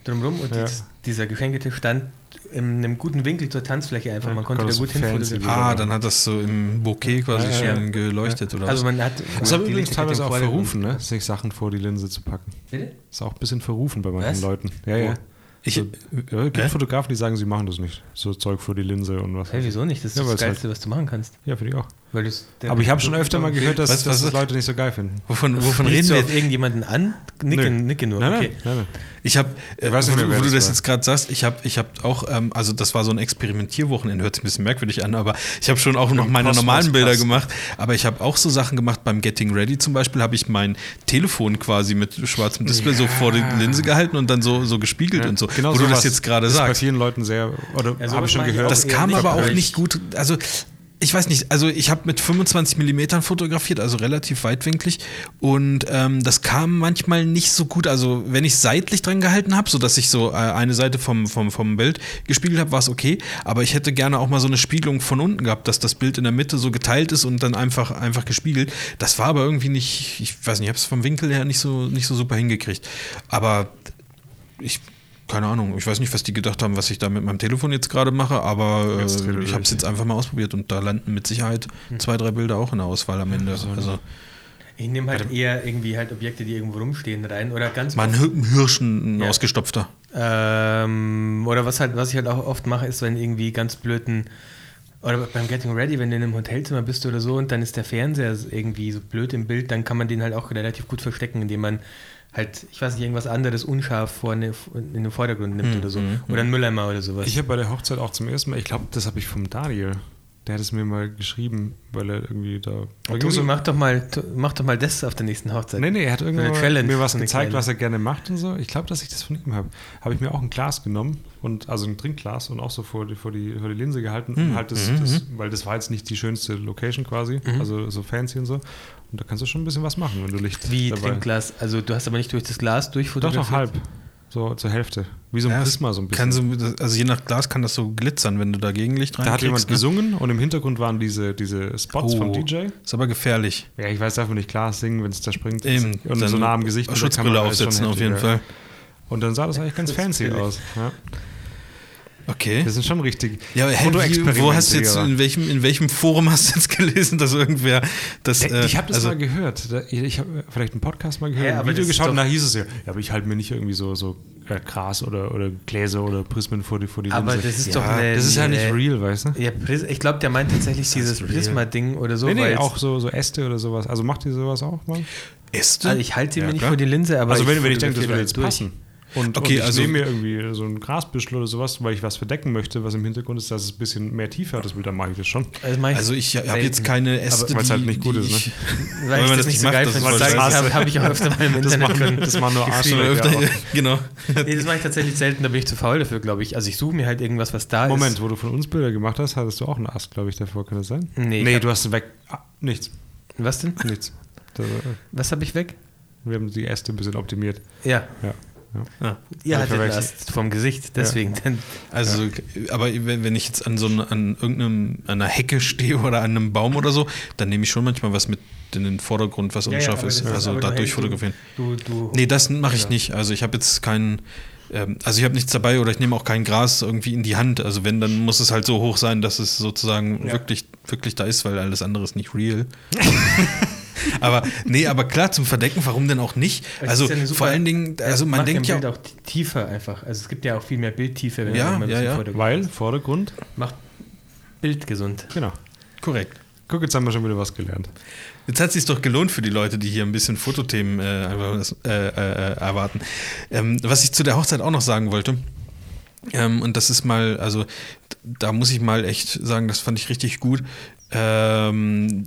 drumherum und ja. die, dieser geschenkte stand in einem guten Winkel zur Tanzfläche einfach. Man konnte da gut
hinfotografieren. Ah, dann hat das so im Bouquet quasi ja, schön geleuchtet oder
Also man hat
das ist aber übrigens teilweise auch verrufen, ne? sich Sachen vor die Linse zu packen. Bitte? Ist auch ein bisschen verrufen bei manchen was? Leuten. Ja, ja. Ich, so, ja, gibt äh? Fotografen, die sagen, sie machen das nicht. So Zeug vor die Linse und was.
Hey, wieso nicht? Das ist ja, das Geilste, halt, was du machen kannst.
Ja, finde ich auch. Aber ich habe schon öfter mal gehört, dass, was, dass das Leute nicht so geil finden.
Wovon, wovon reden wir? jetzt irgendjemanden an? Nicke, nicke nur. Nein,
okay. nein, nein, Ich habe, äh, wo, wo du das jetzt gerade sagst, ich habe ich hab auch, ähm, also das war so ein Experimentierwochenende, hört sich ein bisschen merkwürdig an, aber ich habe schon auch noch meine normalen Bilder krass. gemacht. Aber ich habe auch so Sachen gemacht beim Getting Ready zum Beispiel, habe ich mein Telefon quasi mit schwarzem Display ja. so vor die Linse gehalten und dann so, so gespiegelt ja, und so.
Genau
wo
so
du das jetzt gerade sagst.
Bei vielen Leuten sehr, oder ja, so habe ich schon gehört.
Das kam aber auch nicht gut, also ich weiß nicht, also ich habe mit 25 Millimetern fotografiert, also relativ weitwinklig und ähm, das kam manchmal nicht so gut. Also wenn ich seitlich dran gehalten habe, sodass ich so äh, eine Seite vom, vom, vom Bild gespiegelt habe, war es okay. Aber ich hätte gerne auch mal so eine Spiegelung von unten gehabt, dass das Bild in der Mitte so geteilt ist und dann einfach, einfach gespiegelt. Das war aber irgendwie nicht, ich weiß nicht, ich habe es vom Winkel her nicht so, nicht so super hingekriegt. Aber ich keine Ahnung, ich weiß nicht, was die gedacht haben, was ich da mit meinem Telefon jetzt gerade mache, aber äh, ich habe es jetzt einfach mal ausprobiert und da landen mit Sicherheit hm. zwei, drei Bilder auch in der Auswahl am Ende. Also,
ich nehme halt eher irgendwie halt Objekte, die irgendwo rumstehen, rein oder ganz.
Mal ein Hirschen, ein ja. ausgestopfter.
Ähm, oder was halt, was ich halt auch oft mache, ist, wenn irgendwie ganz blöden oder beim Getting Ready, wenn du in einem Hotelzimmer bist oder so und dann ist der Fernseher irgendwie so blöd im Bild, dann kann man den halt auch relativ gut verstecken, indem man halt, ich weiß nicht, irgendwas anderes unscharf vorne in den Vordergrund nimmt mhm. oder so. Hm, oder ein Mülleimer oder sowas.
Ich habe bei der Hochzeit auch zum ersten Mal, ich glaube, das habe ich vom Daniel. Der hat es mir mal geschrieben, weil er irgendwie da.
Tobi, so, mach, doch mal, mach doch mal das auf der nächsten Hochzeit.
Nee, nee, er hat irgendwie mir was gezeigt, was er gerne macht und so. Ich glaube, dass ich das von ihm habe. Habe ich mir auch ein Glas genommen und also ein Trinkglas und auch so vor die, vor die, vor die Linse gehalten. Mhm. halt das, mhm. das, weil das war jetzt nicht die schönste Location quasi, mhm. also so fancy und so. Und da kannst du schon ein bisschen was machen, wenn du Licht.
Wie dabei. Trinkglas? Also du hast aber nicht durch das Glas durchfotografiert?
Doch, noch halb. So zur Hälfte. Wie so ein ja, Prisma so ein
bisschen. So, also je nach Glas kann das so glitzern, wenn du da Gegenlicht rein
Da hat jemand ne? gesungen und im Hintergrund waren diese, diese Spots oh, vom DJ.
Ist aber gefährlich.
Ja, ich weiß, darf man nicht Glas singen, wenn es da springt.
Eben.
Und so nah am Gesicht.
Schutzbrille aufsetzen auf jeden Fall.
Und dann sah das eigentlich ganz fancy aus. Ja. Okay. Das sind schon richtig.
Ja, hey, wie, wo hast du jetzt, in welchem, in welchem Forum hast du jetzt gelesen, dass irgendwer das.
Äh, ich habe das also, mal gehört. Ich habe vielleicht einen Podcast mal gehört, ja, ein Video geschaut und da hieß es ja, ja, aber ich halte mir nicht irgendwie so, so äh, Gras oder, oder Gläser oder Prismen vor die, vor die
Aber Linse. das ist
ja,
doch eine,
Das ist ja nicht real, weißt du?
Ja, ich glaube, der meint tatsächlich dieses Prisma-Ding oder so.
Nee, nee, auch so, so Äste oder sowas. Also macht ihr sowas auch mal?
Äste? Also ich halte sie ja, mir nicht vor die Linse, aber.
Also wenn, wenn ich denke, das würde jetzt durch. passen. Und, okay, und ich also, nehme mir irgendwie so ein Grasbüschel oder sowas, weil ich was verdecken möchte, was im Hintergrund ist, dass es ein bisschen mehr Tiefe hat, das Bild, dann mache ich das schon.
Also, ich, also ich habe jetzt keine Äste,
Weil es halt nicht gut ist, ne?
weil, weil man das nicht so geil finde, das habe hab ich auch öfter mal im Internet
das machen, das machen nur Arschlöcher.
Genau.
nee, das mache ich tatsächlich selten, da bin ich zu faul dafür, glaube ich. Also ich suche mir halt irgendwas, was da
Moment, ist. Moment, wo du von uns Bilder gemacht hast, hattest du auch einen Ast, glaube ich, davor, kann das sein?
Nee.
Nee, du hast weg. Ah, nichts.
Was denn?
Nichts.
was habe ich weg?
Wir haben die Äste ein bisschen optimiert.
Ja.
Ja.
Ja. Ah, ihr hattet Ast vom Gesicht, deswegen. Ja.
Also, ja. aber wenn, ich jetzt an so eine, an irgendeinem, an einer Hecke stehe oder an einem Baum oder so, dann nehme ich schon manchmal was mit in den Vordergrund, was unscharf ist. ist. Also dadurch fotografieren. Du, du, nee, das mache ich nicht. Also ich habe jetzt keinen. Ähm, also ich habe nichts dabei oder ich nehme auch kein Gras irgendwie in die Hand. Also wenn, dann muss es halt so hoch sein, dass es sozusagen wirklich, wirklich da ist, weil alles andere ist nicht real. aber nee, aber klar, zum Verdecken, warum denn auch nicht? Also ja vor allen Dingen, also man denkt ja.
Bild auch tiefer einfach. Also es gibt ja auch viel mehr Bildtiefe,
wenn ja, man ja, ja. Vordergrund Weil Vordergrund
macht Bild gesund.
Genau.
Korrekt.
Guck, jetzt haben wir schon wieder was gelernt.
Jetzt hat es sich doch gelohnt für die Leute, die hier ein bisschen Fotothemen äh, äh, äh, erwarten. Ähm, was ich zu der Hochzeit auch noch sagen wollte, ähm, und das ist mal, also da muss ich mal echt sagen, das fand ich richtig gut ähm,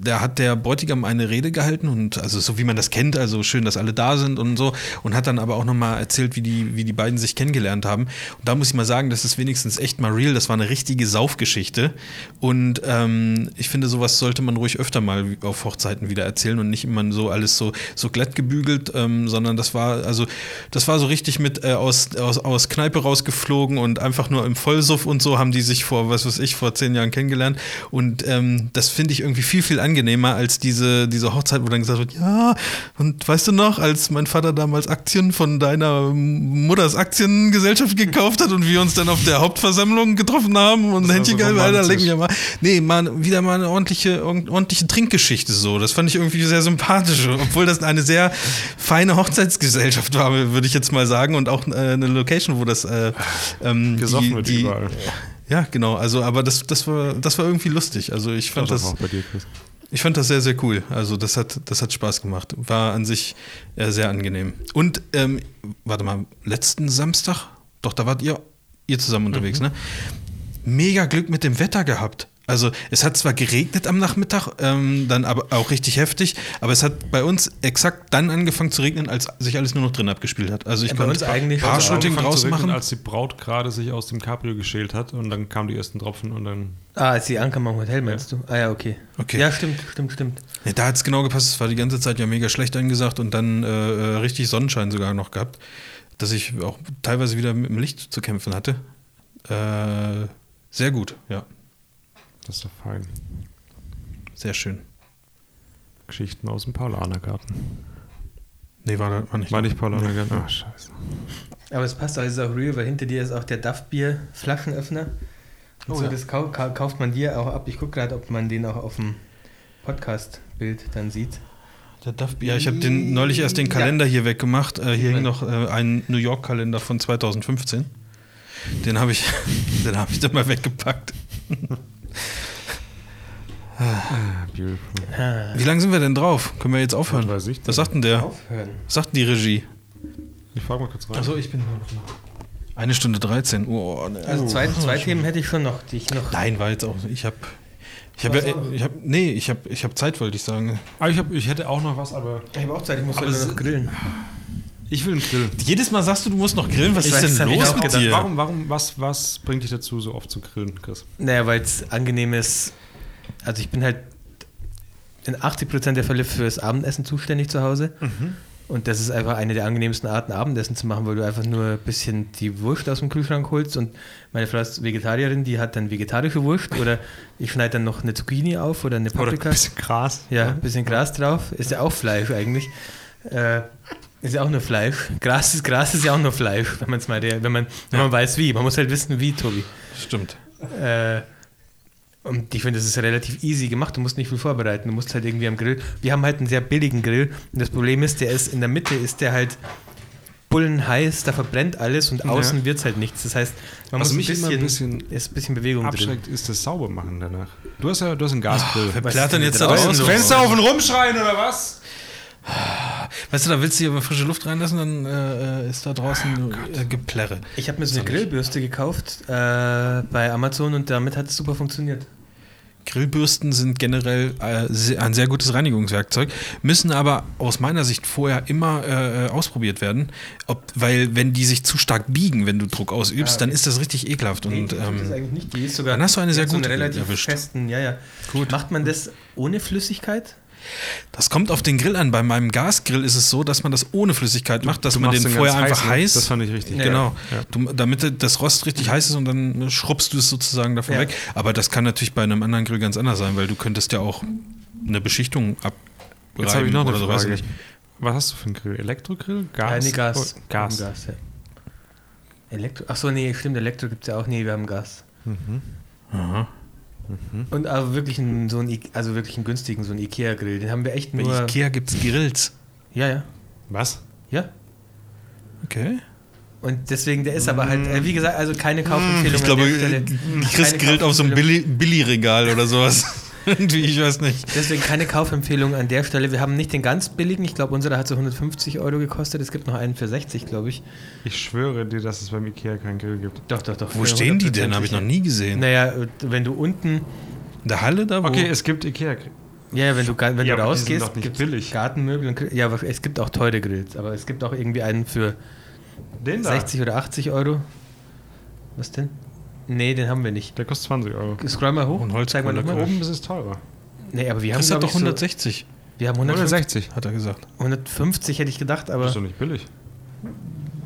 da hat der Bräutigam eine Rede gehalten und also so wie man das kennt, also schön, dass alle da sind und so und hat dann aber auch nochmal erzählt, wie die, wie die beiden sich kennengelernt haben. Und da muss ich mal sagen, das ist wenigstens echt mal real, das war eine richtige Saufgeschichte und ähm, ich finde, sowas sollte man ruhig öfter mal auf Hochzeiten wieder erzählen und nicht immer so alles so, so glatt gebügelt, ähm, sondern das war, also das war so richtig mit äh, aus, aus, aus Kneipe rausgeflogen und einfach nur im Vollsuff und so haben die sich vor, was weiß ich, vor zehn Jahren kennengelernt und ähm, das finde ich irgendwie viel, viel angenehmer als diese, diese Hochzeit, wo dann gesagt wird, ja, und weißt du noch, als mein Vater damals Aktien von deiner Mutters Aktiengesellschaft gekauft hat und wir uns dann auf der Hauptversammlung getroffen haben und Händchen geil, Alter, leg mich mal. Nee, mal, wieder mal eine ordentliche, ordentliche Trinkgeschichte so. Das fand ich irgendwie sehr sympathisch, obwohl das eine sehr feine Hochzeitsgesellschaft war, würde ich jetzt mal sagen, und auch äh, eine Location, wo das äh, ähm,
gesoffen die, wird die, überall.
Ja, genau. Also, aber das, das, war, das war irgendwie lustig. Also ich fand das. das dir, ich fand das sehr, sehr cool. Also das hat, das hat Spaß gemacht. War an sich äh, sehr angenehm. Und ähm, warte mal, letzten Samstag, doch, da wart ihr, ihr zusammen unterwegs, mhm. ne? Mega Glück mit dem Wetter gehabt. Also es hat zwar geregnet am Nachmittag, ähm, dann aber auch richtig heftig, aber es hat bei uns exakt dann angefangen zu regnen, als sich alles nur noch drin abgespielt hat. Also ich ja, konnte
eigentlich Paar-Shooting draus machen. Als die Braut gerade sich aus dem Cabrio geschält hat und dann kamen die ersten Tropfen und dann...
Ah, als sie ankam am Hotel, meinst ja. du? Ah ja, okay.
okay.
Ja, stimmt, stimmt, stimmt.
Ja, da hat es genau gepasst. Es war die ganze Zeit ja mega schlecht angesagt und dann äh, äh, richtig Sonnenschein sogar noch gehabt, dass ich auch teilweise wieder mit dem Licht zu kämpfen hatte. Äh, sehr gut, ja.
Das ist doch fein.
Sehr schön.
Geschichten aus dem Paulanergarten.
Nee, war, war nicht.
War nicht Paulanergarten? Ach, scheiße.
Aber es passt auch, es ist auch real, weil hinter dir ist auch der Duff-Bier-Flaschenöffner. Und oh, so, ja. das kau kauft man dir auch ab. Ich gucke gerade, ob man den auch auf dem Podcast-Bild dann sieht.
Der Duff Ja, ich habe den neulich erst den Kalender ja. hier weggemacht. Äh, hier hing noch äh, ein New York-Kalender von 2015. Den habe ich, den hab ich dann mal weggepackt.
Ah,
Wie lange sind wir denn drauf? Können wir jetzt aufhören?
Was,
Was sagt denn der? Aufhören. Was sagt denn die Regie?
Ich frage mal kurz rein.
Achso, ich bin nur noch.
Eine Stunde 13. Oh,
ne. Also zwei, oh, zwei Themen hätte ich schon noch, die ich noch.
Nein, war jetzt auch. Ich habe. Ich habe, ich hab, nee, ich habe, ich habe Zeit, wollte ich sagen.
Aber ah, ich, hab, ich hätte auch noch was, aber.
Ich habe auch Zeit, ich muss heute noch grillen.
Ich will einen Grill.
Jedes Mal sagst du, du musst noch grillen. Was ich ist denn los
mit dir? Warum, warum, was, was bringt dich dazu, so oft zu grillen, Chris?
Naja, weil es angenehm ist. Also ich bin halt in 80% der Fälle fürs Abendessen zuständig zu Hause. Mhm. Und das ist einfach eine der angenehmsten Arten, Abendessen zu machen, weil du einfach nur ein bisschen die Wurst aus dem Kühlschrank holst. Und meine Frau ist Vegetarierin, die hat dann vegetarische Wurst. Oder ich schneide dann noch eine Zucchini auf oder eine Paprika. Oder
ein bisschen Gras.
Ja, ein bisschen Gras drauf. Ist ja auch Fleisch eigentlich. Äh, Ist ja auch nur Fleisch. Gras ist, Gras ist ja auch nur Fleisch, wenn, man's mal der, wenn, man, wenn ja. man weiß wie. Man muss halt wissen, wie, Tobi.
Stimmt.
Äh, und ich finde, das ist relativ easy gemacht. Du musst nicht viel vorbereiten. Du musst halt irgendwie am Grill. Wir haben halt einen sehr billigen Grill. Und das Problem ist, der ist in der Mitte, ist der halt bullen heiß, da verbrennt alles und außen ja. wird es halt nichts. Das heißt,
man Was muss mich ein bisschen,
ein bisschen, ist ein bisschen Bewegung
abschreckt, drin. ist das Saubermachen danach. Du hast ja du hast einen Gasgrill.
Oh, Plattern jetzt da.
So Fenster auf und rumschreien oder was?
Weißt du, da willst du hier frische Luft reinlassen, dann äh, ist da draußen oh, äh, Geplärre.
Ich habe mir so eine Grillbürste gekauft äh, bei Amazon und damit hat es super funktioniert.
Grillbürsten sind generell äh, ein sehr gutes Reinigungswerkzeug, müssen aber aus meiner Sicht vorher immer äh, ausprobiert werden, ob, weil wenn die sich zu stark biegen, wenn du Druck ausübst, ja, dann ist das richtig ekelhaft. Nee, und, ähm,
das eigentlich nicht. Die ist sogar
dann hast du eine sehr gute
so eine relativ erwischt. festen, ja, ja. Gut. Macht man das ohne Flüssigkeit?
Das kommt auf den Grill an. Bei meinem Gasgrill ist es so, dass man das ohne Flüssigkeit macht, dass man den, den vorher einfach heiß, heiß.
Das fand ich richtig.
Genau. Ja. Du, damit das Rost richtig heiß ist und dann schrubbst du es sozusagen davon ja. weg. Aber das kann natürlich bei einem anderen Grill ganz anders sein, weil du könntest ja auch eine Beschichtung abreiben
Jetzt habe ich noch eine Frage. So, Was hast du für einen Grill? Elektrogrill?
Gas? Ja, nee, Gas.
Oh, Gas.
Gas ja. Elektro Achso, nee, stimmt, Elektro gibt es ja auch. Nee, wir haben Gas. Mhm. Aha. Mhm. Und aber wirklich einen, so einen, also wirklich einen günstigen, so einen Ikea-Grill. Den haben wir echt nur.
Bei Ikea gibt es Grills.
Ja, ja.
Was?
Ja.
Okay.
Und deswegen, der ist aber halt, äh, wie gesagt, also keine Kaufempfehlung.
Ich glaube, Chris grillt auf so einem Billy-Regal oder sowas. Irgendwie, ich weiß nicht.
Deswegen keine Kaufempfehlung an der Stelle. Wir haben nicht den ganz billigen. Ich glaube, unserer hat so 150 Euro gekostet. Es gibt noch einen für 60, glaube ich.
Ich schwöre dir, dass es beim Ikea keinen Grill gibt.
Doch, doch, doch.
Wo stehen die denn? Habe ich noch nie gesehen.
Naja, wenn du unten.
In der Halle da?
Wo? Okay, es gibt Ikea.
Ja, wenn du, wenn ja, du rausgehst,
gibt billig.
Gartenmöbel. Und, ja, aber es gibt auch teure Grills. Aber es gibt auch irgendwie einen für 60 oder 80 Euro. Was denn? Nee, den haben wir nicht.
Der kostet 20 Euro.
Scroll mal hoch.
Und Holz
Zeig mal
nochmal. Oben ist es teurer.
Nee, aber wir
haben
doch
doch 160.
So, wir haben 160,
hat er gesagt.
150 hätte ich gedacht, aber.
Das ist doch nicht billig.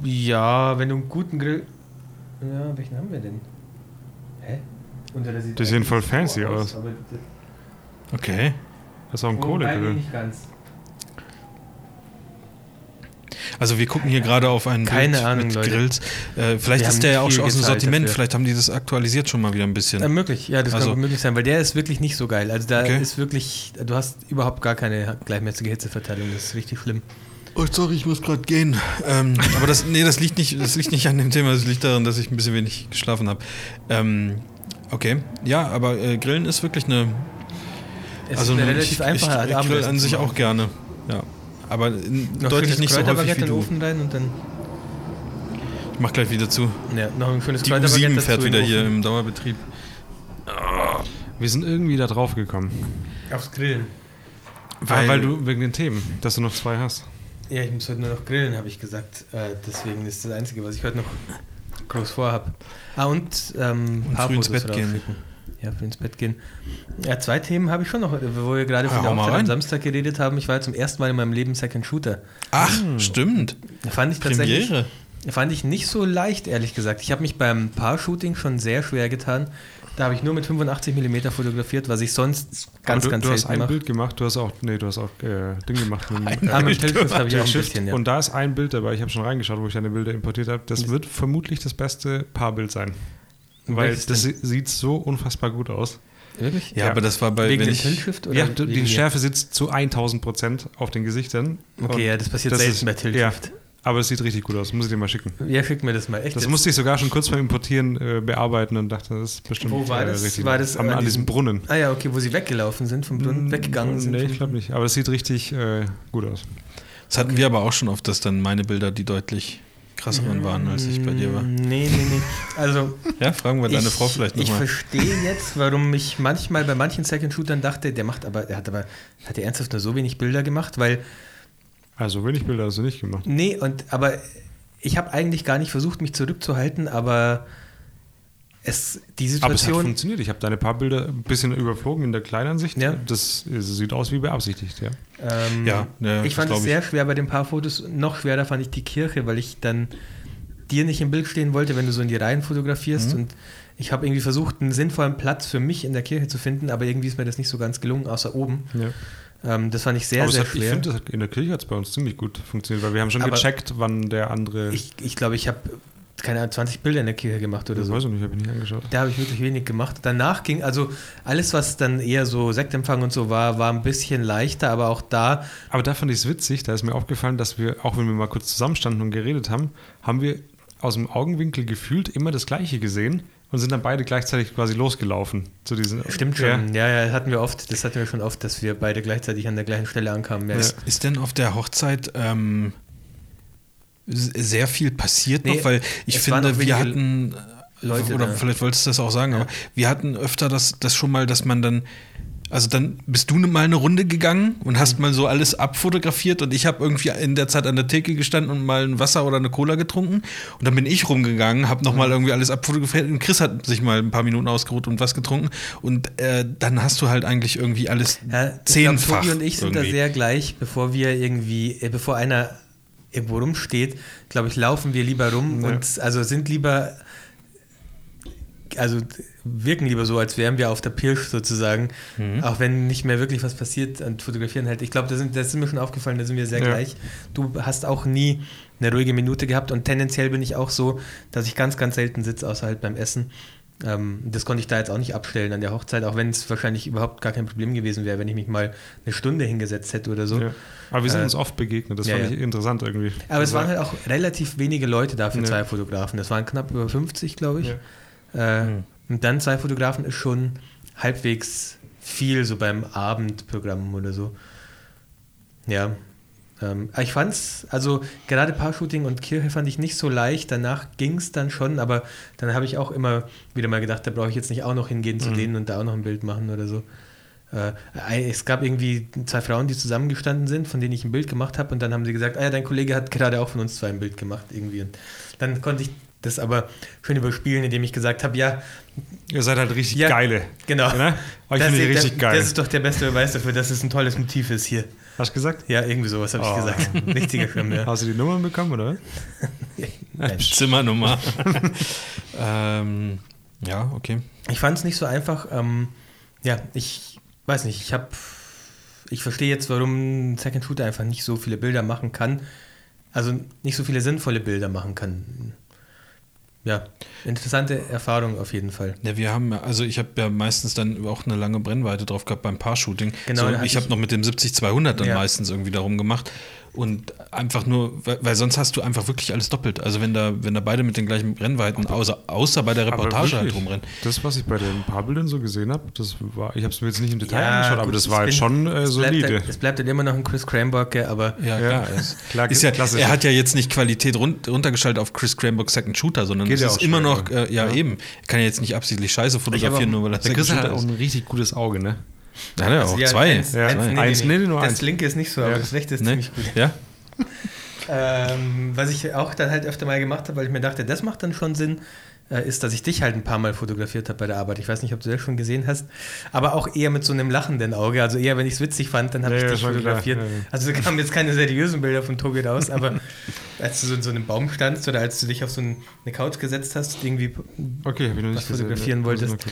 Ja, wenn du einen guten Grill. Ja, welchen haben wir denn? Hä?
Und der sieht die sehen voll fancy aus. aus.
okay.
Das ist auch ein Kohlegrill.
nicht ganz.
Also wir gucken hier gerade auf einen
Keine Bild Ahnung,
mit
Leute.
Grills. Äh, vielleicht ist der ja auch schon aus dem Sortiment. Dafür. Vielleicht haben die das aktualisiert schon mal wieder ein bisschen.
Ja, möglich, ja, das also. kann möglich sein, weil der ist wirklich nicht so geil. Also da okay. ist wirklich, du hast überhaupt gar keine gleichmäßige Hitzeverteilung. Das ist richtig schlimm.
Oh, sorry, ich muss gerade gehen. Ähm, aber das, nee, das liegt, nicht, das liegt nicht an dem Thema, das liegt daran, dass ich ein bisschen wenig geschlafen habe. Ähm, okay, ja, aber äh, Grillen ist wirklich eine.
Es also ist eine relativ ich, einfache
ich, ich grill an sich auch gerne. Ja. Aber noch deutlich nicht so häufig wie du.
Ofen rein und dann
ich mach gleich wieder zu.
Ja, noch ein schönes
Die U7 fährt wieder hier im Dauerbetrieb.
Wir sind irgendwie da drauf gekommen.
Aufs Grillen.
Weil, weil du wegen den Themen, dass du noch zwei hast.
Ja, ich muss heute nur noch grillen, habe ich gesagt. Äh, deswegen ist das Einzige, was ich heute noch groß vorhabe. Ah, und, ähm,
und früh ins Bett gehen.
Ja, früh ins Bett gehen. Ja, zwei Themen habe ich schon noch, wo wir gerade von der Hochzeit am Samstag geredet haben. Ich war zum ersten Mal in meinem Leben Second Shooter.
Ach, hm. stimmt.
Fand ich tatsächlich. Premiere. Fand ich nicht so leicht, ehrlich gesagt. Ich habe mich beim Paar-Shooting schon sehr schwer getan. Da habe ich nur mit 85 mm fotografiert, was ich sonst ganz,
du,
ganz
du hast ein. Bild gemacht, du hast auch, nee, du hast auch äh, Ding gemacht.
Mit, äh, mit Tilt habe ich auch ein bisschen,
ja. Und da ist ein Bild dabei, ich habe schon reingeschaut, wo ich deine Bilder importiert habe. Das wird vermutlich das beste Paarbild sein. Weil das sieht so unfassbar gut aus.
Wirklich?
Ja, ja, aber das war bei.
Wegen dem Tintstift?
Ja, die Schärfe sitzt zu 1000 Prozent auf den Gesichtern.
Okay, ja, das passiert das selten ist, bei Tintstift.
Ja, aber es sieht richtig gut aus, muss ich dir mal schicken.
Ja, schick mir das mal echt.
Das musste ich sogar schon kurz beim Importieren äh, bearbeiten und dachte, das ist bestimmt
Wo war
äh,
das?
richtig.
War das
an, an diesem Brunnen.
Ah ja, okay, wo sie weggelaufen sind vom Brunnen, weggegangen sind.
Nee, ich glaube nicht. Aber es sieht richtig äh, gut aus.
Das hatten okay. wir aber auch schon oft, dass dann meine Bilder, die deutlich krasseren waren, als ich bei dir war.
Nee, nee, nee. Also.
ja, fragen wir deine Frau vielleicht nochmal.
Ich verstehe jetzt, warum ich manchmal bei manchen Second-Shootern dachte, der macht aber, der hat aber, hat der ernsthaft nur so wenig Bilder gemacht, weil.
Also wenig Bilder hast du nicht gemacht.
Nee, und aber ich habe eigentlich gar nicht versucht, mich zurückzuhalten, aber es, die Situation. Aber es hat
funktioniert. Ich habe deine paar Bilder ein bisschen überflogen in der Kleinansicht. Ja. Das, sieht aus wie beabsichtigt, ja.
Ähm, ja, ja, ich fand es sehr schwer bei den paar Fotos. Noch schwerer fand ich die Kirche, weil ich dann dir nicht im Bild stehen wollte, wenn du so in die Reihen fotografierst. Mhm. Und ich habe irgendwie versucht, einen sinnvollen Platz für mich in der Kirche zu finden, aber irgendwie ist mir das nicht so ganz gelungen, außer oben. Ja. Ähm, das fand ich sehr, sehr
hat,
schwer.
Ich finde, in der Kirche hat es bei uns ziemlich gut funktioniert, weil wir haben schon Aber gecheckt, wann der andere.
Ich glaube, ich, glaub, ich habe keine Ahnung, 20 Bilder in der Kirche gemacht oder
ich
so.
Weiß ich nicht, habe ich nicht angeschaut.
Da habe ich wirklich wenig gemacht. Danach ging, also alles, was dann eher so Sektempfang und so war, war ein bisschen leichter, aber auch da.
Aber da fand ich es witzig, da ist mir aufgefallen, dass wir, auch wenn wir mal kurz zusammenstanden und geredet haben, haben wir aus dem Augenwinkel gefühlt immer das Gleiche gesehen und sind dann beide gleichzeitig quasi losgelaufen zu diesen.
Stimmt schon. Ja, ja, hatten wir oft. Das hatten wir schon oft, dass wir beide gleichzeitig an der gleichen Stelle ankamen. Ja.
Ist, ist denn auf der Hochzeit ähm, sehr viel passiert nee, noch? Weil ich finde, wir hatten Leute oder da. vielleicht wolltest du das auch sagen, ja. aber wir hatten öfter das, das schon mal, dass man dann also dann bist du mal eine Runde gegangen und hast mhm. mal so alles abfotografiert und ich habe irgendwie in der Zeit an der Theke gestanden und mal ein Wasser oder eine Cola getrunken und dann bin ich rumgegangen, habe noch mal mhm. irgendwie alles abfotografiert und Chris hat sich mal ein paar Minuten ausgeruht und was getrunken und äh, dann hast du halt eigentlich irgendwie alles ja, zehnfach.
Tobi und ich sind irgendwie. da sehr gleich, bevor wir irgendwie, äh, bevor einer irgendwo rumsteht, glaube ich, laufen wir lieber rum ja. und also sind lieber also wirken lieber so, als wären wir auf der Pirsch sozusagen, mhm. auch wenn nicht mehr wirklich was passiert und fotografieren halt. Ich glaube, das, das ist mir schon aufgefallen, da sind wir sehr ja. gleich. Du hast auch nie eine ruhige Minute gehabt und tendenziell bin ich auch so, dass ich ganz, ganz selten sitze, außer halt beim Essen. Ähm, das konnte ich da jetzt auch nicht abstellen an der Hochzeit, auch wenn es wahrscheinlich überhaupt gar kein Problem gewesen wäre, wenn ich mich mal eine Stunde hingesetzt hätte oder so. Ja.
Aber wir sind äh, uns oft begegnet, das ja, fand ich interessant irgendwie.
Aber es waren halt auch relativ wenige Leute da für zwei Fotografen. Das waren knapp über 50, glaube ich. Äh, mhm. Und dann zwei Fotografen ist schon halbwegs viel, so beim Abendprogramm oder so. Ja. Ähm, ich fand's, also gerade Paar-Shooting und Kirche fand ich nicht so leicht. Danach ging es dann schon, aber dann habe ich auch immer wieder mal gedacht, da brauche ich jetzt nicht auch noch hingehen zu mhm. denen und da auch noch ein Bild machen oder so. Äh, es gab irgendwie zwei Frauen, die zusammengestanden sind, von denen ich ein Bild gemacht habe und dann haben sie gesagt, ah ja, dein Kollege hat gerade auch von uns zwei ein Bild gemacht irgendwie. Und dann konnte ich das aber schön überspielen, indem ich gesagt habe, ja.
Ihr seid halt richtig ja, geile.
Genau.
Ne? ich finde die richtig geil.
Das ist doch der beste Beweis dafür, dass es ein tolles Motiv ist hier.
Hast du gesagt?
Ja, irgendwie sowas habe oh. ich gesagt. Richtiger Schirm, ja.
Hast du die Nummern bekommen, oder?
Zimmernummer. ähm, ja, okay.
Ich fand es nicht so einfach. Ähm, ja, ich weiß nicht, ich habe. Ich verstehe jetzt, warum ein Second Shooter einfach nicht so viele Bilder machen kann. Also nicht so viele sinnvolle Bilder machen kann. Ja, interessante Erfahrung auf jeden Fall.
Ja, wir haben, also ich habe ja meistens dann auch eine lange Brennweite drauf gehabt beim Paar-Shooting. Genau. So, ich habe noch mit dem 70-200 dann ja. meistens irgendwie darum gemacht. Und einfach nur, weil sonst hast du einfach wirklich alles doppelt. Also wenn da, wenn da beide mit den gleichen Brennweiten, außer, außer bei der Reportage halt rumrennen.
Das, was ich bei den Paarbildern so gesehen habe, das war, ich habe es mir jetzt nicht im Detail ja, angeschaut, aber das war halt schon äh, solide.
Es bleibt halt immer noch ein Chris Cranbock, aber
ja, klar, ist, klar, ist ja, klassisch. Er hat ja jetzt nicht Qualität run runtergeschaltet auf Chris Cranbock Second Shooter, sondern es ist immer noch, äh, ja, ja, eben, er kann ja jetzt nicht absichtlich Scheiße fotografieren, nur weil er
Second Shooter hat auch ein richtig gutes Auge, ne?
Ja, ja, auch also, zwei.
Eins, ja, eins, nee, eins, nee, nee, nur das eins. linke ist nicht so, aber das rechte ist nee. ziemlich gut.
Ja?
ähm, was ich auch dann halt öfter mal gemacht habe, weil ich mir dachte, das macht dann schon Sinn, äh, ist, dass ich dich halt ein paar Mal fotografiert habe bei der Arbeit. Ich weiß nicht, ob du das schon gesehen hast, aber auch eher mit so einem lachenden Auge. Also eher, wenn ich es witzig fand, dann habe ja, ich dich fotografiert. Ja, ja. Also da kamen jetzt keine seriösen Bilder von Tobi raus, aber als du so in so einem Baum standst oder als du dich auf so eine Couch gesetzt hast, irgendwie
okay, was
fotografieren gesehen, wolltest.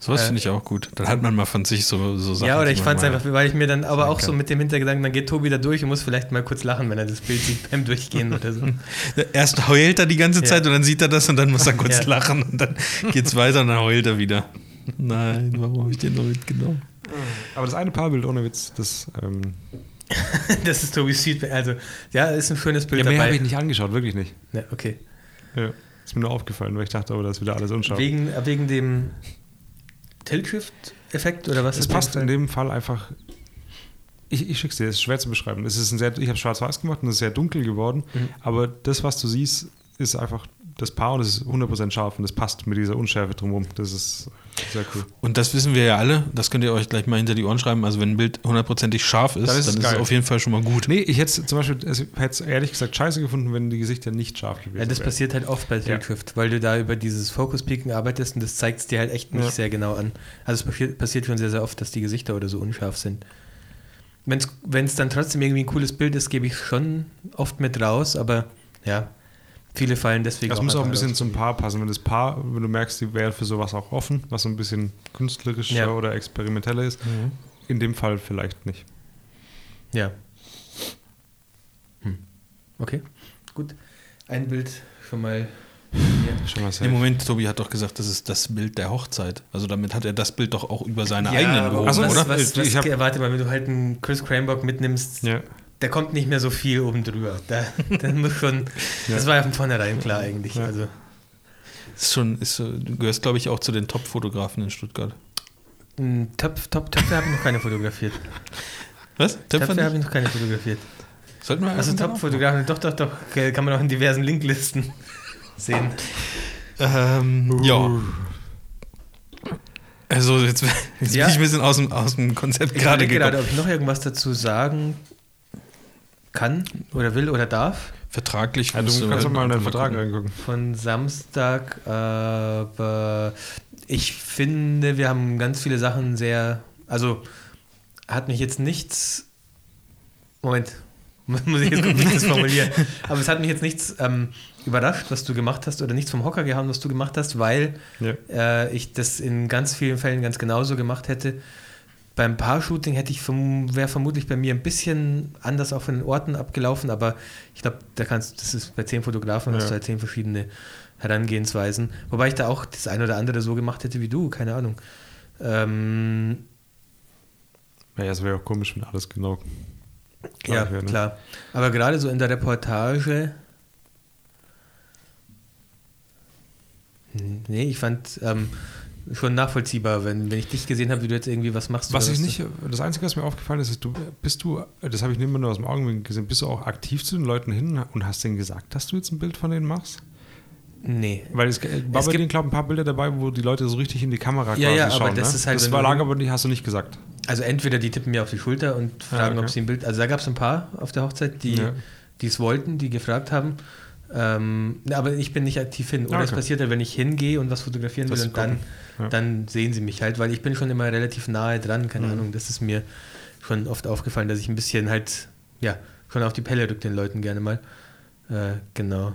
Sowas äh, finde ich auch gut. Dann hat man mal von sich so, so
Sachen. Ja, oder ich fand es einfach, weil ich mir dann aber auch kann. so mit dem Hintergedanken, dann geht Tobi da durch und muss vielleicht mal kurz lachen, wenn er das Bild sieht beim Durchgehen oder so.
Erst heult er die ganze Zeit und dann sieht er das und dann muss er kurz lachen und dann geht's weiter und dann heult er wieder. Nein, warum habe ich den noch mitgenommen?
Aber das eine Paarbild ohne Witz, das. Ähm
das ist Tobis Feedback. Also, ja, ist ein schönes Bild
ja, mehr habe ich nicht angeschaut, wirklich nicht.
Ja, okay.
Ja, ist mir nur aufgefallen, weil ich dachte, oh, das ist wieder alles unscharf.
Wegen, wegen dem Tilt-Shift-Effekt oder was?
Es passt in dem Fall einfach. Ich, ich schick's dir, es ist schwer zu beschreiben. Es ist ein sehr, ich habe schwarz-weiß gemacht und es ist sehr dunkel geworden, mhm. aber das, was du siehst, ist einfach das Paar und es ist 100% scharf und es passt mit dieser Unschärfe drumherum. Das ist sehr cool.
Und das wissen wir ja alle, das könnt ihr euch gleich mal hinter die Ohren schreiben. Also wenn ein Bild hundertprozentig scharf ist, dann ist, dann ist es auf jeden Fall schon mal gut.
Nee, ich hätte zum Beispiel, hätte es ehrlich gesagt scheiße gefunden, wenn die Gesichter nicht scharf gewesen wären.
Ja, das wären. passiert halt oft bei Tilt-Shift, ja. weil du da über dieses Focus-Peaken arbeitest und das zeigt es dir halt echt nicht ja. sehr genau an. Also es passiert, passiert schon sehr, sehr oft, dass die Gesichter oder so unscharf sind. Wenn es dann trotzdem irgendwie ein cooles Bild ist, gebe ich es schon oft mit raus, aber ja, Viele fallen deswegen.
Das muss auch ein bisschen zum Paar passen. Wenn das Paar, wenn du merkst, die wäre für sowas auch offen, was so ein bisschen künstlerischer ja. oder experimenteller ist, mhm. in dem Fall vielleicht nicht.
Ja. Hm. Okay, gut. Ein Bild schon mal.
Ja. Im Moment, Tobi hat doch gesagt, das ist das Bild der Hochzeit. Also damit hat er das Bild doch auch über seine ja, eigenen
gehoben, was, oder? Was, was, ich hab, warte mal, wenn du halt einen Chris Cranbock mitnimmst, ja. Da kommt nicht mehr so viel oben drüber. Da, da muss schon, ja. Das war ja von vornherein klar eigentlich. Ja. Also.
Ist schon, ist, du gehörst, glaube ich, auch zu den Top-Fotografen in Stuttgart.
Hm, Top, Top, Töpfe habe ich noch keine fotografiert.
Was?
Töpfe, Töpfe habe ich noch keine fotografiert. Sollten wir Also Top-Fotografen, doch, doch, doch, kann man auch in diversen Linklisten sehen.
Ähm, ja. Also jetzt, jetzt ja. bin ich ein bisschen aus dem, aus dem Konzept
ich gerade gekommen. gerade, ob ich noch irgendwas dazu sagen kann oder will oder darf.
Vertraglich.
Ja, du kannst halt mal in den Vertrag reingucken.
Von Samstag, aber ich finde, wir haben ganz viele Sachen sehr, also hat mich jetzt nichts, Moment, muss ich jetzt gucken, wie ich das formuliere, aber es hat mich jetzt nichts ähm, überrascht, was du gemacht hast oder nichts vom Hocker gehauen, was du gemacht hast, weil ja. äh, ich das in ganz vielen Fällen ganz genauso gemacht hätte. Beim Paar-Shooting hätte ich wäre vermutlich bei mir ein bisschen anders auf den Orten abgelaufen, aber ich glaube, da kannst das ist bei zehn Fotografen ja. hast du halt zehn verschiedene Herangehensweisen. Wobei ich da auch das eine oder andere so gemacht hätte wie du, keine Ahnung. Ähm,
ja, es wäre auch komisch, wenn alles genau
klar Ja, wäre, ne? klar. Aber gerade so in der Reportage. Nee, ich fand ähm, schon nachvollziehbar, wenn, wenn ich dich gesehen habe, wie du jetzt irgendwie was machst.
Was ich nicht, das Einzige, was mir aufgefallen ist, ist, du bist du, das habe ich nicht mehr nur aus dem Augenblick gesehen, bist du auch aktiv zu den Leuten hin und hast denen gesagt, dass du jetzt ein Bild von denen machst?
Nee.
Weil es war es bei denen, glaube ich, ein paar Bilder dabei, wo die Leute so richtig in die Kamera
ja, ja, schauen. Aber das
ne?
ist halt,
das war lange, aber die hast du nicht gesagt.
Also entweder die tippen mir auf die Schulter und fragen, ja, okay. ob sie ein Bild. Also da gab es ein paar auf der Hochzeit, die ja. es wollten, die gefragt haben. Ähm, aber ich bin nicht aktiv hin. Oder okay. es passiert halt, wenn ich hingehe und was fotografieren will und dann, ja. dann sehen sie mich halt, weil ich bin schon immer relativ nahe dran, keine mhm. Ahnung. Das ist mir schon oft aufgefallen, dass ich ein bisschen halt, ja, schon auf die Pelle rück den Leuten gerne mal. Äh, genau.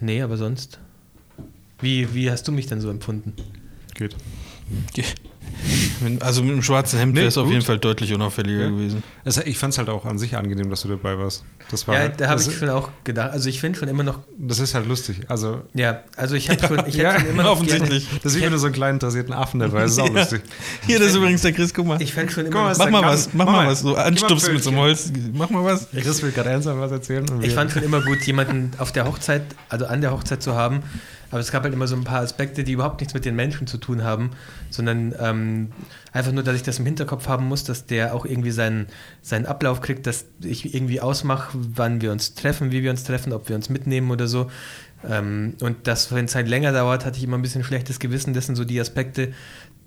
Nee, aber sonst. Wie, wie hast du mich denn so empfunden?
Geht.
Also mit dem schwarzen Hemd nee, wäre es auf jeden Fall deutlich unauffälliger ja. gewesen.
Also ich fand es halt auch an sich angenehm, dass du dabei warst.
Das war
ja,
da habe ich schon auch gedacht. Also ich finde schon immer noch.
Das ist halt lustig. Also
ja, also ich habe schon, ich
ja, schon immer noch offensichtlich. Gerne, das ist wie wenn du so einen kleinen interessierten Affen dabei. Das ist auch ja. lustig.
Hier, das ist übrigens der Chris. Guck mal.
Ich fände schon immer. Mal,
mach mal was. Mach mal was. So anstupsen mit so einem Holz. Mach mal was.
Chris will gerade ernsthaft was erzählen.
Ich fand schon immer gut, jemanden auf der Hochzeit, also an der Hochzeit zu haben, aber es gab halt immer so ein paar Aspekte, die überhaupt nichts mit den Menschen zu tun haben, sondern ähm, einfach nur, dass ich das im Hinterkopf haben muss, dass der auch irgendwie seinen, seinen Ablauf kriegt, dass ich irgendwie ausmache, wann wir uns treffen, wie wir uns treffen, ob wir uns mitnehmen oder so. Ähm, und das, wenn es halt länger dauert, hatte ich immer ein bisschen schlechtes Gewissen. Das sind so die Aspekte,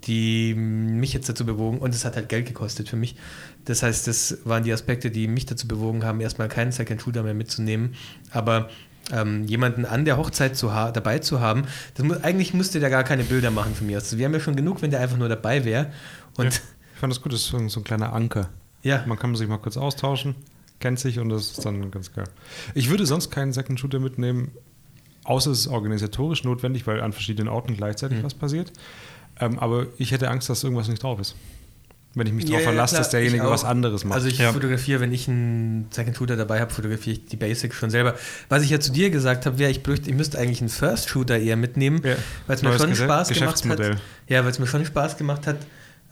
die mich jetzt dazu bewogen, und es hat halt Geld gekostet für mich. Das heißt, das waren die Aspekte, die mich dazu bewogen haben, erstmal keinen Second Shooter mehr mitzunehmen. Aber ähm, jemanden an der Hochzeit zu dabei zu haben, mu eigentlich müsste der gar keine Bilder machen von mir. Also wir haben ja schon genug, wenn der einfach nur dabei wäre. Und ja,
ich fand das gut, das ist so ein, so ein kleiner Anker. Ja. Man kann sich mal kurz austauschen, kennt sich und das ist dann ganz geil. Ich würde sonst keinen Second Shooter mitnehmen, außer es ist organisatorisch notwendig, weil an verschiedenen Orten gleichzeitig mhm. was passiert. Ähm, aber ich hätte Angst, dass irgendwas nicht drauf ist wenn ich mich darauf ja, verlasse, ja, dass derjenige was anderes macht.
Also ich ja. fotografiere, wenn ich einen Second Shooter dabei habe, fotografiere ich die Basics schon selber. Was ich ja zu dir gesagt habe, wäre, ich, ich müsste eigentlich einen First Shooter eher mitnehmen, weil es mir schon Spaß gemacht hat. Ja, weil es mir schon Spaß gemacht hat,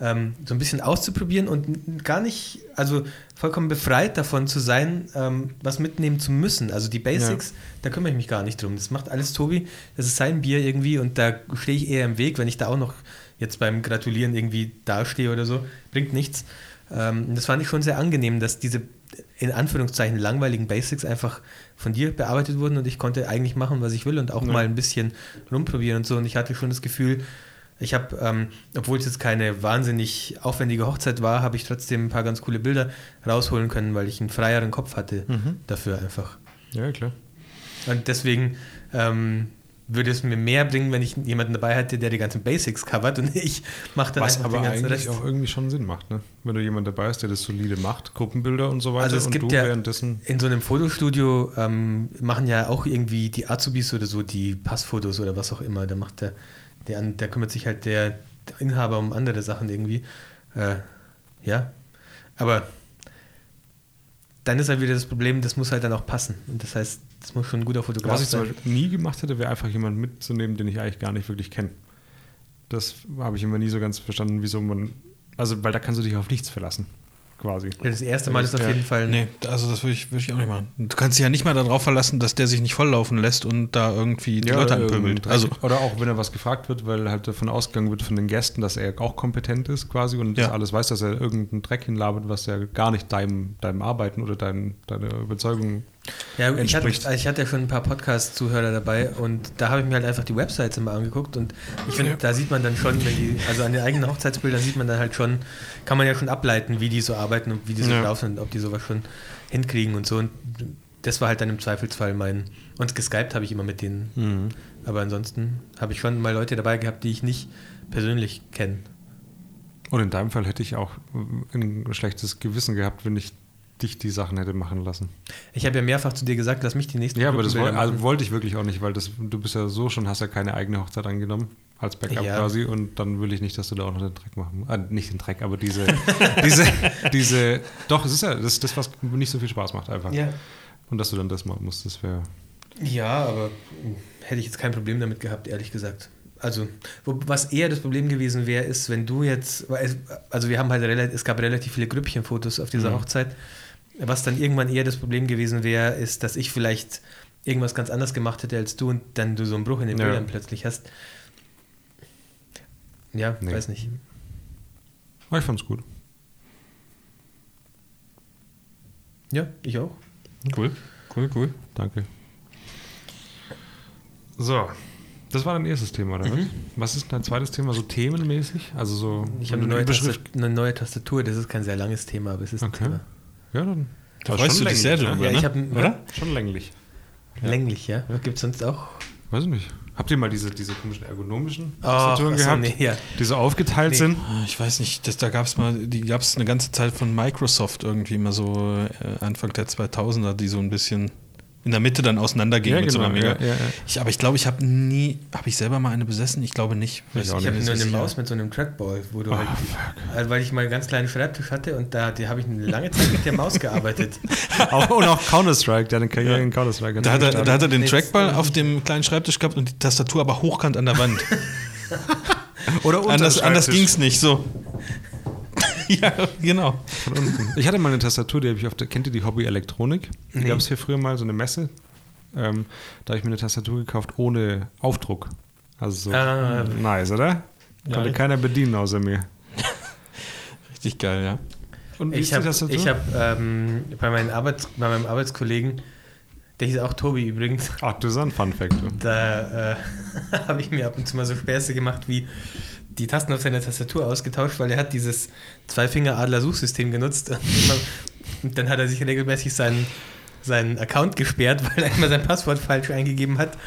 ähm, so ein bisschen auszuprobieren und gar nicht, also vollkommen befreit davon zu sein, ähm, was mitnehmen zu müssen. Also die Basics, da kümmere ich mich gar nicht drum. Das macht alles Tobi, das ist sein Bier irgendwie und da stehe ich eher im Weg, wenn ich da auch noch jetzt beim Gratulieren irgendwie dastehe oder so, bringt nichts. Ähm, das fand ich schon sehr angenehm, dass diese in Anführungszeichen langweiligen Basics einfach von dir bearbeitet wurden und ich konnte eigentlich machen, was ich will und auch ja. mal ein bisschen rumprobieren und so. Und ich hatte schon das Gefühl, ich habe, ähm, obwohl es jetzt keine wahnsinnig aufwendige Hochzeit war, habe ich trotzdem ein paar ganz coole Bilder rausholen können, weil ich einen freieren Kopf hatte mhm. dafür einfach.
Ja, klar.
Und deswegen ähm, würde es mir mehr bringen, wenn ich jemanden dabei hätte, der die ganzen Basics covert und ich mache dann
Was einfach aber den ganzen eigentlich Rest. auch irgendwie schon Sinn macht, ne? Wenn du jemanden dabei hast, der das solide macht, Gruppenbilder und so weiter
also es und gibt ja währenddessen in so einem Fotostudio ähm, machen ja auch irgendwie die Azubis oder so die Passfotos oder was auch immer. Da macht der, der, der kümmert sich halt der, der Inhaber um andere Sachen irgendwie. Äh, Ja. Aber dann ist halt wieder das Problem, das muss halt dann auch passen. Und das heißt, das muss schon ein guter Fotograf
sein. Was ich zum nie gemacht hätte, wäre einfach jemanden mitzunehmen, den ich eigentlich gar nicht wirklich kenne. Das habe ich immer nie so ganz verstanden, wieso man. Also, weil da kannst du dich auf nichts verlassen quasi.
Das erste Mal ist auf jeden Fall.
Nee, also das würde ich, würd ich auch nicht machen. Du kannst dich ja nicht mal darauf verlassen, dass der sich nicht volllaufen lässt und da irgendwie die ja, Leute anpöbelt.
Also oder auch, wenn er was gefragt wird, weil halt davon ausgegangen wird von den Gästen, dass er auch kompetent ist quasi und ja. alles weiß, dass er irgendeinen Dreck hinlabert, was ja gar nicht deinem, deinem Arbeiten oder dein, deiner Überzeugung
ja, ich hatte, ich hatte ja schon ein paar Podcast-Zuhörer dabei und da habe ich mir halt einfach die Websites immer angeguckt und ich finde, ja. da sieht man dann schon, wenn die, also an den eigenen Hochzeitsbildern sieht man dann halt schon, kann man ja schon ableiten, wie die so arbeiten und wie die so ja. laufen und ob die sowas schon hinkriegen und so. Und das war halt dann im Zweifelsfall mein. Und geskypt habe ich immer mit denen. Mhm. Aber ansonsten habe ich schon mal Leute dabei gehabt, die ich nicht persönlich kenne.
Und in deinem Fall hätte ich auch ein schlechtes Gewissen gehabt, wenn ich dich die Sachen hätte machen lassen.
Ich habe ja mehrfach zu dir gesagt, lass mich die nächsten
Ja, aber das wollte, also wollte ich wirklich auch nicht, weil das, du bist ja so schon, hast ja keine eigene Hochzeit angenommen, als Backup ja. quasi, und dann will ich nicht, dass du da auch noch den Dreck machen äh, Nicht den Dreck, aber diese, diese, diese, doch, es ist ja das, das, was nicht so viel Spaß macht einfach. Ja. Und dass du dann das machen musst, das wäre...
Ja, aber hätte ich jetzt kein Problem damit gehabt, ehrlich gesagt. Also, was eher das Problem gewesen wäre, ist, wenn du jetzt, also wir haben halt, es gab relativ viele Grüppchenfotos auf dieser mhm. Hochzeit was dann irgendwann eher das Problem gewesen wäre, ist, dass ich vielleicht irgendwas ganz anderes gemacht hätte als du und dann du so einen Bruch in den ja. Bildern plötzlich hast. Ja, nee. weiß nicht.
Ich fand's gut.
Ja, ich auch.
Cool, cool, cool. Danke. So, das war dein erstes Thema, oder mhm. was? ist dein zweites Thema, so themenmäßig? Also so.
Ich habe eine, neue eine neue Tastatur, das ist kein sehr langes Thema, aber es ist okay. ein Thema.
Ja, dann.
Da freust du dich sehr drüber,
ne? ja, ich hab, oder?
Schon länglich.
Ja. Länglich, ja. Gibt es sonst auch?
Weiß ich nicht. Habt ihr mal diese, diese komischen ergonomischen oh, Tastaturen gehabt, nee, ja. die so aufgeteilt nee. sind?
Ah, ich weiß nicht, das, da gab es mal, die gab es eine ganze Zeit von Microsoft irgendwie mal so äh, Anfang der 2000er, die so ein bisschen in der Mitte dann auseinandergehen ja, mit genau, so einer genau. Mega. Ja, ja, ich, aber ich glaube, ich habe nie, habe ich selber mal eine besessen? Ich glaube nicht.
Ich, ich habe nur eine Maus mit so einem Trackball, wo du oh, halt, also weil ich mal einen ganz kleinen Schreibtisch hatte und da habe ich eine lange Zeit mit der Maus gearbeitet.
auch, und auch Counter-Strike, der hat eine Karriere in Counter-Strike.
Da, hat er, da hat er den Trackball auf dem kleinen Schreibtisch gehabt und die Tastatur aber hochkant an der Wand. Oder Anders, anders ging es nicht, so.
Ja, genau. Von unten. Ich hatte mal eine Tastatur, die habe ich auf der, kennt ihr die Hobby Elektronik? Nee. gab es hier früher mal, so eine Messe. Ähm, da habe ich mir eine Tastatur gekauft ohne Aufdruck. Also so ah, nice, oder? Ja, Konnte keiner bedienen außer mir.
Richtig geil, ja.
Und wie ich habe hab, ähm, bei, meinen Arbeits-, bei meinem Arbeitskollegen, der hieß auch Tobi übrigens.
Ach, du bist ein Fun-Fact.
Da äh, habe ich mir ab und zu mal so Späße gemacht wie die Tasten auf seiner Tastatur ausgetauscht, weil er hat dieses Zwei-Finger-Adler-Suchsystem genutzt. Und dann hat er sich regelmäßig seinen, seinen Account gesperrt, weil er immer sein Passwort falsch eingegeben hat.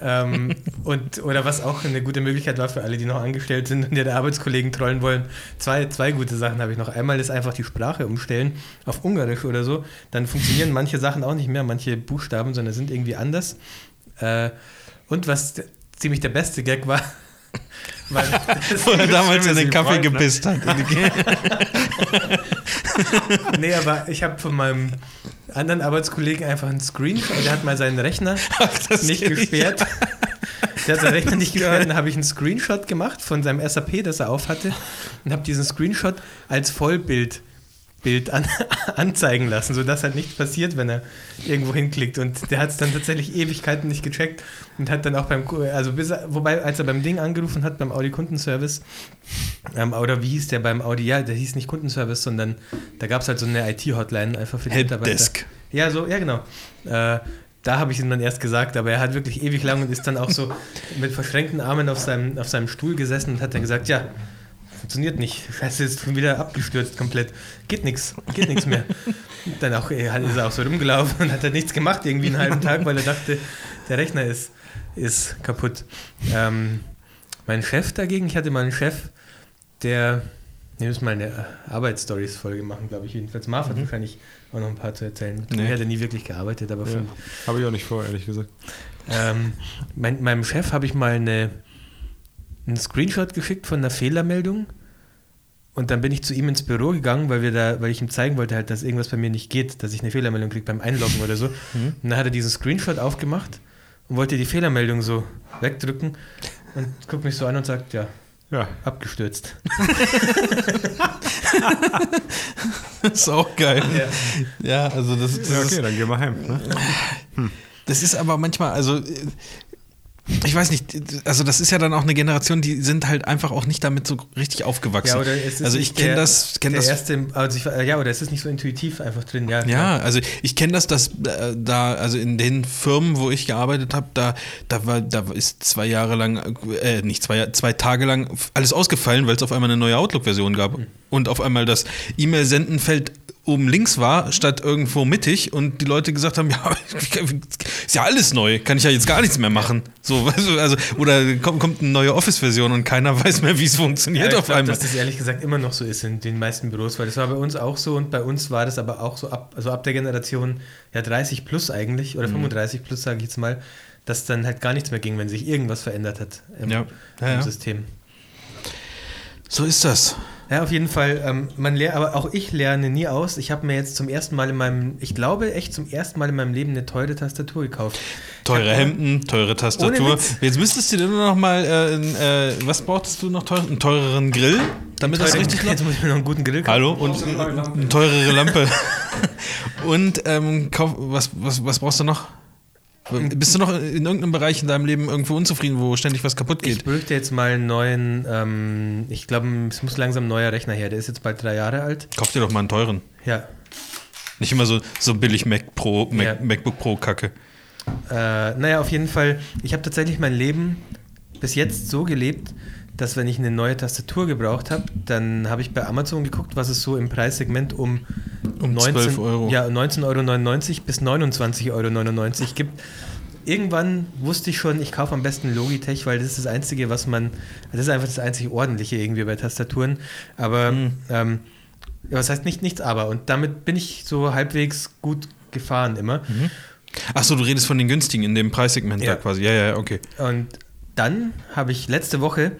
ähm, und, oder was auch eine gute Möglichkeit war für alle, die noch angestellt sind und ihre Arbeitskollegen trollen wollen. Zwei, zwei gute Sachen habe ich noch. Einmal ist einfach die Sprache umstellen auf Ungarisch oder so. Dann funktionieren manche Sachen auch nicht mehr, manche Buchstaben, sondern sind irgendwie anders. Äh, und was ziemlich der beste Gag war,
weil Wo er damals in den Kaffee gepisst ne? hat.
nee, aber ich habe von meinem anderen Arbeitskollegen einfach einen Screenshot. Der hat mal seinen Rechner Ach, nicht gesperrt. Der hat seinen Rechner nicht gesperrt. Dann habe ich einen Screenshot gemacht von seinem SAP, das er auf hatte. Und habe diesen Screenshot als Vollbild Bild an, anzeigen lassen, sodass halt nichts passiert, wenn er irgendwo hinklickt. Und der hat es dann tatsächlich Ewigkeiten nicht gecheckt und hat dann auch beim, also bis er, wobei, als er beim Ding angerufen hat, beim Audi-Kundenservice, ähm, oder wie hieß der beim Audi, ja, der hieß nicht Kundenservice, sondern da gab es halt so eine IT-Hotline einfach für die
Helpdesk.
Ja, so, ja, genau. Äh, da habe ich ihm dann erst gesagt, aber er hat wirklich ewig lang und ist dann auch so mit verschränkten Armen auf seinem, auf seinem Stuhl gesessen und hat dann gesagt, ja, funktioniert nicht. Scheiße, ist schon wieder abgestürzt komplett. Geht nichts, geht nichts mehr. Dann auch, ist er auch so rumgelaufen und hat dann nichts gemacht, irgendwie einen halben Tag, weil er dachte, der Rechner ist, ist kaputt. Ähm, mein Chef dagegen, ich hatte mal einen Chef, der, wir müssen mal eine Arbeitsstories-Folge machen, glaube ich, jedenfalls. Marv mhm. hat wahrscheinlich auch noch ein paar zu erzählen. Nee. Er hat nie wirklich gearbeitet, aber ja.
Habe ich auch nicht vor, ehrlich gesagt.
Ähm, mein, meinem Chef habe ich mal eine einen Screenshot geschickt von einer Fehlermeldung und dann bin ich zu ihm ins Büro gegangen, weil wir da, weil ich ihm zeigen wollte, halt, dass irgendwas bei mir nicht geht, dass ich eine Fehlermeldung kriege beim Einloggen oder so. Mhm. Und dann hat er diesen Screenshot aufgemacht und wollte die Fehlermeldung so wegdrücken und guckt mich so an und sagt, ja, ja. abgestürzt.
das ist auch geil. Ja, ja also das, das
ja, okay, dann gehen wir heim. Ne?
Hm. Das ist aber manchmal, also ich weiß nicht, also das ist ja dann auch eine Generation, die sind halt einfach auch nicht damit so richtig aufgewachsen. Ja, oder es ist also ich kenne das, kenne das.
Erste, also ich, ja, oder es ist nicht so intuitiv einfach drin. Ja,
ja also ich kenne das, dass äh, da, also in den Firmen, wo ich gearbeitet habe, da, da war, da ist zwei Jahre lang, äh, nicht zwei, zwei Tage lang alles ausgefallen, weil es auf einmal eine neue Outlook-Version gab. Mhm. Und auf einmal das E-Mail-Senden fällt oben links war, statt irgendwo mittig und die Leute gesagt haben, ja, ist ja alles neu, kann ich ja jetzt gar nichts mehr machen. So, also, oder kommt, kommt eine neue Office-Version und keiner weiß mehr, wie es funktioniert
ja,
auf glaub, einmal.
dass das ehrlich gesagt immer noch so ist in den meisten Büros, weil das war bei uns auch so und bei uns war das aber auch so ab, also ab der Generation ja 30 plus eigentlich oder 35 mhm. plus, sage ich jetzt mal, dass dann halt gar nichts mehr ging, wenn sich irgendwas verändert hat im, ja. Ja, im System.
So ist das.
Ja, auf jeden Fall. Ähm, man lernt, aber auch ich lerne nie aus. Ich habe mir jetzt zum ersten Mal in meinem, ich glaube echt zum ersten Mal in meinem Leben eine teure Tastatur gekauft.
Teure Hemden, teure Tastatur. Jetzt müsstest du dir nur noch mal, äh, äh, was brauchtest du noch teuer? Einen teureren Grill, damit das richtig
läuft? Jetzt muss ich mir noch einen guten Grill
kaufen. Hallo und eine teurere Lampe. und ähm, kauf, was, was, was brauchst du noch? Bist du noch in irgendeinem Bereich in deinem Leben irgendwo unzufrieden, wo ständig was kaputt geht?
Ich bräuchte jetzt mal einen neuen, ähm, ich glaube, es muss langsam ein neuer Rechner her. Der ist jetzt bald drei Jahre alt.
Kauf dir doch mal einen teuren.
Ja.
Nicht immer so, so billig Mac Pro, Mac, ja. MacBook Pro Kacke.
Äh, naja, auf jeden Fall, ich habe tatsächlich mein Leben bis jetzt so gelebt, dass wenn ich eine neue Tastatur gebraucht habe, dann habe ich bei Amazon geguckt, was es so im Preissegment um,
um 19, Euro.
Ja, 19,99 Euro bis 29,99 Euro gibt. Irgendwann wusste ich schon, ich kaufe am besten Logitech, weil das ist das Einzige, was man, das ist einfach das einzig Ordentliche irgendwie bei Tastaturen. Aber, mhm. ähm, was heißt nicht nichts aber. Und damit bin ich so halbwegs gut gefahren immer. Mhm.
Achso, du redest von den günstigen in dem Preissegment ja. da quasi. Ja, ja, okay.
Und dann habe ich letzte Woche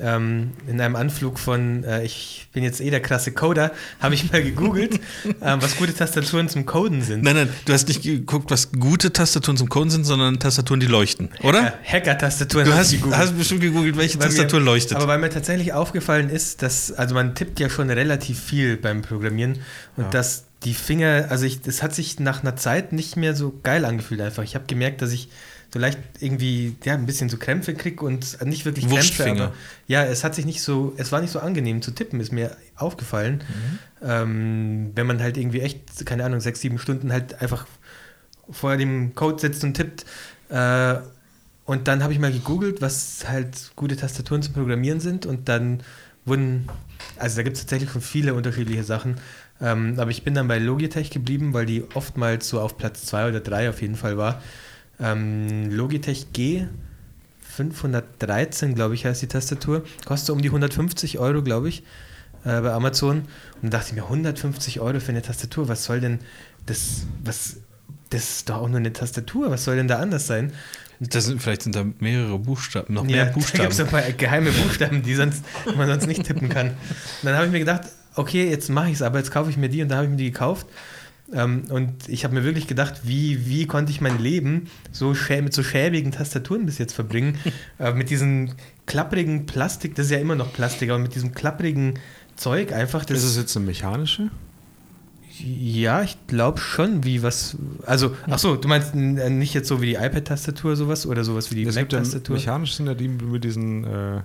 ähm, in einem Anflug von, äh, ich bin jetzt eh der krasse Coder, habe ich mal gegoogelt, ähm, was gute Tastaturen zum Coden sind.
Nein, nein, du hast nicht geguckt, was gute Tastaturen zum Coden sind, sondern Tastaturen, die leuchten, oder?
Hacker-Tastaturen.
Du hast, hast, bestimmt gegoogelt, welche weil Tastatur mir, leuchtet.
Aber weil mir tatsächlich aufgefallen ist, dass, also man tippt ja schon relativ viel beim Programmieren und ja. dass die Finger, also das hat sich nach einer Zeit nicht mehr so geil angefühlt einfach. Ich habe gemerkt, dass ich so leicht irgendwie ja, ein bisschen so Krämpfe kriege und nicht wirklich Krämpfe, aber ja, es hat sich nicht so, es war nicht so angenehm zu tippen, ist mir aufgefallen. Mhm. Ähm, wenn man halt irgendwie echt, keine Ahnung, sechs, sieben Stunden halt einfach vor dem Code sitzt und tippt. Äh, und dann habe ich mal gegoogelt, was halt gute Tastaturen zum Programmieren sind und dann wurden, also da gibt es tatsächlich schon viele unterschiedliche Sachen. Ähm, aber ich bin dann bei Logitech geblieben, weil die oftmals so auf Platz zwei oder drei auf jeden Fall war. Ähm, Logitech G 513, glaube ich, heißt die Tastatur. Kostet um die 150 Euro, glaube ich, äh, bei Amazon. Und dann dachte ich mir, 150 Euro für eine Tastatur, was soll denn das, was, das ist doch auch nur eine Tastatur, was soll denn da anders sein?
Das sind, vielleicht sind da mehrere Buchstaben, noch mehr Buchstaben. Da
gibt es
noch
mal geheime Buchstaben, die sonst, man sonst nicht tippen kann. Und dann habe ich mir gedacht, okay, jetzt mache ich es, aber jetzt kaufe ich mir die und da habe ich mir die gekauft. Ähm, und ich habe mir wirklich gedacht, wie, wie konnte ich mein Leben so mit so schäbigen Tastaturen bis jetzt verbringen? äh, mit diesem klapprigen Plastik, das ist ja immer noch Plastik, aber mit diesem klapprigen Zeug einfach.
Das, ist es jetzt eine mechanische?
Ja, ich glaube schon, wie was. Also, ach so, du meinst nicht jetzt so wie die iPad-Tastatur sowas oder sowas wie die
Mac-Tastatur? Mechanisch sind ja die mit diesen äh,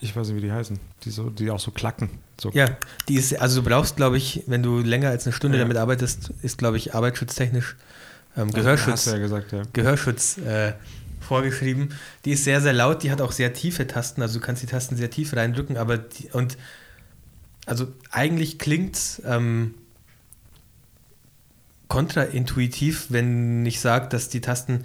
ich weiß nicht, wie die heißen, die, so, die auch so klacken. So.
Ja, die ist, also du brauchst, glaube ich, wenn du länger als eine Stunde ja. damit arbeitest, ist, glaube ich, arbeitsschutztechnisch ähm, Gehörschutz,
ja gesagt, ja.
Gehörschutz äh, vorgeschrieben. Die ist sehr, sehr laut, die hat auch sehr tiefe Tasten, also du kannst die Tasten sehr tief reindrücken, aber die, und also eigentlich klingt ähm, kontraintuitiv, wenn ich sage, dass die Tasten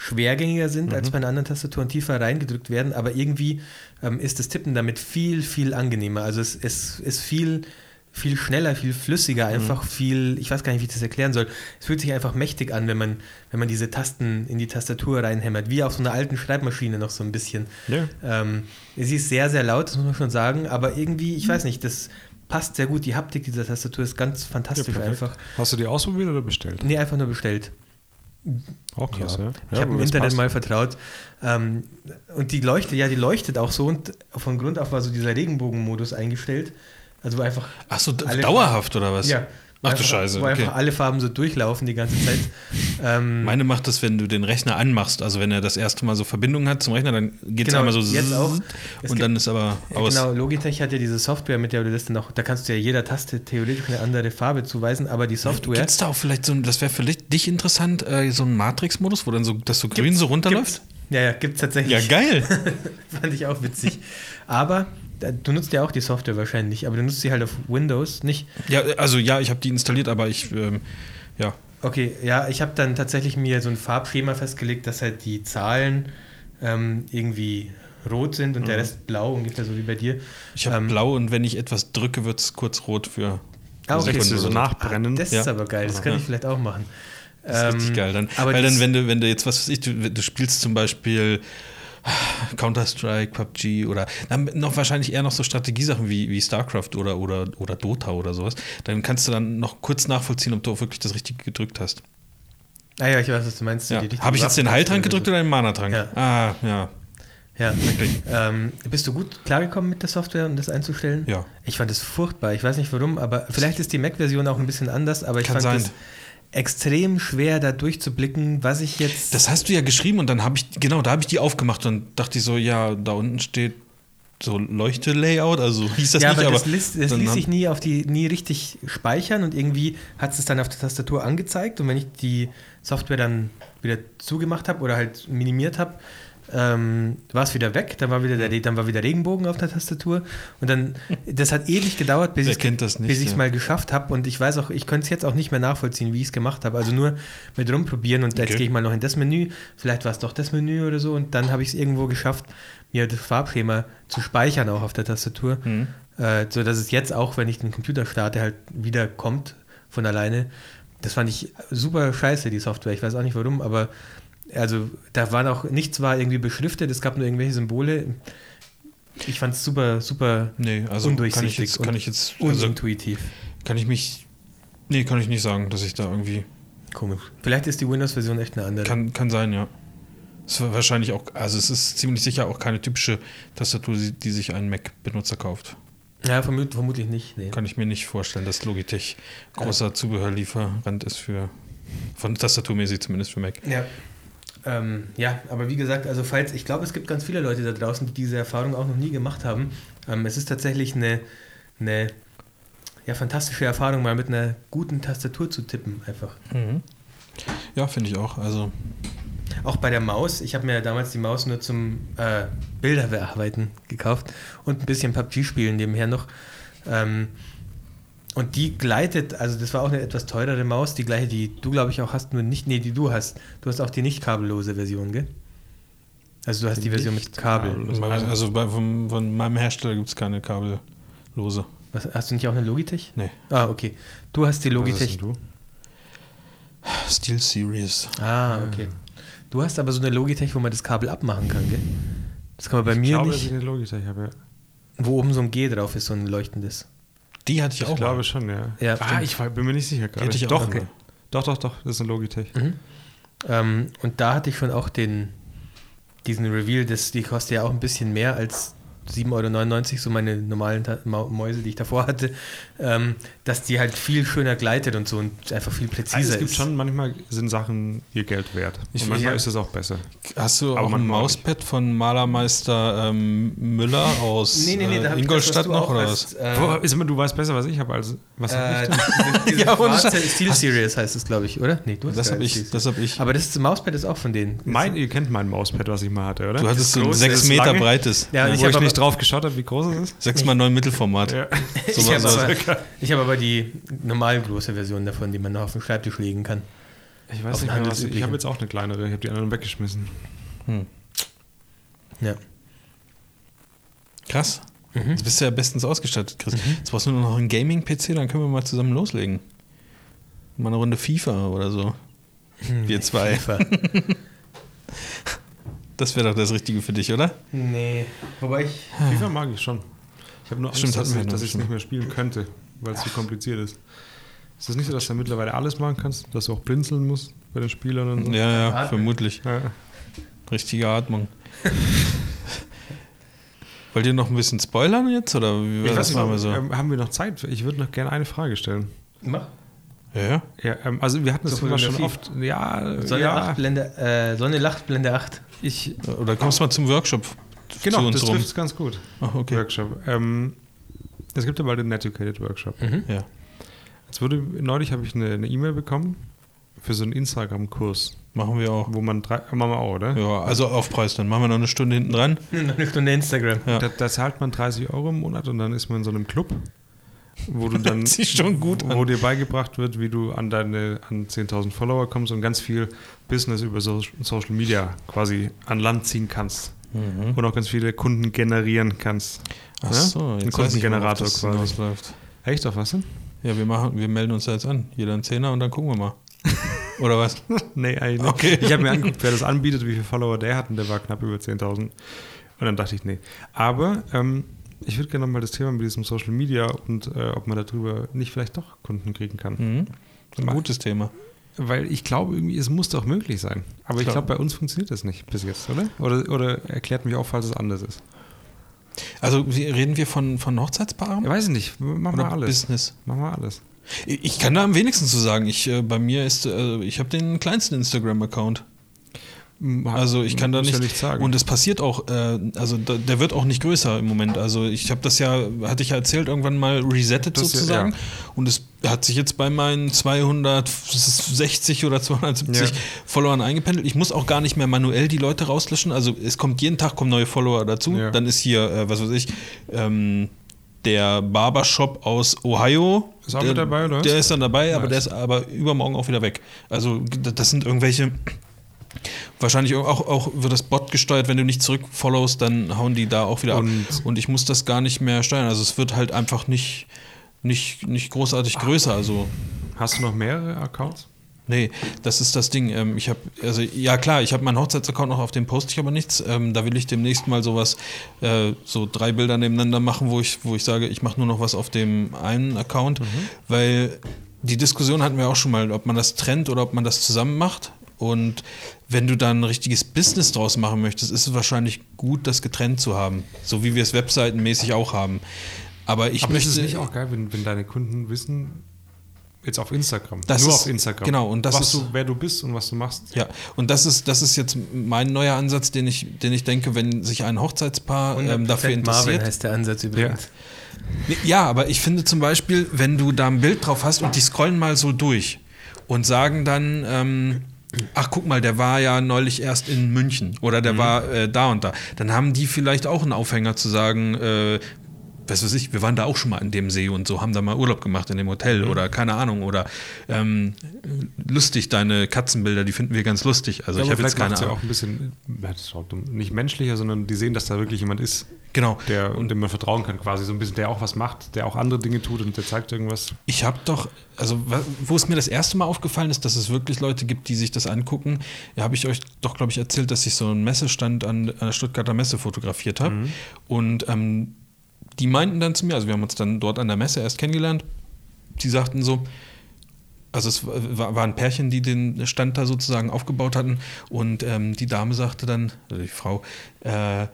schwergängiger sind mhm. als bei einer anderen Tastatur und tiefer reingedrückt werden, aber irgendwie ähm, ist das Tippen damit viel, viel angenehmer. Also es, es ist viel, viel schneller, viel flüssiger, mhm. einfach mhm. viel, ich weiß gar nicht, wie ich das erklären soll. Es fühlt sich einfach mächtig an, wenn man, wenn man diese Tasten in die Tastatur reinhämmert, wie auf so einer alten Schreibmaschine noch so ein bisschen. Ja. Ähm, sie ist sehr, sehr laut, das muss man schon sagen, aber irgendwie, ich mhm. weiß nicht, das passt sehr gut. Die Haptik dieser Tastatur ist ganz fantastisch ja, einfach.
Hast du die ausprobiert oder bestellt?
Nee, einfach nur bestellt.
Auch klasse. Ja.
Ich habe im Internet passt. mal vertraut. Ähm, und die leuchtet, ja, die leuchtet auch so und von Grund auf war so dieser Regenbogenmodus eingestellt. Also einfach.
Ach so, dauerhaft oder was?
Ja,
Ach du Scheiße.
Wo okay. einfach alle Farben so durchlaufen die ganze Zeit.
Ähm, Meine macht das, wenn du den Rechner anmachst. Also wenn er das erste Mal so Verbindung hat zum Rechner, dann geht es genau, einmal so
jetzt auch.
und dann ist aber
aus. Genau, Logitech hat ja diese Software, mit der du das dann auch, da kannst du ja jeder Taste theoretisch eine andere Farbe zuweisen, aber die Software. Gibt
es da auch vielleicht so, das wäre für dich interessant, äh, so ein Matrix-Modus, wo dann so das so grün so runterläuft? Gibt's.
Ja, ja, gibt es tatsächlich.
Ja, geil.
Fand ich auch witzig. Aber Du nutzt ja auch die Software wahrscheinlich, aber du nutzt sie halt auf Windows, nicht?
Ja, also ja, ich habe die installiert, aber ich, ähm, ja.
Okay, ja, ich habe dann tatsächlich mir so ein Farbschema festgelegt, dass halt die Zahlen ähm, irgendwie rot sind und mhm. der Rest blau, ungefähr so wie bei dir.
Ich habe ähm, blau und wenn ich etwas drücke, wird es kurz rot für
ah, okay. Sekunde so nachbrennen. Ah, das ja. ist aber geil, das kann ja. ich vielleicht auch machen.
Das ist ähm, richtig geil. Dann, weil dann, wenn du, wenn du jetzt, was weiß ich, du, du spielst zum Beispiel Counter-Strike, PUBG oder dann noch wahrscheinlich eher noch so Strategiesachen wie, wie StarCraft oder, oder, oder Dota oder sowas, dann kannst du dann noch kurz nachvollziehen, ob du auch wirklich das Richtige gedrückt hast.
Ah ja, ich weiß, was du meinst.
Ja. Habe ich jetzt den Heiltrank gedrückt oder den Mana-Trank?
Ja.
Ah, ja.
Ja, wirklich. Ähm, bist du gut klargekommen mit der Software, um das einzustellen?
Ja.
Ich fand es furchtbar. Ich weiß nicht warum, aber vielleicht ist die Mac-Version auch ein bisschen anders, aber ich
Kann
fand
sein.
das extrem schwer, da durchzublicken, was ich jetzt.
Das hast du ja geschrieben und dann habe ich, genau, da habe ich die aufgemacht und dachte ich so, ja, da unten steht so Leuchte-Layout, also hieß das
ja,
nicht,
aber. Das, ließ, das ließ sich nie auf die, nie richtig speichern und irgendwie hat es dann auf der Tastatur angezeigt und wenn ich die Software dann wieder zugemacht habe oder halt minimiert habe, ähm, war es wieder weg, dann war wieder, der, dann war wieder Regenbogen auf der Tastatur und dann, das hat ewig gedauert, bis ich es ja. mal geschafft habe und ich weiß auch, ich könnte es jetzt auch nicht mehr nachvollziehen, wie ich es gemacht habe, also nur mit rumprobieren und okay. jetzt gehe ich mal noch in das Menü, vielleicht war es doch das Menü oder so und dann habe ich es irgendwo geschafft, mir das Farbschema zu speichern auch auf der Tastatur, mhm. äh, so dass es jetzt auch, wenn ich den Computer starte, halt wieder kommt von alleine. Das fand ich super scheiße, die Software. Ich weiß auch nicht warum, aber also da war auch nichts war irgendwie beschriftet, es gab nur irgendwelche Symbole. Ich fand es super, super
nee, also undurchsichtig kann ich jetzt, kann ich jetzt also,
unintuitiv.
Kann ich mich. Nee, kann ich nicht sagen, dass ich da irgendwie.
Komisch. Vielleicht ist die Windows-Version echt eine andere.
Kann, kann sein, ja. Es war wahrscheinlich auch, also es ist ziemlich sicher auch keine typische Tastatur, die sich ein Mac-Benutzer kauft.
Ja, vermut, vermutlich nicht.
Nee. Kann ich mir nicht vorstellen, dass Logitech großer ja. Zubehörlieferant ist für, von tastaturmäßig zumindest für Mac.
Ja. Ähm, ja, aber wie gesagt, also falls, ich glaube, es gibt ganz viele Leute da draußen, die diese Erfahrung auch noch nie gemacht haben. Ähm, es ist tatsächlich eine, eine ja, fantastische Erfahrung, mal mit einer guten Tastatur zu tippen, einfach.
Mhm. Ja, finde ich auch. Also
auch bei der Maus. Ich habe mir damals die Maus nur zum äh, Bilder bearbeiten gekauft und ein bisschen PUBG spielen nebenher noch. Ähm, und die gleitet, also das war auch eine etwas teurere Maus, die gleiche, die du, glaube ich, auch hast, nur nicht, nee, die du hast. Du hast auch die nicht kabellose Version, gell? Also du hast die, die Version mit Kabel.
Also bei, von, von meinem Hersteller gibt es keine kabellose.
Was, hast du nicht auch eine Logitech?
Nee.
Ah, okay. Du hast die Logitech.
Was du? Steel Series.
Ah, okay. Du hast aber so eine Logitech, wo man das Kabel abmachen kann, gell? Das kann man bei ich mir glaube, nicht.
Dass ich eine Logitech habe, ja.
Wo oben so ein G drauf ist, so ein leuchtendes.
Die hatte ich, ich auch.
Ich glaube mal. schon, ja.
ja
ah, ich bin mir nicht sicher
gerade. Hätte ich
doch,
auch okay.
doch, doch, doch, das ist eine Logitech.
Mhm. Ähm, und da hatte ich schon auch den, diesen Reveal, das, die kostet ja auch ein bisschen mehr als 7,99 Euro, so meine normalen Mäuse, die ich davor hatte, ähm, dass die halt viel schöner gleitet und so und einfach viel präziser also
es gibt ist. schon, manchmal sind Sachen ihr Geld wert.
Ich und manchmal ja. ist es auch besser. Hast du Aber auch ein Mauspad von Malermeister ähm, Müller aus nee, nee, nee, äh, Ingolstadt noch oder was?
Äh, Wo, ist immer, du weißt besser, was ich habe als was
äh, ich ja, Steel Series heißt es, glaube ich, oder?
Nee, du hast das habe ich, das hab ich.
Aber das Mauspad ist auch von denen.
Mein, ihr kennt mein Mauspad, was ich mal hatte, oder?
Du hattest so ein 6 Meter breites.
Ja, ja. ich habe nicht drauf geschaut habe, wie groß es ist.
6 mal 9 Mittelformat. Ja.
So ich habe aber, hab aber die normal große Version davon, die man noch auf dem Schreibtisch legen kann.
Ich weiß nicht mehr, was ich, ich habe jetzt auch eine kleinere, ich habe die anderen weggeschmissen. Hm.
Ja.
Krass. Mhm. Jetzt bist du ja bestens ausgestattet, Chris. Mhm. Jetzt brauchst du nur noch einen Gaming-PC, dann können wir mal zusammen loslegen. Mal eine Runde FIFA oder so. Hm, wir zwei. das wäre doch das Richtige für dich, oder?
Nee. Wobei ich.
FIFA mag ich schon. Ich habe nur Angst, Stimmt, dass, ich, dass ich es nicht mehr spielen könnte, weil es zu kompliziert ist. Ist das nicht so, dass du mittlerweile alles machen kannst? Dass du auch blinzeln musst bei den Spielern und so?
Ja, ja, vermutlich. Ja. Richtige Atmung. Wollt ihr noch ein bisschen spoilern jetzt? Oder wie
ich das machen wir so? Ähm, haben wir noch Zeit? Ich würde noch gerne eine Frage stellen.
Mach.
Ja, ja. ähm, also wir hatten das Thema schon oft.
Ja, Sonne, ja. 8, Blende, äh, Sonne lacht, Blende 8.
Ich, oder kommst du mal zum Workshop?
Genau, das trifft es ganz gut. Ach, okay. Workshop. Ähm, es gibt ja bald den Educated Workshop. Mhm. Ja. Jetzt wurde, neulich habe ich eine E-Mail e bekommen für so einen Instagram-Kurs.
Machen wir auch.
Wo man drei, machen wir auch, oder?
Ja, also Aufpreis, dann machen wir noch eine Stunde hinten dran.
eine Stunde Instagram.
Ja. Da, da, zahlt man 30 Euro im Monat und dann ist man in so einem Club, wo du dann,
schon gut
wo an. dir beigebracht wird, wie du an deine an 10.000 Follower kommst und ganz viel Business über so, Social Media quasi an Land ziehen kannst. Mhm. Und auch ganz viele Kunden generieren kannst.
Ach so,
jetzt Ein Kundengenerator quasi. Echt, auf was denn?
Ja, wir, machen, wir melden uns da jetzt an. Jeder ein Zehner und dann gucken wir mal. Oder was?
nee, eigentlich nicht. Okay. Ich habe mir angeguckt, wer das anbietet, wie viele Follower der hat und der war knapp über 10.000. Und dann dachte ich, nee. Aber ähm, ich würde gerne nochmal das Thema mit diesem Social Media und äh, ob man darüber nicht vielleicht doch Kunden kriegen kann. Mhm.
Ein gutes Thema.
Weil ich glaube, irgendwie, es muss doch möglich sein. Aber ich glaube, bei uns funktioniert das nicht bis jetzt, oder? Oder, oder erklärt mich auch, falls es anders ist.
Also reden wir von, von Hochzeitspaaren?
Ja, weiß ich nicht. Machen wir alles.
Business.
Machen wir alles.
Ich kann da am wenigsten zu sagen. Ich, äh, bei mir ist, äh, ich habe den kleinsten Instagram-Account. Also ich kann da nicht, nicht sagen. und es passiert auch, äh, also da, der wird auch nicht größer im Moment. Also ich habe das ja, hatte ich ja erzählt, irgendwann mal resettet das sozusagen. Ja, ja. Und es hat sich jetzt bei meinen 260 oder 270 ja. Followern eingependelt. Ich muss auch gar nicht mehr manuell die Leute rauslöschen. Also es kommt jeden Tag kommen neue Follower dazu. Dann ist hier, äh, was weiß ich, ähm, der Barbershop aus Ohio.
Ist auch der, mit dabei, oder?
Der ist dann dabei, nice. aber der ist aber übermorgen auch wieder weg. Also das sind irgendwelche Wahrscheinlich auch, auch wird das Bot gesteuert, wenn du nicht zurückfollowst, dann hauen die da auch wieder und ab. Und ich muss das gar nicht mehr steuern. Also es wird halt einfach nicht, nicht, nicht großartig größer. Also
Hast du noch mehrere Accounts?
Nee, das ist das Ding. Ähm, ich habe, also ja klar, ich habe meinen Hochzeitsaccount noch auf dem poste ich aber nichts. Ähm, da will ich demnächst mal sowas, äh, so drei Bilder nebeneinander machen, wo ich, wo ich sage, ich mache nur noch was auf dem einen Account, mhm. weil die Diskussion hatten wir auch schon mal, ob man das trennt oder ob man das zusammen macht. Und wenn du dann ein richtiges Business draus machen möchtest, ist es wahrscheinlich gut, das getrennt zu haben. So wie wir es webseitenmäßig auch haben. Aber ich
Aber
möchte.
Ist es nicht auch geil, wenn, wenn deine Kunden wissen, Jetzt auf Instagram.
Das Nur
ist, auf Instagram.
Genau, und das
was
ist,
du, wer du bist und was du machst.
Ja, und das ist, das ist jetzt mein neuer Ansatz, den ich, den ich denke, wenn sich ein Hochzeitspaar ähm, dafür interessiert. Marvin
heißt der Ansatz übrigens.
Ja. ja, aber ich finde zum Beispiel, wenn du da ein Bild drauf hast und die scrollen mal so durch und sagen dann, ähm, Ach, guck mal, der war ja neulich erst in München oder der mhm. war äh, da und da. Dann haben die vielleicht auch einen Aufhänger zu sagen, äh, was weiß ich, wir waren da auch schon mal an dem See und so, haben da mal Urlaub gemacht in dem Hotel mhm. oder keine Ahnung oder ähm, lustig, deine Katzenbilder, die finden wir ganz lustig. Also ja, ich habe jetzt keine Ahnung.
ja auch ein bisschen, nicht menschlicher, sondern die sehen, dass da wirklich jemand ist.
Genau.
Der, und dem man vertrauen kann quasi, so ein bisschen, der auch was macht, der auch andere Dinge tut und der zeigt irgendwas.
Ich habe doch, also wo es mir das erste Mal aufgefallen ist, dass es wirklich Leute gibt, die sich das angucken, ja, habe ich euch doch, glaube ich, erzählt, dass ich so einen Messestand an, an der Stuttgarter Messe fotografiert habe. Mhm. Und ähm, die meinten dann zu mir, also wir haben uns dann dort an der Messe erst kennengelernt, die sagten so, also es war, war ein Pärchen, die den Stand da sozusagen aufgebaut hatten und ähm, die Dame sagte dann, also die Frau, äh,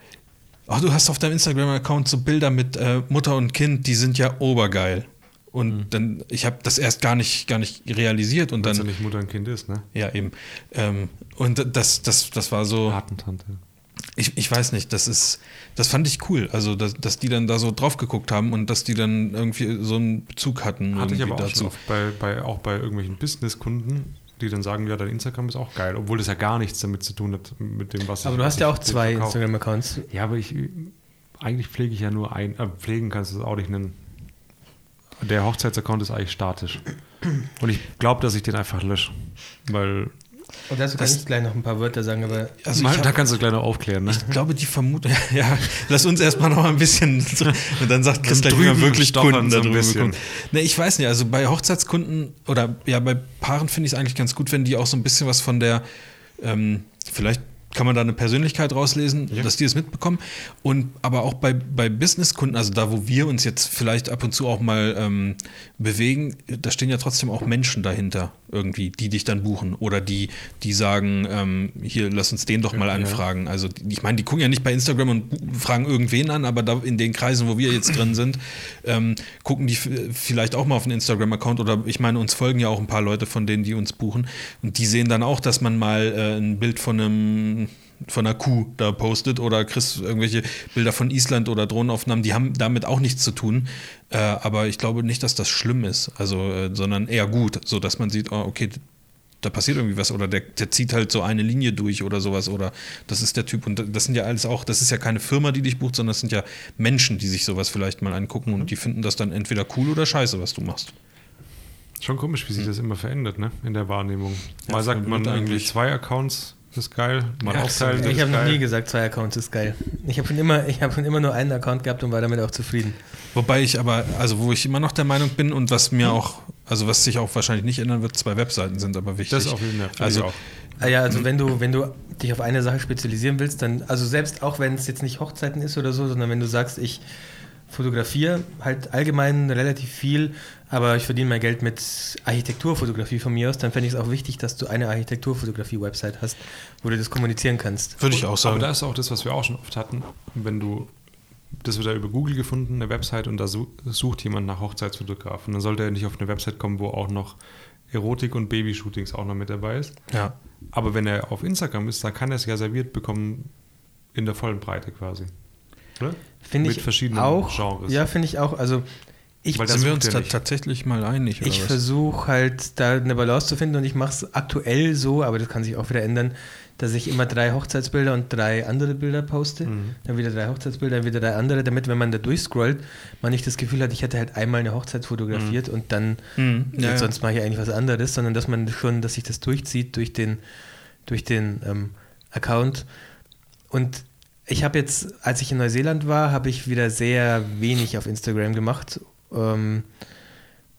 oh, du hast auf deinem Instagram-Account so Bilder mit äh, Mutter und Kind, die sind ja obergeil. Und mhm. dann, ich habe das erst gar nicht, gar nicht realisiert und Weil's dann.
ja nicht Mutter und Kind ist, ne?
Ja, eben. Ähm, und das, das, das war so.
Patentante.
Ich, ich weiß nicht, das ist, das fand ich cool. Also, dass, dass die dann da so drauf geguckt haben und dass die dann irgendwie so einen Bezug hatten.
Hatte ich aber auch dazu. schon oft bei, bei, auch bei irgendwelchen Business-Kunden, die dann sagen, ja, dein Instagram ist auch geil, obwohl das ja gar nichts damit zu tun hat, mit dem, was
Aber ich, du hast ja auch zwei Instagram-Accounts.
Ja, aber ich, eigentlich pflege ich ja nur ein, äh, pflegen kannst du es auch nicht nennen. Der Hochzeitsaccount ist eigentlich statisch. Und ich glaube, dass ich den einfach lösche, weil
Und dazu kann das, ich gleich noch ein paar Wörter sagen, aber.
Also Mal, hab, da kannst du gleich noch aufklären, ne?
Ich glaube, die Vermutung. Ja, lass uns erstmal noch mal ein bisschen. und dann sagt Chris gleich, wie man wirklich Kunden so darüber bekommt. Ne, ich weiß nicht, also bei Hochzeitskunden oder ja, bei Paaren finde ich es eigentlich ganz gut, wenn die auch so ein bisschen was von der. Ähm, vielleicht kann man da eine Persönlichkeit rauslesen, ja. dass die es mitbekommen. Und aber auch bei, bei Businesskunden, also da, wo wir uns jetzt vielleicht ab und zu auch mal ähm, bewegen, da stehen ja trotzdem auch Menschen dahinter irgendwie, die dich dann buchen oder die, die sagen, ähm, hier, lass uns den doch mal anfragen. Also ich meine, die gucken ja nicht bei Instagram und fragen irgendwen an, aber da in den Kreisen, wo wir jetzt drin sind, ähm, gucken die vielleicht auch mal auf einen Instagram-Account oder ich meine, uns folgen ja auch ein paar Leute von denen, die uns buchen und die sehen dann auch, dass man mal äh, ein Bild von einem von einer Kuh da postet oder kriegst irgendwelche Bilder von Island oder Drohnenaufnahmen, die haben damit auch nichts zu tun. Äh, aber ich glaube nicht, dass das schlimm ist, also, äh, sondern eher gut, so dass man sieht, oh, okay, da passiert irgendwie was oder der, der, zieht halt so eine Linie durch oder sowas oder das ist der Typ und das sind ja alles auch, das ist ja keine Firma, die dich bucht, sondern das sind ja Menschen, die sich sowas vielleicht mal angucken und die finden das dann entweder cool oder scheiße, was du machst.
Schon komisch, wie sich das immer verändert, ne? In der Wahrnehmung. Mal ja, sagt man eigentlich zwei Accounts ist geil. Mal ja,
aufteilen. Ich habe noch nie gesagt, zwei Accounts ist geil. Ich habe schon, immer, hab schon immer nur einen Account gehabt und war damit auch zufrieden.
Wobei ich aber, also wo ich immer noch der Meinung bin und was mir auch, also was sich auch wahrscheinlich nicht ändern wird, zwei Webseiten sind aber wichtig. Das
Fall.
Also, auch.
Ah ja, also wenn du, wenn du dich auf eine Sache spezialisieren willst, dann, also selbst auch wenn es jetzt nicht Hochzeiten ist oder so, sondern wenn du sagst, ich fotografiere halt allgemein relativ viel, aber ich verdiene mein Geld mit Architekturfotografie von mir aus, dann fände ich es auch wichtig, dass du eine Architekturfotografie-Website hast, wo du das kommunizieren kannst.
Würde ich auch sagen. Aber da ist auch das, was wir auch schon oft hatten, wenn du das wird ja über Google gefunden, eine Website, und da sucht jemand nach Hochzeitsfotografen. Dann sollte er nicht auf eine Website kommen, wo auch noch Erotik und Babyshootings auch noch mit dabei ist.
Ja.
Aber wenn er auf Instagram ist, dann kann er es ja serviert bekommen in der vollen Breite quasi.
Finde ich verschiedenen auch, Genres. Ja, finde ich auch. Also ich,
Weil sind wir uns da tatsächlich mal einig?
ich versuche halt da eine Balance zu finden und ich mache es aktuell so, aber das kann sich auch wieder ändern, dass ich immer drei Hochzeitsbilder und drei andere Bilder poste. Mhm. Dann wieder drei Hochzeitsbilder, dann wieder drei andere, damit, wenn man da durchscrollt, man nicht das Gefühl hat, ich hätte halt einmal eine Hochzeit fotografiert mhm. und dann, mhm. Ja, sonst mache ich eigentlich was anderes, sondern dass man schon, dass sich das durchzieht durch den, durch den ähm, Account. Und ich habe jetzt, als ich in Neuseeland war, habe ich wieder sehr wenig auf Instagram gemacht. Ähm,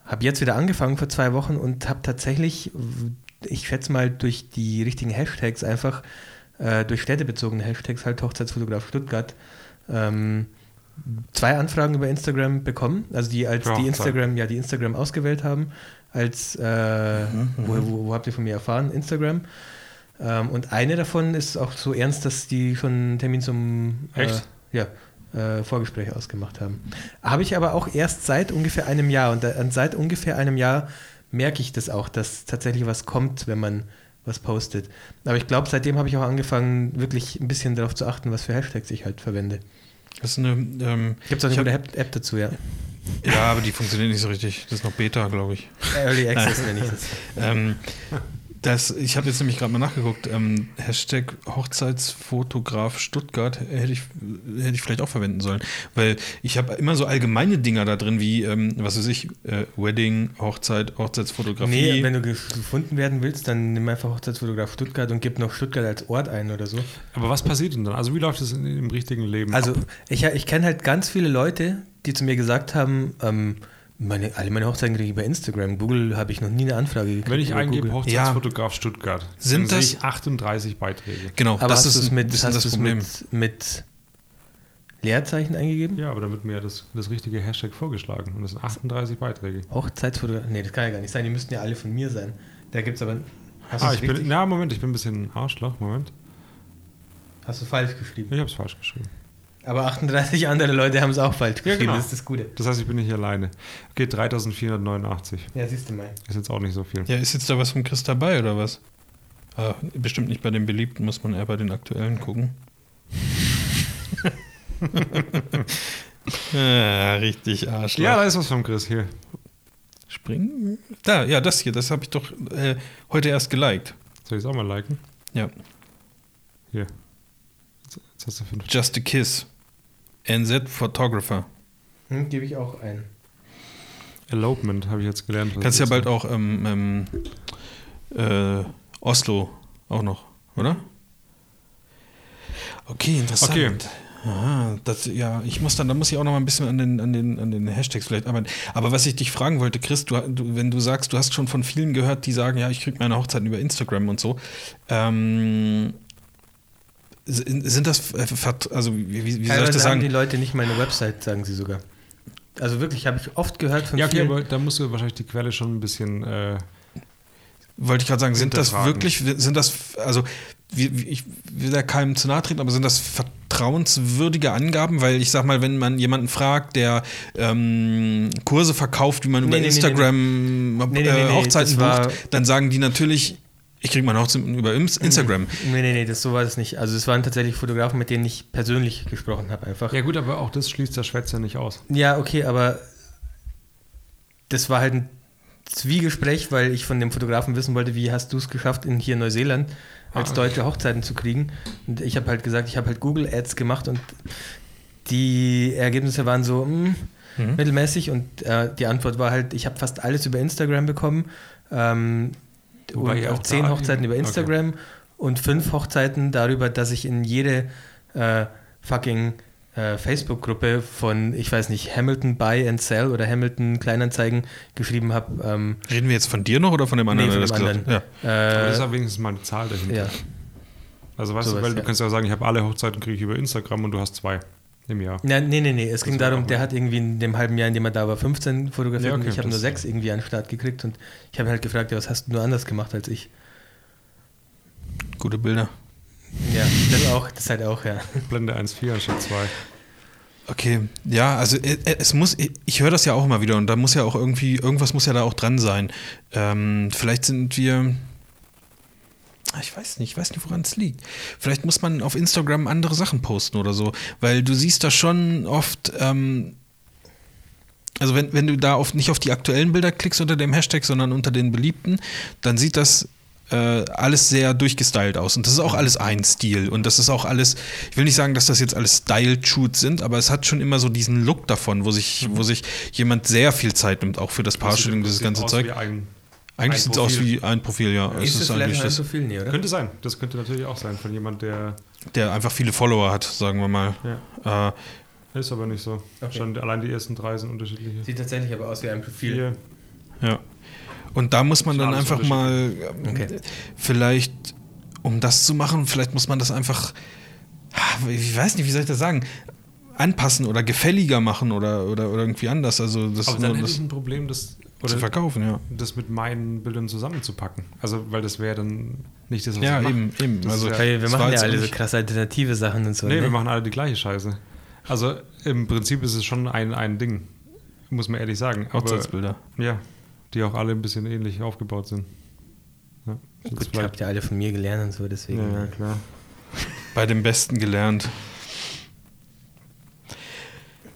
habe jetzt wieder angefangen vor zwei Wochen und habe tatsächlich, ich schätze mal, durch die richtigen Hashtags einfach, äh, durch städtebezogene Hashtags, halt Hochzeitsfotograf Stuttgart, ähm, zwei Anfragen über Instagram bekommen, also die als ja, die Instagram, klar. ja, die Instagram ausgewählt haben, als äh, mhm, wo, mhm. wo, wo, habt ihr von mir erfahren? Instagram. Ähm, und eine davon ist auch so ernst, dass die schon einen Termin zum
äh,
ja, äh, Vorgespräch ausgemacht haben. Habe ich aber auch erst seit ungefähr einem Jahr. Und da, seit ungefähr einem Jahr merke ich das auch, dass tatsächlich was kommt, wenn man was postet. Aber ich glaube, seitdem habe ich auch angefangen, wirklich ein bisschen darauf zu achten, was für Hashtags ich halt verwende.
Das ist eine. Ähm,
Gibt es auch eine App, App dazu, ja.
Ja, aber die funktioniert nicht so richtig. Das ist noch Beta, glaube ich.
Early Access nenne ich das.
ähm, das, ich habe jetzt nämlich gerade mal nachgeguckt. Ähm, Hashtag Hochzeitsfotograf Stuttgart hätte ich, hätte ich vielleicht auch verwenden sollen. Weil ich habe immer so allgemeine Dinger da drin, wie, ähm, was weiß ich, äh, Wedding, Hochzeit, Hochzeitsfotografie. Nee,
wenn du gefunden werden willst, dann nimm einfach Hochzeitsfotograf Stuttgart und gib noch Stuttgart als Ort ein oder so.
Aber was passiert denn dann? Also wie läuft das im richtigen Leben?
Also ab? ich, ich kenne halt ganz viele Leute, die zu mir gesagt haben, ähm, meine, alle meine Hochzeiten kriege ich bei Instagram. Google habe ich noch nie eine Anfrage
gekriegt. Wenn ich eingebe Hochzeitsfotograf ja. Stuttgart,
sind das
sehe ich 38 Beiträge.
Genau,
aber das ist mit, das, das Problem. Mit, mit, Leerzeichen eingegeben?
Ja, aber da wird mir das, das richtige Hashtag vorgeschlagen. Und das sind 38 Beiträge.
Hochzeitsfotograf. Nee, das kann ja gar nicht sein. Die müssten ja alle von mir sein. Da gibt es aber.
ah, ich bin. Na, Moment, ich bin ein bisschen Arschloch. Moment.
Hast du falsch geschrieben?
Ich habe es falsch geschrieben.
Aber 38 andere Leute haben es auch falsch geschrieben, ja, genau.
das ist das Gute. Das heißt, ich bin nicht alleine. Okay, 3489.
Ja, siehst du mal.
Ist jetzt auch nicht so viel.
Ja, ist jetzt da was von Chris dabei oder was? Ah, bestimmt nicht bei den Beliebten, muss man eher bei den aktuellen gucken. ah, richtig Arschloch.
Ja, da ist was von Chris hier.
Springen? Da, ja, das hier, das habe ich doch äh, heute erst geliked.
Soll ich es auch mal liken?
Ja.
Hier.
Jetzt hast du Just a Kiss. NZ Photographer.
Hm, Gebe ich auch ein.
Elopement habe ich jetzt gelernt.
Kannst ja bald auch ähm, ähm, äh, Oslo Auch noch, oder? Okay, interessant. Okay. Aha, das, ja, ich muss dann, da muss ich auch noch mal ein bisschen an den, an den, an den Hashtags vielleicht arbeiten. Aber was ich dich fragen wollte, Chris, du, du, wenn du sagst, du hast schon von vielen gehört, die sagen, ja, ich kriege meine Hochzeiten über Instagram und so. Ähm, sind das, äh, also wie, wie soll ich das sagen?
die Leute nicht meine Website, sagen sie sogar. Also wirklich, habe ich oft gehört
von ja, okay, vielen. aber da musst du wahrscheinlich die Quelle schon ein bisschen äh,
wollte ich gerade sagen, sind das wirklich, sind das, also ich will da keinem zu nahe treten, aber sind das vertrauenswürdige Angaben? Weil ich sag mal, wenn man jemanden fragt, der ähm, Kurse verkauft, wie man nee, über nee, Instagram nee, äh, Hochzeiten bucht, dann sagen die natürlich, ich kriege meine Hochzeiten über Instagram.
Nee, nee, nee, das, so war das nicht. Also es waren tatsächlich Fotografen, mit denen ich persönlich gesprochen habe einfach.
Ja gut, aber auch das schließt das Schwätzer nicht aus.
Ja, okay, aber das war halt ein Zwiegespräch, weil ich von dem Fotografen wissen wollte, wie hast du es geschafft, in hier Neuseeland als ah, okay. Deutsche Hochzeiten zu kriegen. Und ich habe halt gesagt, ich habe halt Google Ads gemacht und die Ergebnisse waren so mh, hm, mhm. mittelmäßig und äh, die Antwort war halt, ich habe fast alles über Instagram bekommen. Ähm, und auch zehn Hochzeiten über Instagram okay. und fünf Hochzeiten darüber, dass ich in jede äh, fucking äh, Facebook-Gruppe von, ich weiß nicht, Hamilton Buy and Sell oder Hamilton Kleinanzeigen geschrieben habe. Ähm,
Reden wir jetzt von dir noch oder von dem anderen? Nee,
von dem anderen. Ja. Äh, Aber das ist ja wenigstens mal eine Zahl dahinter. Ja. Also weißt so du, weil du kannst ja sagen, ich habe alle Hochzeiten kriege ich über Instagram und du hast zwei im Jahr.
Ja, nee, nee, nee. Es das ging darum, der hat irgendwie in dem halben Jahr, in dem er da war, 15 fotografiert ja, okay, und ich habe nur sechs irgendwie an den Start gekriegt und ich habe halt gefragt, ja, was hast du nur anders gemacht als ich?
Gute Bilder.
Ja, das auch, das halt auch, ja.
Blende 1,4 anstatt 2.
Okay, ja, also äh, äh, es muss, ich höre das ja auch immer wieder und da muss ja auch irgendwie, irgendwas muss ja da auch dran sein. Ähm, vielleicht sind wir, ich weiß nicht, ich weiß nicht, woran es liegt. Vielleicht muss man auf Instagram andere Sachen posten oder so, weil du siehst da schon oft, ähm, also wenn, wenn du da auf, nicht auf die aktuellen Bilder klickst unter dem Hashtag, sondern unter den beliebten, dann sieht das äh, alles sehr durchgestylt aus. Und das ist auch alles ein Stil. Und das ist auch alles, ich will nicht sagen, dass das jetzt alles Style-Shoots sind, aber es hat schon immer so diesen Look davon, wo sich, mhm. wo sich jemand sehr viel Zeit nimmt, auch für das Paar-Shooting, dieses ganze Zeug. Eigentlich sieht es aus wie ein Profil, ja.
Ist es ist vielleicht ein Profil?
Nee, oder? Könnte sein. Das könnte natürlich auch sein von jemand, der.
Der einfach viele Follower hat, sagen wir mal.
Ja. Äh, ist aber nicht so. Okay. Schon allein die ersten drei sind unterschiedliche.
Sieht tatsächlich aber aus wie ein Profil. Hier.
Ja. Und da muss man dann einfach mal okay. vielleicht, um das zu machen, vielleicht muss man das einfach, ich weiß nicht, wie soll ich das sagen, anpassen oder gefälliger machen oder, oder, oder irgendwie anders. Also das
Aber dann hätte ich ein Problem, das
oder zu verkaufen, ja.
Das mit meinen Bildern zusammenzupacken. Also, weil das wäre dann nicht das,
was Ja, eben, eben.
Also, ja, wir machen ja alle so krasse alternative Sachen und so.
Nee, ne? wir machen alle die gleiche Scheiße. Also, im Prinzip ist es schon ein, ein Ding. Muss man ehrlich sagen.
Hochzeitsbilder.
Ja, die auch alle ein bisschen ähnlich aufgebaut sind.
Ja, Gut, ihr habt ja alle von mir gelernt und so, deswegen.
Ja, ja, klar.
Bei dem Besten gelernt.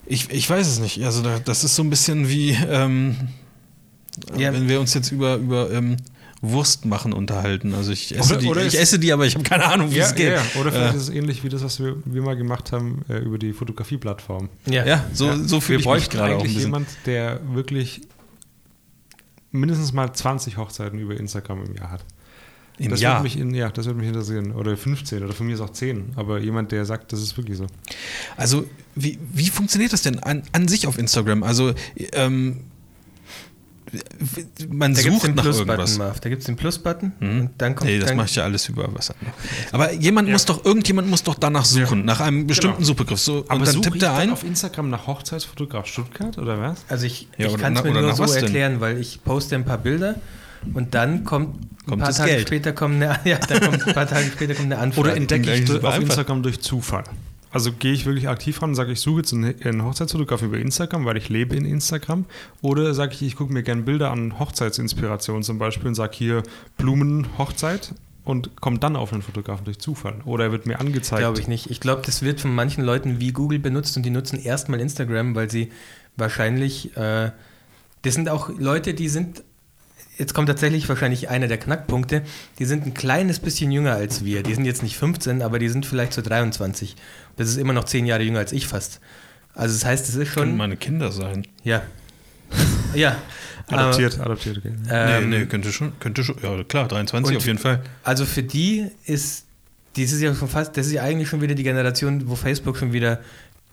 Ich, ich weiß es nicht. Also das ist so ein bisschen wie, ähm, ja. wenn wir uns jetzt über, über ähm, Wurst machen unterhalten. Also ich esse, oder, die, oder ich esse die, aber ich habe keine Ahnung, wie ja, es geht. Ja,
oder vielleicht äh. ist es ähnlich wie das, was wir, wir mal gemacht haben äh, über die Fotografie-Plattform.
Ja, ja so, so fühle ich mich gerade
auch ein bisschen. jemand, der wirklich mindestens mal 20 Hochzeiten über Instagram im Jahr hat. Im das Jahr? Würde mich in, ja, das würde mich interessieren. Oder 15 oder von mir ist auch 10. Aber jemand, der sagt, das ist wirklich so.
Also, wie, wie funktioniert das denn an, an sich auf Instagram? Also, ähm, man da sucht nach irgendwas.
Da gibt es den Plus-Button
mhm. und dann kommt. Nee, das mache ich ja alles über was anderes. Aber jemand ja. muss doch, irgendjemand muss doch danach suchen, ja. nach einem bestimmten genau. Suchbegriff. So,
Aber und dann tippt er ein. auf Instagram nach Hochzeitsfotograf Stuttgart oder was?
Also ich, ja, ich kann es mir nur so erklären, weil ich poste ein paar Bilder und dann kommt,
kommt ein paar Tage Geld.
später kommt eine, ja, dann kommt ein paar Tage später kommt eine Anfrage.
Oder entdecke ich auf Instagram durch Zufall. Also gehe ich wirklich aktiv ran und sage, ich suche jetzt einen Hochzeitsfotograf über Instagram, weil ich lebe in Instagram. Oder sage ich, ich gucke mir gerne Bilder an Hochzeitsinspirationen zum Beispiel und sage hier Blumenhochzeit und kommt dann auf einen Fotografen durch Zufall. Oder er wird mir angezeigt.
Glaube ich nicht. Ich glaube, das wird von manchen Leuten wie Google benutzt und die nutzen erstmal Instagram, weil sie wahrscheinlich, äh, das sind auch Leute, die sind jetzt kommt tatsächlich wahrscheinlich einer der Knackpunkte. Die sind ein kleines bisschen jünger als wir. Die sind jetzt nicht 15, aber die sind vielleicht so 23. Das ist immer noch zehn Jahre jünger als ich fast. Also das heißt, es ist schon.
Können meine Kinder sein.
Ja. Ja.
Adoptiert, äh, adoptiert, okay.
Ähm, nee, nee, könnte schon, könnte schon, ja klar, 23 auf jeden Fall.
Also für die ist, das ist ja schon fast, das ist ja eigentlich schon wieder die Generation, wo Facebook schon wieder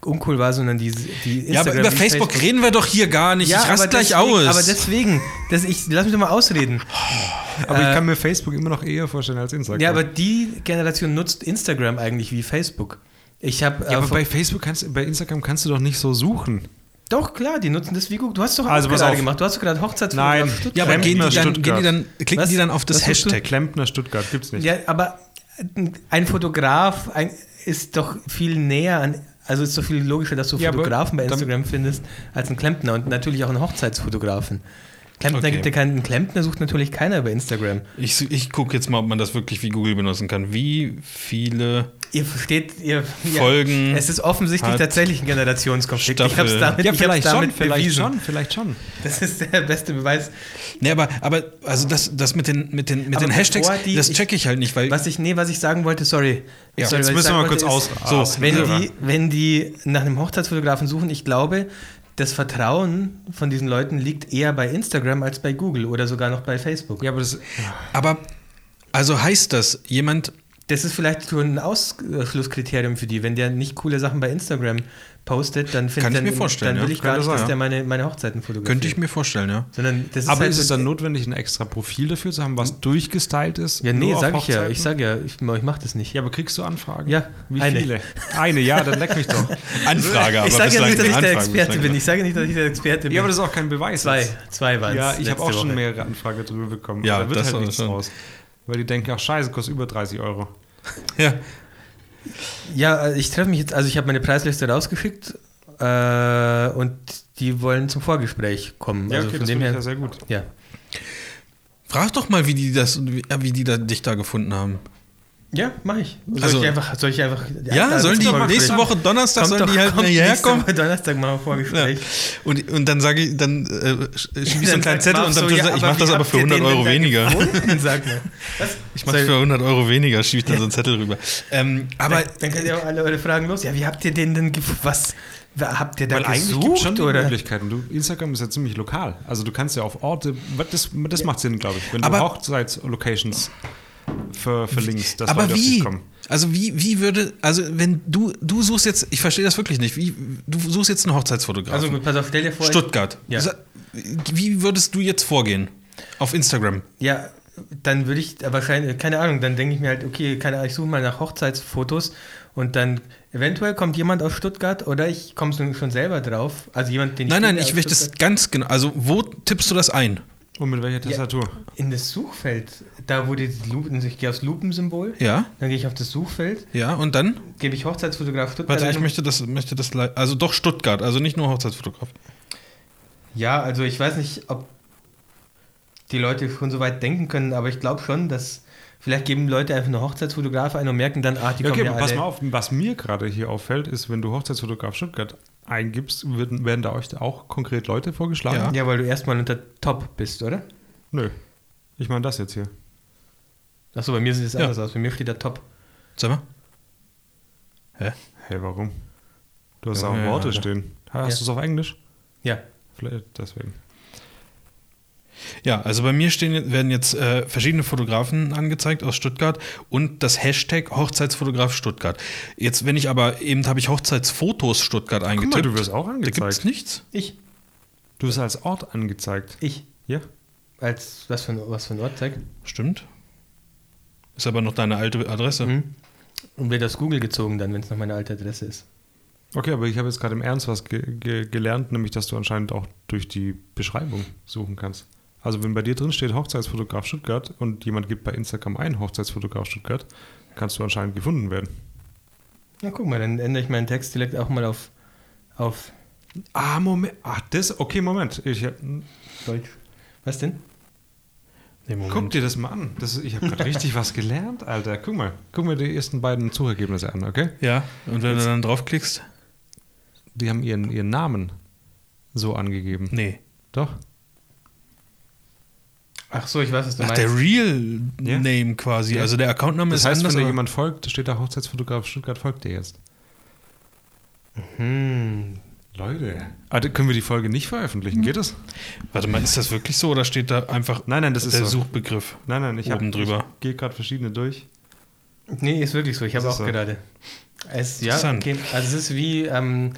uncool war, sondern die, die
Instagram Ja, aber über Facebook, Facebook reden wir doch hier gar nicht. Ja, ich raste gleich
deswegen,
aus.
Aber deswegen, das, ich, lass mich doch mal ausreden.
aber äh, ich kann mir Facebook immer noch eher vorstellen als Instagram.
Ja, aber die Generation nutzt Instagram eigentlich wie Facebook. Ich habe.
Ja, äh, aber bei Facebook kannst, bei Instagram kannst du doch nicht so suchen.
Doch, klar, die nutzen das wie Google. Du hast doch auch
also,
gerade gemacht. Du hast doch gerade Hochzeitsfotograf
Nein, ja, aber gehen die, dann, gehen die dann, klicken Was? die dann auf das Was Hashtag?
Klempner Stuttgart gibt's nicht.
Ja, aber ein Fotograf ein, ist doch viel näher an also ist so viel logischer, dass du ja, Fotografen bei Instagram findest, als einen Klempner und natürlich auch einen Hochzeitsfotografen. Klempner okay. gibt ja keinen Klempner, sucht natürlich keiner bei Instagram.
Ich, ich gucke jetzt mal, ob man das wirklich wie Google benutzen kann. Wie viele
Ihr versteht, ihr
Folgen.
Ja, es ist offensichtlich tatsächlich ein Generationskonflikt.
Staffel. Ich
habe es damit,
ja, vielleicht
damit
schon, vielleicht schon, vielleicht schon.
Das ist der beste Beweis.
Nee, aber, aber also das, das mit den, mit den, mit den Hashtags, die, das checke ich halt nicht, weil.
Was ich, nee, was ich sagen wollte, sorry.
Ja,
sorry,
jetzt müssen wir mal kurz aus.
So, wenn, die, wenn die nach einem Hochzeitsfotografen suchen, ich glaube, das Vertrauen von diesen Leuten liegt eher bei Instagram als bei Google oder sogar noch bei Facebook.
Ja, aber das. Aber also heißt das, jemand
das ist vielleicht so ein Ausschlusskriterium für die. Wenn der nicht coole Sachen bei Instagram postet, dann,
Kann ich mir vorstellen,
dann will ich
ja.
gar nicht, dass der meine, meine Hochzeiten fotografiert.
Könnte ich mir vorstellen, ja.
Sondern
das ist Aber halt ist es dann notwendig, ein extra Profil dafür zu haben, was hm? durchgestylt ist?
Ja, nee, sag ich ja. Ich sage ja, ich, ich mache das nicht.
Ja, aber kriegst du Anfragen?
Ja,
wie eine. viele? Eine, ja, dann leck mich doch.
Anfrage, aber
Ich sage ja nicht, dass ich der Experte bin. Ich sage nicht, dass ich der Experte bin.
Ja, aber das ist auch kein Beweis.
Zwei, zwei waren.
Ja, ich habe auch schon mehrere Anfragen darüber bekommen.
Ja, da wird halt nichts raus.
Weil die denken, ach scheiße, kostet über 30 Euro.
Ja.
Ja, ich treffe mich jetzt, also ich habe meine Preisliste rausgeschickt äh, und die wollen zum Vorgespräch kommen.
Ja,
also
okay, von dem her ja sehr gut.
Ja.
Frag doch mal, wie die das, wie, wie die da, dich da gefunden haben.
Ja, mache ich. Soll
also,
ich einfach, soll ich einfach.
Ja, sollen die nächste Woche Donnerstag
kommt
sollen
doch,
die halt hierher kommen?
Donnerstag machen wir Vorgespräch. Ja.
Und, und dann sage ich, dann äh, schiebe ich so einen kleinen Zettel und dann so, ja, ich mache das aber für 100 Euro weniger.
Sag mal. Was?
Ich mache für 100 Euro weniger, schiebe ich dann so einen Zettel rüber. Ähm, aber
dann, dann könnt ihr auch alle eure Fragen los. Ja, wie habt ihr den denn was? Habt ihr da
Weil
gesucht,
eigentlich gibt schon oder? Möglichkeiten. Du, Instagram ist ja ziemlich lokal. Also du kannst ja auf Orte, das, das macht Sinn, glaube ich. Wenn du Hochzeitslocations für, verlinkst, dass
aber
Leute
wie? kommen. Also wie, wie würde, also wenn du, du suchst jetzt, ich verstehe das wirklich nicht, wie, du suchst jetzt einen Hochzeitsfotograf.
Also gut, pass auf, stell dir vor.
Stuttgart.
Ja.
Wie würdest du jetzt vorgehen? Auf Instagram?
Ja, dann würde ich wahrscheinlich, keine Ahnung, dann denke ich mir halt, okay, keine Ahnung, ich suche mal nach Hochzeitsfotos und dann eventuell kommt jemand aus Stuttgart oder ich komme schon selber drauf. Also jemand, den
ich Nein, nein, ich möchte das ganz genau. Also wo tippst du das ein?
Und mit welcher Tastatur? Ja,
in das Suchfeld. Da, wo die Lupen, ich gehe aufs Lupensymbol.
Ja.
Dann gehe ich auf das Suchfeld.
Ja, und dann?
Gebe ich Hochzeitsfotograf Stuttgart.
Warte, ich möchte das, möchte das, also doch Stuttgart, also nicht nur Hochzeitsfotograf.
Ja, also ich weiß nicht, ob die Leute schon so weit denken können, aber ich glaube schon, dass vielleicht geben Leute einfach eine Hochzeitsfotograf ein und merken dann, ah, die okay,
kommen ja pass mal auf, was mir gerade hier auffällt, ist, wenn du Hochzeitsfotograf Stuttgart eingibst, werden, werden da euch auch konkret Leute vorgeschlagen?
Ja, ja weil du erstmal unter Top bist, oder?
Nö. Ich meine das jetzt hier.
Achso, bei mir sieht es ja. anders aus. Bei mir steht da Top.
Sag mal.
Hä? Hä, warum? Du hast ja, auch ja, Worte stehen. Hast du es auf Englisch?
Ja.
Vielleicht deswegen.
Ja, also bei mir stehen, werden jetzt äh, verschiedene Fotografen angezeigt aus Stuttgart und das Hashtag Hochzeitsfotograf Stuttgart. Jetzt, wenn ich aber eben habe ich Hochzeitsfotos Stuttgart eingetippt. Guck
mal, du wirst auch angezeigt.
Da gibt es nichts.
Ich.
Du wirst als Ort angezeigt.
Ich.
Ja.
Als was für ein, was für ein Ort zeigt?
Stimmt. Ist aber noch deine alte Adresse. Mhm.
Und wird das Google gezogen dann, wenn es noch meine alte Adresse ist.
Okay, aber ich habe jetzt gerade im Ernst was ge ge gelernt, nämlich dass du anscheinend auch durch die Beschreibung suchen kannst. Also wenn bei dir drin steht Hochzeitsfotograf Stuttgart und jemand gibt bei Instagram ein Hochzeitsfotograf Stuttgart, kannst du anscheinend gefunden werden.
Ja, guck mal, dann ändere ich meinen Text direkt auch mal auf. auf
ah, Moment. Ach, das. Okay, Moment. Ich, hm.
Deutsch. Was denn?
Nee, Guck dir das mal an. Das, ich habe gerade richtig was gelernt, Alter. Guck mal. Guck mir die ersten beiden Suchergebnisse an, okay?
Ja, und wenn Jetzt, du dann draufklickst?
Die haben ihren, ihren Namen so angegeben.
Nee.
Doch.
Ach so, ich weiß, was du
Ach,
meinst.
der Real ja? Name quasi. Ja. Also der Accountname
das
ist
heißt,
anders.
wenn dir jemand folgt, steht da Hochzeitsfotograf Stuttgart folgt dir jetzt.
Hm.
Leute, also können wir die Folge nicht veröffentlichen? Geht das?
Warte mal, ist das wirklich so oder steht da einfach
nein, nein, das ist
der
so.
Suchbegriff?
Nein, nein, ich,
oben drüber.
ich gehe gerade verschiedene durch.
Nee, ist wirklich so. Ich habe auch so. gerade. Es, ja, okay. Also es ist wie ähm,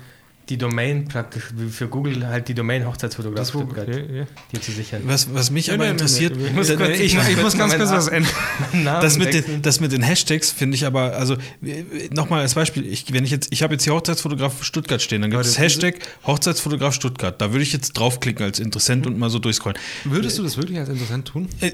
die Domain praktisch, für Google halt die Domain Hochzeitsfotograf Stuttgart, okay, ja. dir zu sichern.
Was, was mich ja, aber interessiert,
ich muss, kurz, ich, ich, ich muss ganz kurz was ändern.
Das mit, den, das mit den Hashtags finde ich aber, also nochmal als Beispiel, ich, wenn ich jetzt, ich habe jetzt hier Hochzeitsfotograf Stuttgart stehen, dann gibt es Hashtag Hochzeitsfotograf Stuttgart. Da würde ich jetzt draufklicken als Interessent und mal so durchscrollen.
Würdest du das wirklich als Interessent tun?
Äh,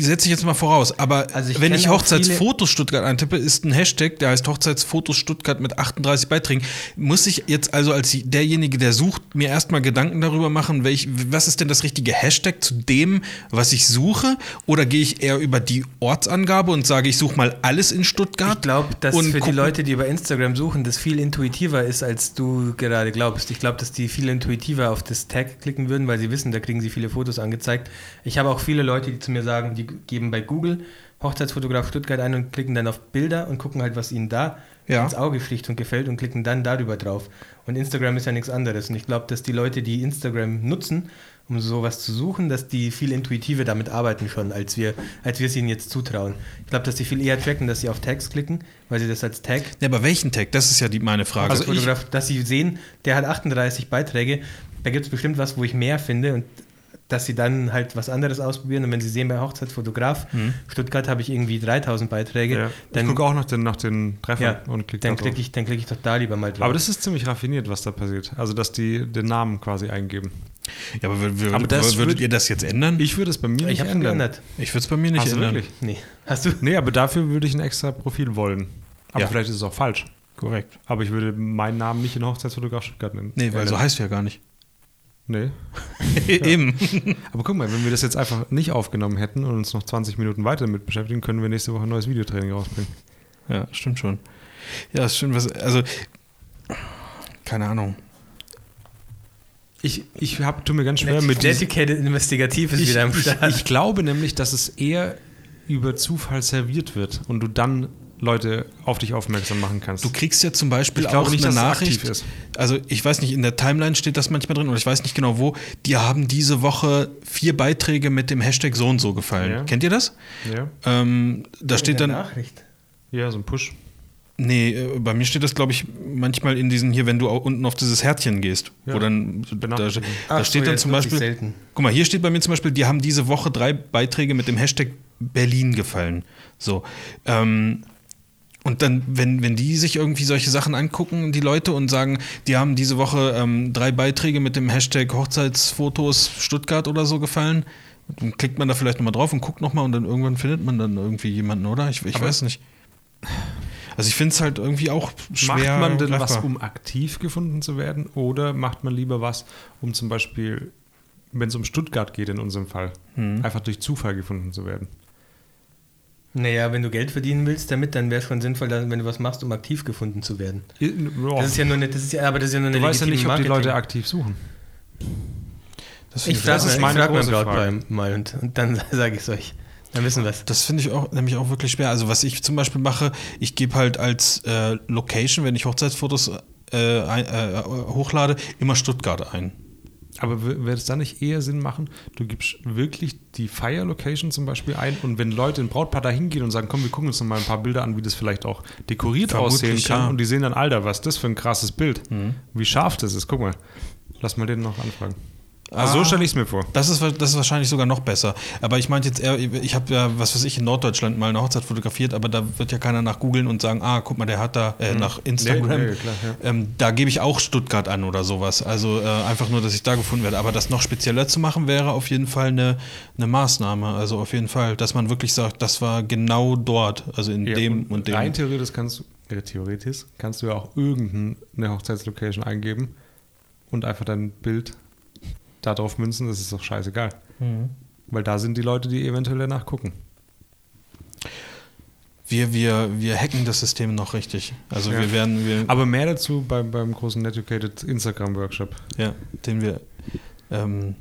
Setze ich jetzt mal voraus, aber also ich wenn ich Hochzeitsfotos Stuttgart eintippe, ist ein Hashtag, der heißt Hochzeitsfotos Stuttgart mit 38 Beiträgen. Muss ich jetzt also als derjenige, der sucht, mir erstmal Gedanken darüber machen, welch, was ist denn das richtige Hashtag zu dem, was ich suche? Oder gehe ich eher über die Ortsangabe und sage, ich suche mal alles in Stuttgart?
Ich glaube, dass für die Leute, die über Instagram suchen, das viel intuitiver ist, als du gerade glaubst. Ich glaube, dass die viel intuitiver auf das Tag klicken würden, weil sie wissen, da kriegen sie viele Fotos angezeigt. Ich habe auch viele Leute, die zu mir sagen, die geben bei Google Hochzeitsfotograf Stuttgart ein und klicken dann auf Bilder und gucken halt, was ihnen da ja. ins Auge sticht und gefällt und klicken dann darüber drauf. Und Instagram ist ja nichts anderes. Und ich glaube, dass die Leute, die Instagram nutzen, um sowas zu suchen, dass die viel intuitiver damit arbeiten schon, als wir, als wir es ihnen jetzt zutrauen. Ich glaube, dass sie viel eher tracken, dass sie auf Tags klicken, weil sie das als Tag.
Ja, aber welchen Tag? Das ist ja die, meine Frage.
Also, Fotograf, dass sie sehen, der hat 38 Beiträge, da gibt es bestimmt was, wo ich mehr finde und dass sie dann halt was anderes ausprobieren. Und wenn sie sehen, bei Hochzeitsfotograf mhm. Stuttgart habe ich irgendwie 3000 Beiträge. Ja.
Dann, ich gucke auch nach den, nach den Treffern
ja, und klicke Dann klicke ich, klick ich doch da lieber mal
drauf. Aber das ist ziemlich raffiniert, was da passiert. Also, dass die den Namen quasi eingeben.
Ja, aber, würd, aber würdet würd, ihr das jetzt ändern?
Ich würde es bei mir
nicht ich ändern. Geändert.
Ich würde es bei mir nicht
Hast
ändern.
Du wirklich? Nee. Hast du? Nee, aber dafür würde ich ein extra Profil wollen. Aber ja. vielleicht ist es auch falsch.
Korrekt.
Aber ich würde meinen Namen nicht in Hochzeitsfotograf Stuttgart nennen.
Nee, weil so heißt du ja gar nicht.
Nee.
Eben.
Aber guck mal, wenn wir das jetzt einfach nicht aufgenommen hätten und uns noch 20 Minuten weiter damit beschäftigen, können wir nächste Woche ein neues Videotraining rausbringen.
Ja, stimmt schon. Ja, ist schön, was. Also, keine Ahnung.
Ich, ich hab, tu mir ganz schwer
mit. Dedicated Investigativ ist
ich,
wieder
im Start. Ich, ich glaube nämlich, dass es eher über Zufall serviert wird und du dann Leute auf dich aufmerksam machen kannst.
Du kriegst ja zum Beispiel auch nicht, eine Nachricht. Also ich weiß nicht, in der Timeline steht das manchmal drin oder ich weiß nicht genau wo. Die haben diese Woche vier Beiträge mit dem Hashtag so und so gefallen. Ja. Kennt ihr das?
Ja.
Ähm, da in steht dann.
Nachricht.
Ja, so ein Push.
Nee, äh, bei mir steht das, glaube ich, manchmal in diesen hier, wenn du unten auf dieses Härtchen gehst. Ja. Wo dann, da, da Ach, steht so, dann zum Beispiel. Selten. Guck mal, hier steht bei mir zum Beispiel, die haben diese Woche drei Beiträge mit dem Hashtag Berlin gefallen. So. Ähm, und dann, wenn, wenn die sich irgendwie solche Sachen angucken, die Leute, und sagen, die haben diese Woche ähm, drei Beiträge mit dem Hashtag Hochzeitsfotos Stuttgart oder so gefallen, dann klickt man da vielleicht nochmal drauf und guckt nochmal und dann irgendwann findet man dann irgendwie jemanden, oder? Ich, ich weiß nicht. Also ich finde es halt irgendwie auch schwer.
Macht man denn greifbar. was, um aktiv gefunden zu werden? Oder macht man lieber was, um zum Beispiel, wenn es um Stuttgart geht in unserem Fall, hm. einfach durch Zufall gefunden zu werden?
Naja, wenn du Geld verdienen willst damit, dann wäre es schon sinnvoll, wenn du was machst, um aktiv gefunden zu werden. Das ist ja nur eine, das ist ja, aber das ist ja nur eine
Du weißt ja nicht, ob die Leute aktiv suchen.
Das ich frage das mein Brautpaar mal und, und dann sage ich es euch. Dann wissen wir es.
Das finde ich auch nämlich auch wirklich schwer. Also was ich zum Beispiel mache, ich gebe halt als äh, Location, wenn ich Hochzeitsfotos äh, ein, äh, hochlade, immer Stuttgart ein.
Aber würde es dann nicht eher Sinn machen, du gibst wirklich die Fire Location zum Beispiel ein und wenn Leute in Brautpaar da hingehen und sagen, komm, wir gucken uns noch mal ein paar Bilder an, wie das vielleicht auch dekoriert Vermutlich, aussehen kann ja. und die sehen dann, Alter, was ist das für ein krasses Bild? Mhm. Wie scharf das ist, guck mal. Lass mal den noch anfragen. Also so stelle ich es mir vor.
Das ist, das ist wahrscheinlich sogar noch besser. Aber ich meinte jetzt eher, ich habe ja, was weiß ich, in Norddeutschland mal eine Hochzeit fotografiert, aber da wird ja keiner nach googeln und sagen, ah, guck mal, der hat da äh, mhm. nach Instagram. Nee, nee, klar, ja. ähm, da gebe ich auch Stuttgart an oder sowas. Also äh, einfach nur, dass ich da gefunden werde. Aber das noch spezieller zu machen, wäre auf jeden Fall eine, eine Maßnahme. Also auf jeden Fall, dass man wirklich sagt, das war genau dort, also in ja, dem und, und dem.
Rein theoretisch kannst, äh, theoretisch kannst du ja auch irgendeine Hochzeitslocation eingeben und einfach dein Bild darauf münzen, das ist doch scheißegal. Mhm. Weil da sind die Leute, die eventuell danach gucken.
Wir, wir, wir hacken das System noch richtig. Also ja. wir werden. Wir
Aber mehr dazu beim, beim großen Netucated Instagram-Workshop.
Ja, den wir ähm,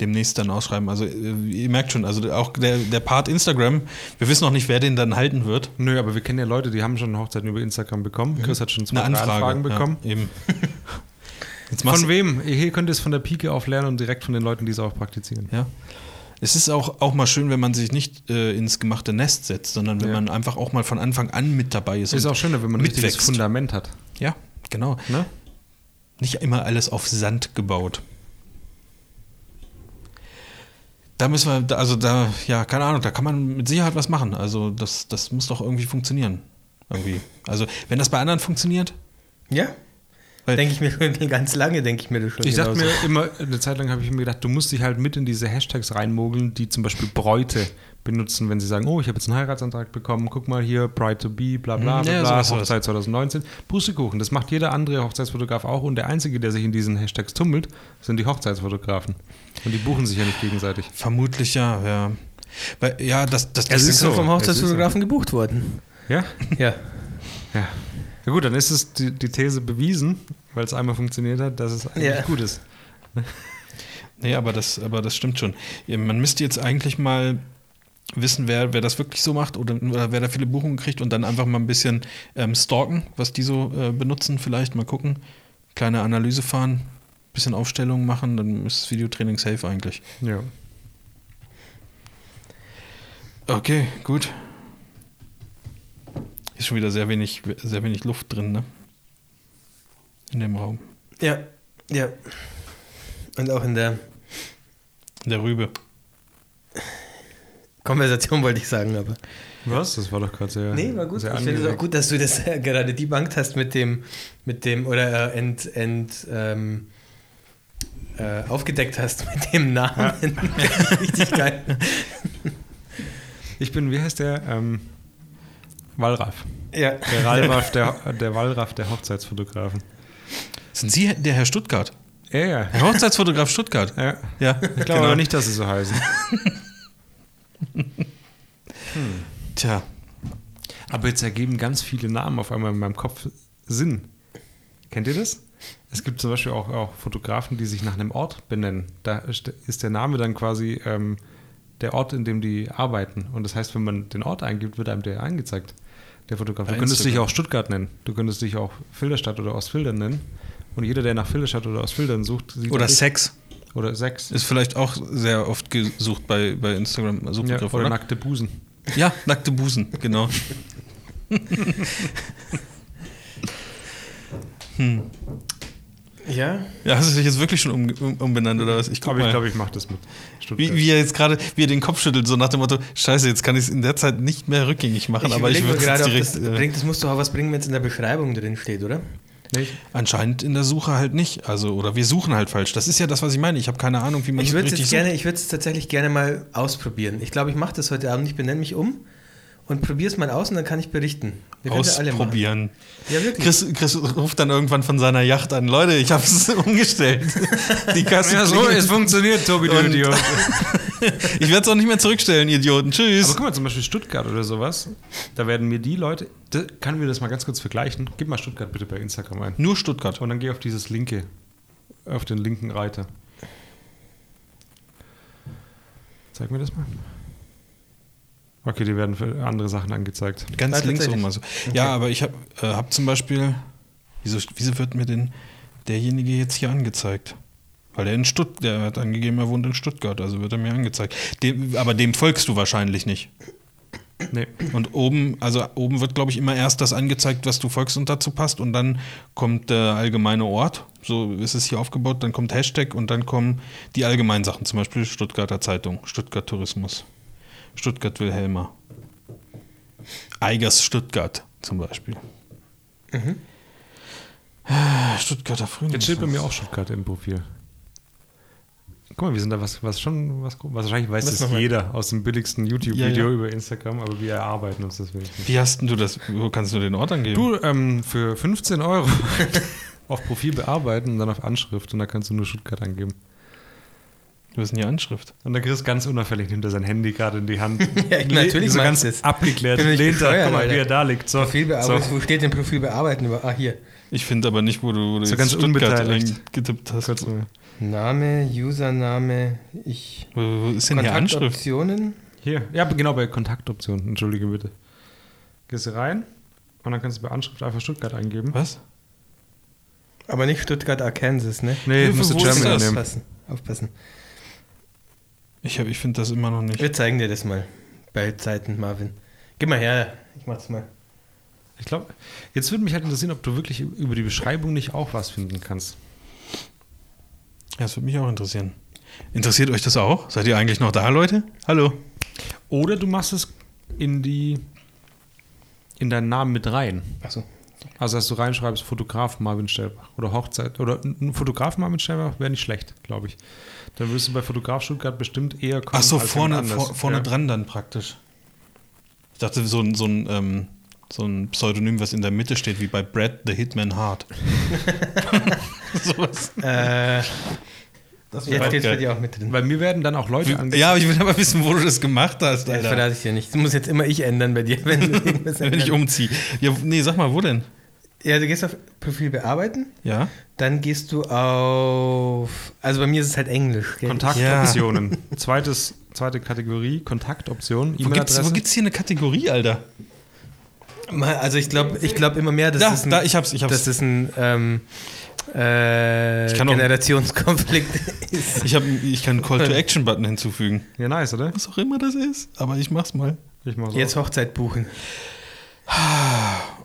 demnächst dann ausschreiben. Also äh, ihr merkt schon, also auch der, der Part Instagram, wir wissen noch nicht, wer den dann halten wird.
Nö, aber wir kennen ja Leute, die haben schon Hochzeiten über Instagram bekommen. Chris hat schon zwei Anfragen bekommen.
Ja, eben.
von wem? Hier könnt ihr es von der Pike auf lernen und direkt von den Leuten, die es auch praktizieren.
Ja. Es ist auch, auch mal schön, wenn man sich nicht äh, ins gemachte Nest setzt, sondern wenn ja. man einfach auch mal von Anfang an mit dabei ist.
Es ist auch schöner, wenn man ein richtiges Fundament hat.
Ja, genau. Ne? Nicht immer alles auf Sand gebaut. Da müssen wir, also da, ja, keine Ahnung, da kann man mit Sicherheit was machen. Also das, das muss doch irgendwie funktionieren. Irgendwie. Also, wenn das bei anderen funktioniert.
Ja. Denke ich mir schon ganz lange, denke ich mir das schon.
Ich dachte mir immer, eine Zeit lang habe ich mir gedacht, du musst dich halt mit in diese Hashtags reinmogeln, die zum Beispiel Bräute benutzen, wenn sie sagen, oh, ich habe jetzt einen Heiratsantrag bekommen, guck mal hier, Bride to be, bla bla bla, ja, bla Hochzeit 2019. Pustekuchen, das macht jeder andere Hochzeitsfotograf auch und der Einzige, der sich in diesen Hashtags tummelt, sind die Hochzeitsfotografen. Und die buchen sich ja nicht gegenseitig.
Vermutlich ja, ja. Weil, ja, das, das,
das ist so vom Hochzeitsfotografen so. gebucht worden.
Ja?
Ja.
Ja. Ja gut, dann ist es die, die These bewiesen, weil es einmal funktioniert hat, dass es eigentlich ja. gut ist.
Nee, aber das, aber das stimmt schon. Man müsste jetzt eigentlich mal wissen, wer, wer das wirklich so macht oder, oder wer da viele Buchungen kriegt und dann einfach mal ein bisschen ähm, stalken, was die so äh, benutzen, vielleicht mal gucken, kleine Analyse fahren, bisschen Aufstellungen machen, dann ist das Videotraining safe eigentlich.
Ja.
Okay, gut. Ist schon wieder sehr wenig, sehr wenig Luft drin, ne? In dem Raum.
Ja, ja. Und auch in der.
In der Rübe.
Konversation wollte ich sagen, aber.
Was? Das war doch gerade sehr.
Nee, war gut. ich finde es auch gut, dass du das äh, gerade debunked hast mit dem, mit dem, oder äh, ent, ent, ähm, äh, aufgedeckt hast mit dem Namen. Ja. Richtig geil.
Ich bin, wie heißt der? Ähm, Wallraff.
Ja.
Der Wallraff, der, der Wallraff der Hochzeitsfotografen.
Sind Sie der Herr Stuttgart?
Ja, ja.
Der Hochzeitsfotograf Stuttgart.
Ja.
ja
ich glaube genau. aber nicht, dass Sie so heißen.
hm. Tja.
Aber jetzt ergeben ganz viele Namen auf einmal in meinem Kopf Sinn. Kennt ihr das? Es gibt zum Beispiel auch, auch Fotografen, die sich nach einem Ort benennen. Da ist der Name dann quasi ähm, der Ort, in dem die arbeiten. Und das heißt, wenn man den Ort eingibt, wird einem der angezeigt der Fotograf. Du könntest dich auch Stuttgart nennen. Du könntest dich auch Filderstadt oder Ostfildern nennen. Und jeder, der nach Filderstadt oder Ostfildern sucht,
sieht. Oder Sex.
Oder Sex.
Ist vielleicht auch sehr oft gesucht bei, bei Instagram.
ja, oder, oder nackte Busen.
Ja, nackte Busen, genau.
hm. Ja?
Ja, hast du dich jetzt wirklich schon um, um, umbenannt oder was?
Ich glaube, ich, glaub, ich mache das mit.
Wie, wie, er jetzt gerade, wie er den Kopf schüttelt, so nach dem Motto: Scheiße, jetzt kann ich es in der Zeit nicht mehr rückgängig machen, ich aber ich würde es direkt.
Das, äh, bringt, das musst du auch was bringen, wenn es in der Beschreibung drin steht, oder?
Nicht? Anscheinend in der Suche halt nicht. Also, oder wir suchen halt falsch. Das ist ja das, was ich meine. Ich habe keine Ahnung, wie man
ich das richtig gerne, Ich würde es tatsächlich gerne mal ausprobieren. Ich glaube, ich mache das heute Abend. Ich benenne mich um und probier es mal aus und dann kann ich berichten.
Wir Ausprobieren. Ja, wirklich. Chris, Chris, ruft dann irgendwann von seiner Yacht an. Leute, ich habe es umgestellt.
Die Kasse ja, so, es funktioniert, Tobi, du Idiot.
ich werde es auch nicht mehr zurückstellen, Idioten. Tschüss.
Aber guck mal, zum Beispiel Stuttgart oder sowas. Da werden mir die Leute. Da, können wir das mal ganz kurz vergleichen? Gib mal Stuttgart bitte bei Instagram ein.
Nur Stuttgart.
Und dann geh auf dieses linke. Auf den linken Reiter. Zeig mir das mal. Okay, die werden für andere Sachen angezeigt.
Ganz links oben. Also. Okay. Ja, aber ich habe äh, hab zum Beispiel, wieso, wieso wird mir denn derjenige jetzt hier angezeigt? Weil er in Stuttgart, der hat angegeben, er wohnt in Stuttgart, also wird er mir angezeigt. Dem, aber dem folgst du wahrscheinlich nicht. Nee. Und oben, also oben wird, glaube ich, immer erst das angezeigt, was du folgst und dazu passt. Und dann kommt der allgemeine Ort. So ist es hier aufgebaut. Dann kommt Hashtag und dann kommen die allgemeinen Sachen, zum Beispiel Stuttgarter Zeitung, Stuttgart Tourismus. Stuttgart-Wilhelma. Eigers Stuttgart zum Beispiel. Mhm. Stuttgarter Frühling.
Jetzt steht bei mir auch Stuttgart im Profil. Guck mal, wir sind da was, was schon, was, wahrscheinlich weiß das jeder aus dem billigsten YouTube-Video ja, ja. über Instagram, aber wir erarbeiten uns das wirklich
nicht. Wie hast du das, wo kannst du den Ort angeben?
Du, ähm, für 15 Euro auf Profil bearbeiten und dann auf Anschrift und da kannst du nur Stuttgart angeben.
Du hast eine Anschrift.
Und der Chris ganz unauffällig nimmt er sein Handy gerade in die Hand.
ja, natürlich.
So ganz das. abgeklärt. Lehnt er, guck mal, wie er da liegt.
So. So. Wo steht denn Profil bearbeiten? Ah, hier.
Ich finde aber nicht, wo du, wo du
so jetzt ganz unbeteiligt
getippt hast. Kurz,
Name, Username, ich.
Wo, wo ist denn hier Anschrift?
Optionen?
Hier. Ja, genau, bei Kontaktoptionen. Entschuldige bitte. Gehst du rein und dann kannst du bei Anschrift einfach Stuttgart eingeben.
Was?
Aber nicht Stuttgart, Arkansas, ne?
Nee, musst du Germany
nehmen. Aufpassen. Aufpassen.
Ich, ich finde das immer noch nicht.
Wir zeigen dir das mal bei Zeiten, Marvin. Gib mal her, ich mach's mal.
Ich glaube, jetzt würde mich halt interessieren, ob du wirklich über die Beschreibung nicht auch was finden kannst.
Ja, das würde mich auch interessieren. Interessiert euch das auch? Seid ihr eigentlich noch da, Leute? Hallo.
Oder du machst es in die in deinen Namen mit rein.
Achso.
Also, dass du reinschreibst, Fotograf Marvin Stellbach oder Hochzeit oder ein Fotograf Marvin Stellbach wäre nicht schlecht, glaube ich. Dann wirst du bei Fotograf Stuttgart bestimmt eher
kommen. Achso, vorne, vor, vorne ja. dran dann praktisch. Ich dachte, so, ein, so, ein, ähm, so ein Pseudonym, was in der Mitte steht, wie bei Brad the Hitman Hart.
Sowas. Äh, das Jetzt steht es bei dir auch mit drin.
Weil mir werden dann auch Leute
angezeigt. Ja, aber ich will aber wissen, wo du das gemacht hast.
Alter. Das verrate ich dir nicht. Das muss jetzt immer ich ändern bei dir,
wenn, wenn ich umziehe. Ja, nee, sag mal, wo denn?
Ja, du gehst auf Profil bearbeiten.
Ja.
Dann gehst du auf. Also bei mir ist es halt Englisch.
Gell? Kontaktoptionen. Ja. Zweites, zweite Kategorie, Kontaktoptionen.
Wo gibt's, wo gibt's hier eine Kategorie, Alter?
Also ich glaube ich glaub immer mehr, dass
da, das ein, da, ich hab's, ich hab's.
Das ist ein ähm, äh, Generationskonflikt
ist. Ich, hab, ich kann einen Call-to-Action-Button hinzufügen.
Ja, nice, oder?
Was auch immer das ist. Aber ich mach's mal.
Ich mach's Jetzt auch. Hochzeit buchen.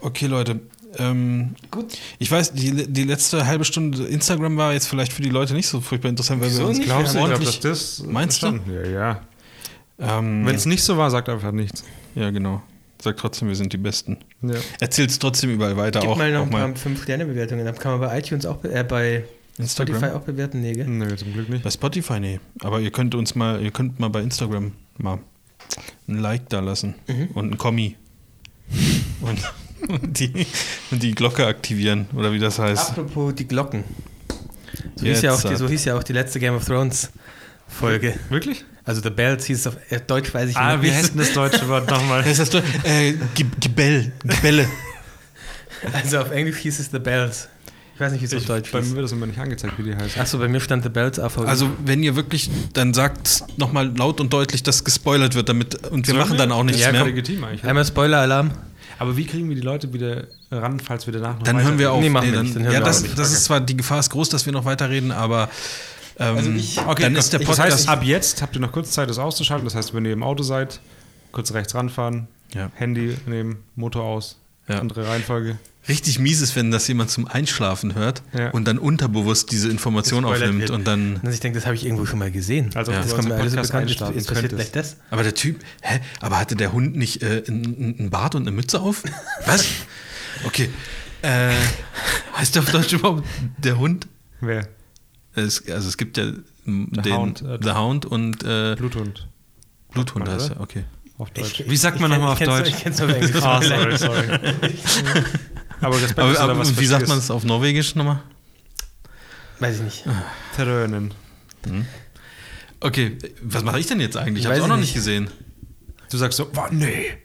Okay, Leute. Ähm, Gut. Ich weiß, die, die letzte halbe Stunde Instagram war jetzt vielleicht für die Leute nicht so furchtbar interessant, weil wir uns
glaubst, ja, ordentlich. Glaub, das
meinst du?
Ja, ja. Ähm, Wenn es nicht so war, sagt einfach nichts.
Ja, genau. Sagt trotzdem, wir sind die Besten. Ja. Erzählt es trotzdem überall weiter.
Gib auch, mal noch ein paar 5-Sterne-Bewertungen. Da kann man bei iTunes auch, äh, bei Instagram? Spotify auch bewerten, nee, gell?
Nee, zum Glück nicht.
Bei Spotify, nee. Aber ihr könnt uns mal, ihr könnt mal bei Instagram mal ein Like da lassen mhm. und ein Kommi. und und die, und die Glocke aktivieren, oder wie das heißt.
Apropos die Glocken. So, hieß ja, auch die, so hieß ja auch die letzte Game of Thrones Folge.
Wirklich?
Also The Bells hieß es auf äh, Deutsch, weiß ich
ah, nicht. Ah, wie heißt denn das deutsche Wort nochmal?
Das heißt, äh, Gebell, Gebelle.
Also auf Englisch hieß es The Bells. Ich weiß nicht, wie es auf Deutsch ist.
Bei mir wird das immer nicht angezeigt, wie die heißt.
Achso, bei mir stand The Bells auf.
Also, wenn ihr wirklich, dann sagt nochmal laut und deutlich, dass gespoilert wird, damit und wir Sollen machen wir? dann auch nichts ja, mehr.
Legitim eigentlich. Einmal Spoiler-Alarm.
Aber wie kriegen wir die Leute wieder ran, falls wir danach noch
Dann hören wir auf.
Nee, machen nee, dann, wir
nicht, dann ja, das, das okay. ist zwar, die Gefahr ist groß, dass wir noch weiterreden, aber ähm, also ich, okay, dann ist der Podcast.
Das heißt, ab jetzt habt ihr noch kurz Zeit, das auszuschalten. Das heißt, wenn ihr im Auto seid, kurz rechts ranfahren, ja. Handy nehmen, Motor aus, ja. andere Reihenfolge.
Richtig mies ist, wenn das jemand zum Einschlafen hört ja. und dann unterbewusst diese Information aufnimmt und dann.
Also ich denke, das habe ich irgendwo schon mal gesehen.
Also ja.
das kommt mir alles so bekannt. Ist, ist passiert gleich das.
Aber der Typ, hä? Aber hatte der Hund nicht äh, einen Bart und eine Mütze auf? Was? Okay. Äh, heißt der auf Deutsch überhaupt der Hund?
Wer?
Es, also es gibt ja The den Hound, äh, The Hound und äh,
Bluthund.
Bluthund heißt er, okay.
Auf Deutsch.
Ich, Wie sagt man nochmal auf Deutsch? Ich kenn's auf Englisch. oh, sorry, sorry. aber, aber, aber wie sagt man es auf Norwegisch nochmal?
Weiß ich nicht.
Terrönen.
Hm. Okay, was mache ich denn jetzt eigentlich? Ich habe es auch noch nicht gesehen.
Du sagst so, oh, nee.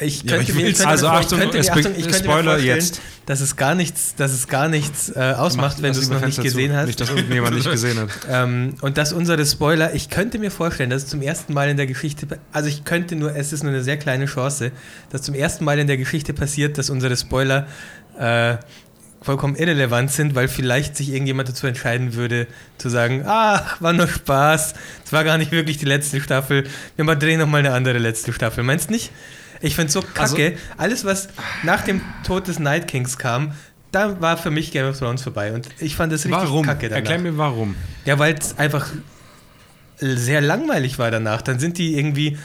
Ich könnte ja, mir,
könnte also Achtung, könnte, Achtung, ich könnte Spoiler jetzt.
Dass es gar nichts, dass es gar nichts äh, ausmacht, Mach, wenn du es noch nicht gesehen zu. hast.
Nicht, dass irgendjemand nicht gesehen hat.
Ähm, und dass unsere Spoiler, ich könnte mir vorstellen, dass es zum ersten Mal in der Geschichte, also ich könnte nur, es ist nur eine sehr kleine Chance, dass zum ersten Mal in der Geschichte passiert, dass unsere Spoiler äh, vollkommen irrelevant sind, weil vielleicht sich irgendjemand dazu entscheiden würde, zu sagen, ach, war nur Spaß, es war gar nicht wirklich die letzte Staffel, wir mal drehen nochmal eine andere letzte Staffel. Meinst du nicht? Ich finde es so kacke. Also, Alles, was nach dem Tod des Night Kings kam, da war für mich Game of Thrones vorbei. Und ich fand das richtig
warum?
kacke
danach. Erklär mir warum.
Ja, weil es einfach sehr langweilig war danach. Dann sind die irgendwie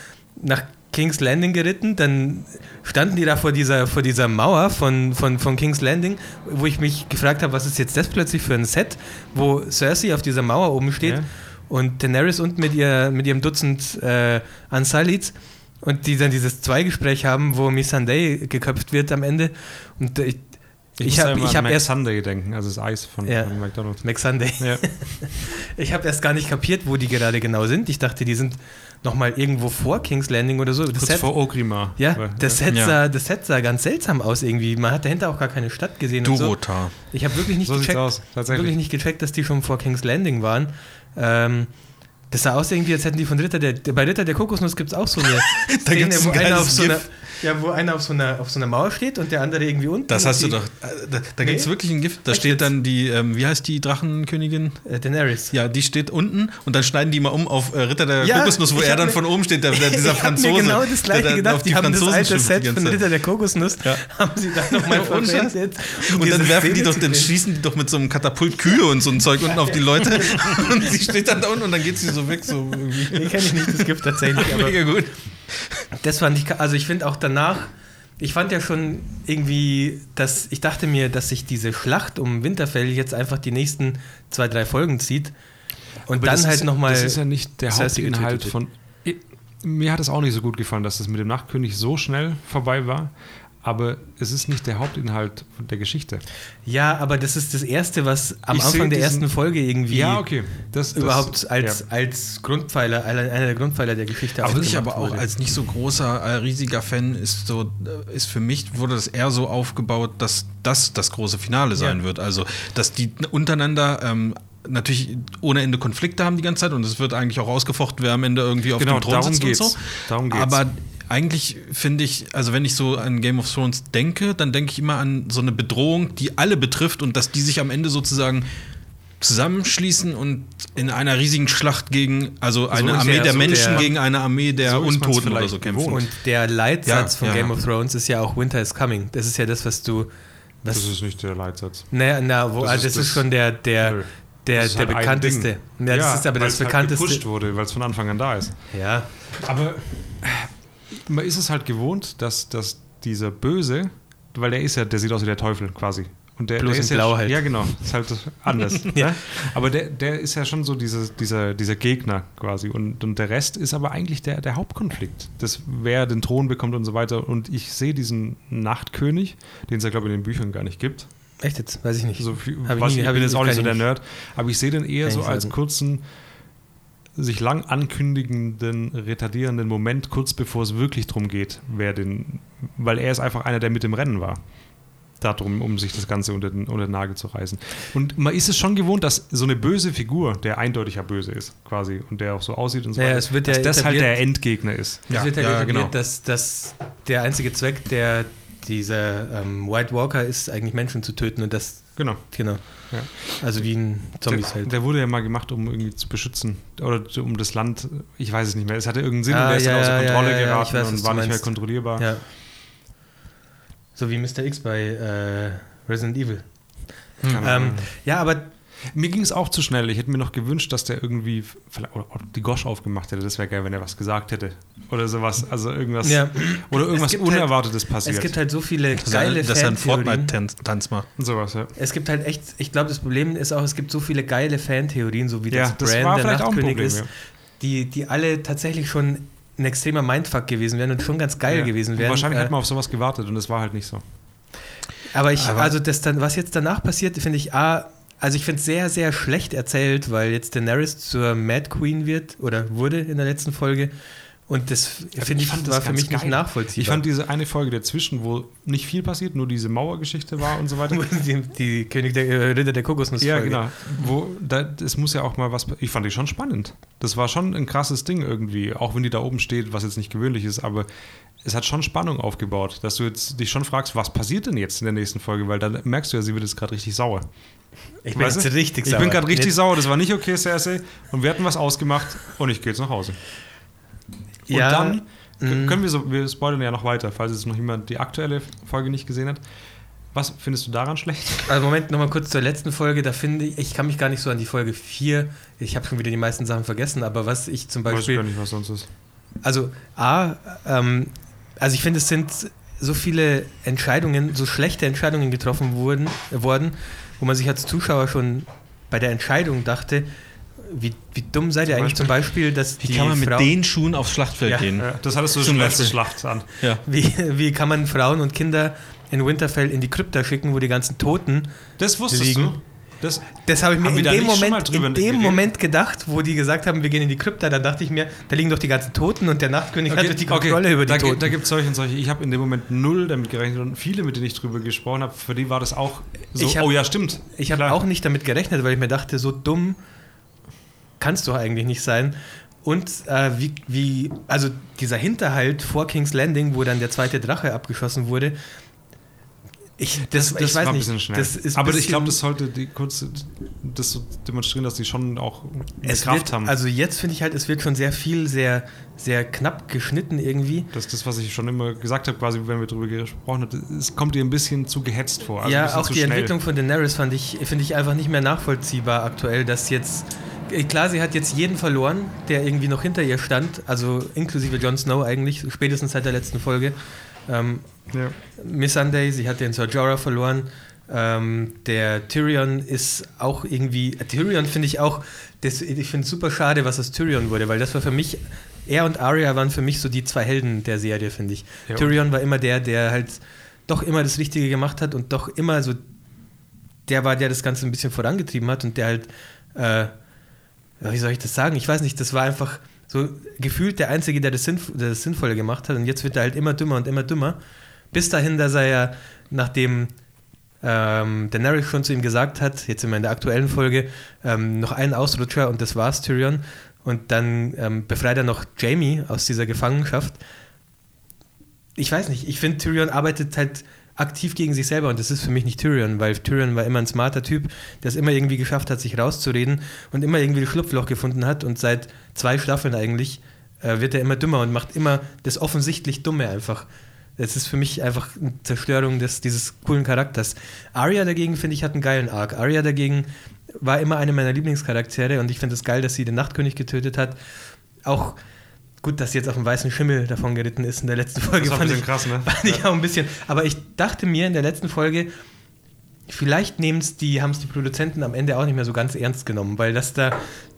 nach King's Landing geritten, dann standen die da vor dieser, vor dieser Mauer von, von, von King's Landing, wo ich mich gefragt habe, was ist jetzt das plötzlich für ein Set, wo Cersei auf dieser Mauer oben steht ja. und Daenerys unten mit, ihr, mit ihrem Dutzend äh, Unsalids und die dann dieses Zweigespräch haben, wo Missandei geköpft wird am Ende. Und ich,
ich, ich habe hab erst Sunday denken, also das Eis von,
ja,
von McDonald's.
McSunday. Ja. ich habe erst gar nicht kapiert, wo die gerade genau sind. Ich dachte, die sind noch mal irgendwo vor King's Landing oder so.
Das Kurz Set, vor Ogrimmar.
Ja, das Set, ja. Sah, das Set sah ganz seltsam aus irgendwie. Man hat dahinter auch gar keine Stadt gesehen.
Durota.
So. Ich habe wirklich nicht so gecheckt, aus, wirklich nicht gecheckt, dass die schon vor King's Landing waren. Ähm, das sah aus irgendwie, als hätten die von Ritter der, bei Ritter der Kokosnuss gibt es auch so eine
da Szene, wo einer
auf so einer, Ja, wo einer auf so einer, auf so einer Mauer steht und der andere irgendwie unten.
Das hast du doch. Äh, da, da nee? gibt es wirklich ein Gift. Da Echt steht dann die, ähm, wie heißt die Drachenkönigin?
Äh, Daenerys.
Ja, die steht unten und dann schneiden die mal um auf äh, Ritter der ja, Kokosnuss, wo er dann mir, von oben steht, der, der, dieser ich Franzose. Mir
genau das gleiche gedacht. Auf die, die haben das alte Set von Ritter der Kokosnuss, ja. haben sie dann nochmal verwendet.
Und dann werfen die doch, dann schießen die doch mit so einem Katapult Kühe und so ein Zeug unten auf die Leute. und sie steht dann da unten und dann geht sie so weg. So
irgendwie. Den kenne ich nicht, das Gift tatsächlich.
Mega gut.
Das fand ich, also ich finde auch danach, ich fand ja schon irgendwie, dass ich dachte mir, dass sich diese Schlacht um Winterfell jetzt einfach die nächsten zwei, drei Folgen zieht. Und Aber dann halt nochmal. Das
ist ja nicht der Hauptinhalt von. Mir hat es auch nicht so gut gefallen, dass das mit dem Nachtkönig so schnell vorbei war aber es ist nicht der Hauptinhalt der Geschichte.
Ja, aber das ist das Erste, was am ich Anfang der ersten Folge irgendwie
ja, okay.
das, das, überhaupt als, ja. als Grundpfeiler, einer der Grundpfeiler der Geschichte
Aber ich aber auch wurde. als nicht so großer, äh, riesiger Fan ist so, äh, ist für mich, wurde das eher so aufgebaut, dass das das große Finale sein ja. wird. Also, dass die untereinander ähm, natürlich ohne Ende Konflikte haben die ganze Zeit und es wird eigentlich auch ausgefochten, wer am Ende irgendwie auf genau, dem Thron sitzt und so. Darum geht's. Aber eigentlich finde ich, also wenn ich so an Game of Thrones denke, dann denke ich immer an so eine Bedrohung, die alle betrifft und dass die sich am Ende sozusagen zusammenschließen und in einer riesigen Schlacht gegen, also eine so Armee der, der so Menschen der, gegen eine Armee der so Untoten oder so kämpfen.
Und der Leitsatz ja, von ja. Game of Thrones ist ja auch Winter is Coming. Das ist ja das, was du.
Was, das ist nicht der Leitsatz.
Naja, na, wo, das, also das, ist, das, schon der, der, der, der halt bekannteste.
Ja, das ist aber das halt bekannteste. Halt gepusht wurde, weil es von Anfang an da ist.
Ja.
Aber man ist es halt gewohnt, dass, dass dieser Böse, weil der ist ja, der sieht aus wie der Teufel quasi. Und der,
Bloß
der ist
blau
ja,
halt.
Ja, genau. Ist halt anders. Ne? ja. Aber der, der ist ja schon so diese, dieser, dieser Gegner quasi. Und, und der Rest ist aber eigentlich der, der Hauptkonflikt. Das, wer den Thron bekommt und so weiter. Und ich sehe diesen Nachtkönig, den es ja, glaube ich, in den Büchern gar nicht gibt.
Echt jetzt? Weiß ich nicht.
So viel, hab ich, nie, ich bin jetzt auch nicht so der Nerd. Aber ich sehe den eher so als kurzen sich lang ankündigenden, retardierenden Moment, kurz bevor es wirklich darum geht, wer den, weil er ist einfach einer, der mit dem Rennen war. Darum, um sich das Ganze unter den, unter den Nagel zu reißen. Und man ist es schon gewohnt, dass so eine böse Figur, der eindeutiger böse ist, quasi, und der auch so aussieht und so
naja, weiter, dass
ja das halt der Endgegner ist.
Es ja, wird ja, ja genau. dass, dass der einzige Zweck der dieser ähm, White Walker ist, eigentlich Menschen zu töten und das.
Genau.
Genau. Ja. Also wie ein Zombies
der, der, wurde ja mal gemacht, um irgendwie zu beschützen. Oder um das Land, ich weiß es nicht mehr. Es hatte irgendeinen Sinn ah, und der ist ja, dann außer Kontrolle geraten weiß, und war nicht mehr kontrollierbar.
Ja. So wie Mr. X bei äh, Resident Evil. Hm. Ähm, ja, aber
mir ging es auch zu schnell. Ich hätte mir noch gewünscht, dass der irgendwie die Gosch aufgemacht hätte. Das wäre geil, wenn er was gesagt hätte. Oder sowas. Also irgendwas. Ja. Oder irgendwas halt- Unerwartetes halt, passiert.
Es gibt halt so viele dass geile
er, Dass er einen Fortnite-Tanz macht.
Und sowas, ja.
Es gibt halt echt, ich glaube, das Problem ist auch, es gibt so viele geile Fantheorien, so wie ja, das, das Brand der Nachtkönig ist, ja. die, die alle tatsächlich schon ein extremer Mindfuck gewesen wären und schon ganz geil ja. gewesen wären. Und
wahrscheinlich äh, hat man auf sowas gewartet und das war halt nicht so.
Aber ich, aber also das dann, was jetzt danach passiert, finde ich A, also ich finde es sehr, sehr schlecht erzählt, weil jetzt Daenerys zur Mad Queen wird oder wurde in der letzten Folge. Und das also finde ich, ich war für mich geil. nicht nachvollziehbar.
Ich fand diese eine Folge dazwischen, wo nicht viel passiert, nur diese Mauergeschichte war und so weiter.
die, die König der äh, Ritter der Kokosnuss.
Ja, genau. Wo es muss ja auch mal was. Ich fand die schon spannend. Das war schon ein krasses Ding irgendwie, auch wenn die da oben steht, was jetzt nicht gewöhnlich ist, aber es hat schon Spannung aufgebaut, dass du jetzt dich schon fragst, was passiert denn jetzt in der nächsten Folge, weil dann merkst du ja, sie wird jetzt gerade richtig sauer.
Ich bin jetzt richtig
sauer. Ich bin gerade richtig jetzt. sauer, das war nicht okay, Cersei. Und wir hatten was ausgemacht und ich gehe jetzt nach Hause. Und ja, dann mm. können wir so, wir spoilern ja noch weiter, falls jetzt noch jemand die aktuelle Folge nicht gesehen hat. Was findest du daran schlecht?
Also Moment, nochmal kurz zur letzten Folge. Da finde ich, ich kann mich gar nicht so an die Folge 4, ich habe schon wieder die meisten Sachen vergessen, aber was ich zum Beispiel... Ich weiß
gar nicht, was sonst ist.
Also A, ähm, also ich finde, es sind so viele Entscheidungen, so schlechte Entscheidungen getroffen wurden, worden, wo man sich als Zuschauer schon bei der Entscheidung dachte, wie, wie dumm seid ihr eigentlich zum Beispiel, dass
Wie kann man mit Frauen, den Schuhen aufs Schlachtfeld
ja,
gehen?
Ja, das hattest du schon letzte Schlacht an.
Ja. Wie, wie kann man Frauen und Kinder in Winterfell in die Krypta schicken, wo die ganzen Toten
das wusstest liegen? Du?
Das, das habe ich mir in dem, Moment, in dem Moment gedacht, wo die gesagt haben, wir gehen in die Krypta. Da dachte ich mir, da liegen doch die ganzen Toten und der Nachtkönig okay, hat die Kontrolle okay. über die
da,
Toten.
Da gibt es solche und solche. Ich habe in dem Moment null damit gerechnet und viele, mit denen ich drüber gesprochen habe, für die war das auch so,
hab,
oh ja, stimmt.
Ich habe auch nicht damit gerechnet, weil ich mir dachte, so dumm kannst du eigentlich nicht sein. Und äh, wie, wie, also dieser Hinterhalt vor King's Landing, wo dann der zweite Drache abgeschossen wurde,
ich, das, das, das war ein bisschen schnell. Aber ich glaube, das sollte die kurz das so demonstrieren, dass die schon auch
es Kraft wird, haben. Also jetzt finde ich halt, es wird schon sehr viel, sehr, sehr knapp geschnitten irgendwie.
Das ist das, was ich schon immer gesagt habe, quasi, wenn wir darüber gesprochen haben. Es kommt dir ein bisschen zu gehetzt vor.
Also ja, auch die schnell. Entwicklung von Daenerys fand ich, finde ich einfach nicht mehr nachvollziehbar aktuell, dass jetzt klar, sie hat jetzt jeden verloren, der irgendwie noch hinter ihr stand, also inklusive Jon Snow eigentlich, spätestens seit der letzten Folge. Ähm, ja. Miss Sunday, sie hat den Sir Jorah verloren. Ähm, der Tyrion ist auch irgendwie. Äh, Tyrion finde ich auch. Das, ich finde es super schade, was aus Tyrion wurde, weil das war für mich. Er und Arya waren für mich so die zwei Helden der Serie, finde ich. Ja. Tyrion war immer der, der halt doch immer das Richtige gemacht hat und doch immer so. Der war, der das Ganze ein bisschen vorangetrieben hat und der halt. Äh, wie soll ich das sagen? Ich weiß nicht, das war einfach so gefühlt der Einzige, der das, Sinnv der das Sinnvolle gemacht hat und jetzt wird er halt immer dümmer und immer dümmer. Bis dahin, dass er ja, nachdem ähm, Daenerys schon zu ihm gesagt hat, jetzt sind wir in der aktuellen Folge, ähm, noch einen Ausrutscher und das war's, Tyrion. Und dann ähm, befreit er noch Jamie aus dieser Gefangenschaft. Ich weiß nicht, ich finde, Tyrion arbeitet halt aktiv gegen sich selber und das ist für mich nicht Tyrion, weil Tyrion war immer ein smarter Typ, der es immer irgendwie geschafft hat, sich rauszureden und immer irgendwie ein Schlupfloch gefunden hat und seit zwei Staffeln eigentlich äh, wird er immer dümmer und macht immer das offensichtlich Dumme einfach. Es ist für mich einfach eine Zerstörung des, dieses coolen Charakters. Arya dagegen, finde ich, hat einen geilen Arc. Arya dagegen war immer eine meiner Lieblingscharaktere und ich finde es geil, dass sie den Nachtkönig getötet hat. Auch gut, dass sie jetzt auf dem weißen Schimmel davon geritten ist in der letzten Folge. Das
fand ich, krass, ne?
Fand ich auch ein bisschen. Aber ich dachte mir in der letzten Folge, vielleicht nehmen es die, haben es die Produzenten am Ende auch nicht mehr so ganz ernst genommen, weil das da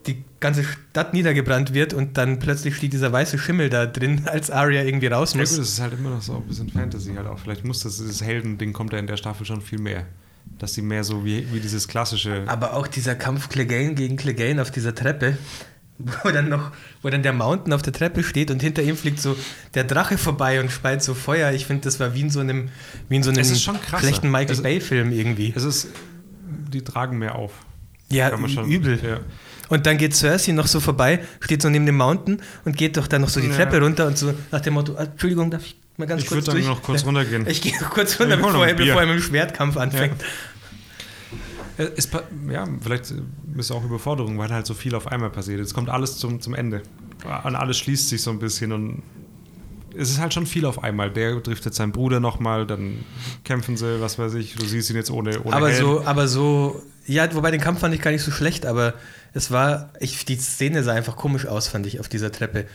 die ganze Stadt niedergebrannt wird und dann plötzlich steht dieser weiße Schimmel da drin, als Arya irgendwie raus muss.
Ja gut, das ist halt immer noch so ein bisschen Fantasy halt auch. Vielleicht muss das, dieses Heldending kommt ja in der Staffel schon viel mehr. Dass die mehr so wie, wie dieses klassische.
Aber auch dieser Kampf Clegane gegen Clegane auf dieser Treppe, wo dann noch, wo dann der Mountain auf der Treppe steht und hinter ihm fliegt so der Drache vorbei und speit so Feuer. Ich finde, das war wie in so einem, wie in so einem schlechten Michael Bay-Film irgendwie.
Es ist, die tragen mehr auf.
Ja, schon, übel. Ja. Und dann geht Cersei noch so vorbei, steht so neben dem Mountain und geht doch dann noch so die ja. Treppe runter und so nach dem Motto, Entschuldigung, darf ich mal ganz
ich
kurz
durch? Ich würde dann noch kurz runtergehen.
Ich gehe noch kurz runter, bevor er, bevor er mit dem Schwertkampf anfängt.
Ja. Es, ja, vielleicht ist auch Überforderung, weil halt so viel auf einmal passiert. Es kommt alles zum, zum Ende. Und alles schließt sich so ein bisschen und es ist halt schon viel auf einmal. Der trifft jetzt seinen Bruder nochmal, dann kämpfen sie, was weiß ich, du siehst ihn jetzt ohne, ohne
aber Helm. so, aber so, ja, wobei den Kampf fand ich gar nicht so schlecht, aber es war, ich, die Szene sah einfach komisch aus, fand ich, auf dieser Treppe.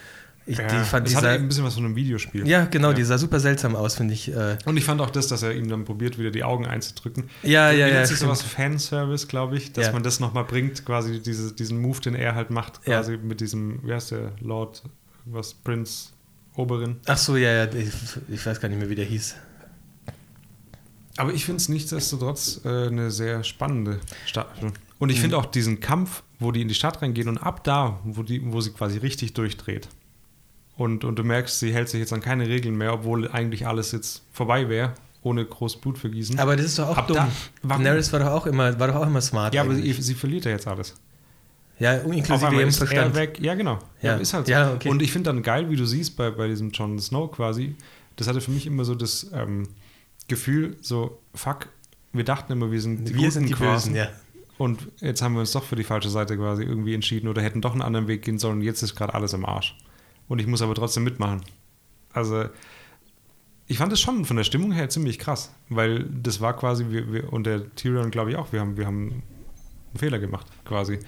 Ich,
ja, die fand, das hat ein bisschen was von einem Videospiel.
Ja, genau, ja. die sah super seltsam aus, finde ich. Äh.
Und ich fand auch das, dass er ihm dann probiert, wieder die Augen einzudrücken.
Ja, ja, ja.
Das ist sowas Fanservice, glaube ich, dass ja. man das nochmal bringt, quasi diese, diesen Move, den er halt macht, quasi mit diesem, wie heißt der, Lord, was, Prince, Oberin.
Ach so, ja, ja, ich, ich weiß gar nicht mehr, wie der hieß.
Aber ich finde es nichtsdestotrotz äh, eine sehr spannende Staffel. Und ich mhm. finde auch diesen Kampf, wo die in die Stadt reingehen und ab da, wo, die, wo sie quasi richtig durchdreht. Und, und du merkst, sie hält sich jetzt an keine Regeln mehr, obwohl eigentlich alles jetzt vorbei wäre, ohne groß Blut vergießen.
Aber das ist doch auch ab dumm. Da, Daenerys war doch auch immer, war doch auch immer smart.
Ja, eigentlich. aber sie, sie verliert ja jetzt alles.
Ja, inklusive ihrem Verstand.
weg. Ja, genau. Ja. ja ist halt so. Ja, okay. Und ich finde dann geil, wie du siehst bei, bei diesem Jon Snow quasi, das hatte für mich immer so das ähm, Gefühl, so, fuck, wir dachten immer, wir sind
die Wir Guten sind die quasi. Bösen, ja.
Und jetzt haben wir uns doch für die falsche Seite quasi irgendwie entschieden oder hätten doch einen anderen Weg gehen sollen. Jetzt ist gerade alles im Arsch. Und ich muss aber trotzdem mitmachen. Also, ich fand es schon von der Stimmung her ziemlich krass, weil das war quasi, wir, wir, und der Tyrion glaube ich auch, wir haben, wir haben einen Fehler gemacht quasi.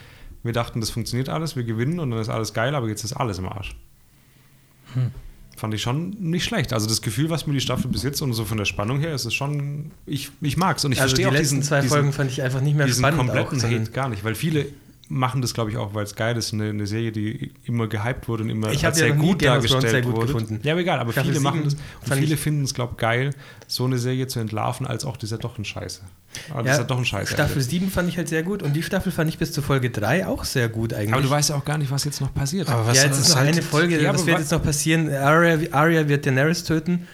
Wir dachten, das funktioniert alles, wir gewinnen und dann ist alles geil, aber jetzt ist alles im Arsch. Hm fand ich schon nicht schlecht. Also das Gefühl, was mir die Staffel bis jetzt und so von der Spannung her ist, ist schon, ich, ich mag es. Und ich
also
verstehe
die auch letzten diesen, zwei Folgen fand ich einfach nicht mehr
diesen
spannend.
kompletten auch, Hate gar nicht, weil viele machen das, glaube ich, auch, weil es geil ist. Eine, eine, Serie, die immer gehypt wurde und immer
ich als sehr, ja gut dargestellt sehr gut wurde.
Gefunden. Ja, aber egal. Aber viele machen das und viele finden es, glaube ich, geil, so eine Serie zu entlarven, als auch das ist ja doch ein Scheiße.
Aber ja, das ist doch ein Scheiße. Staffel 7 fand ich halt sehr gut und die Staffel fand ich bis zur Folge 3 auch sehr gut eigentlich.
Aber du weißt ja auch gar nicht, was jetzt noch passiert.
Aber ja, jetzt ist noch halt eine Folge, ja, das wird jetzt noch passieren. Arya, Arya wird Daenerys töten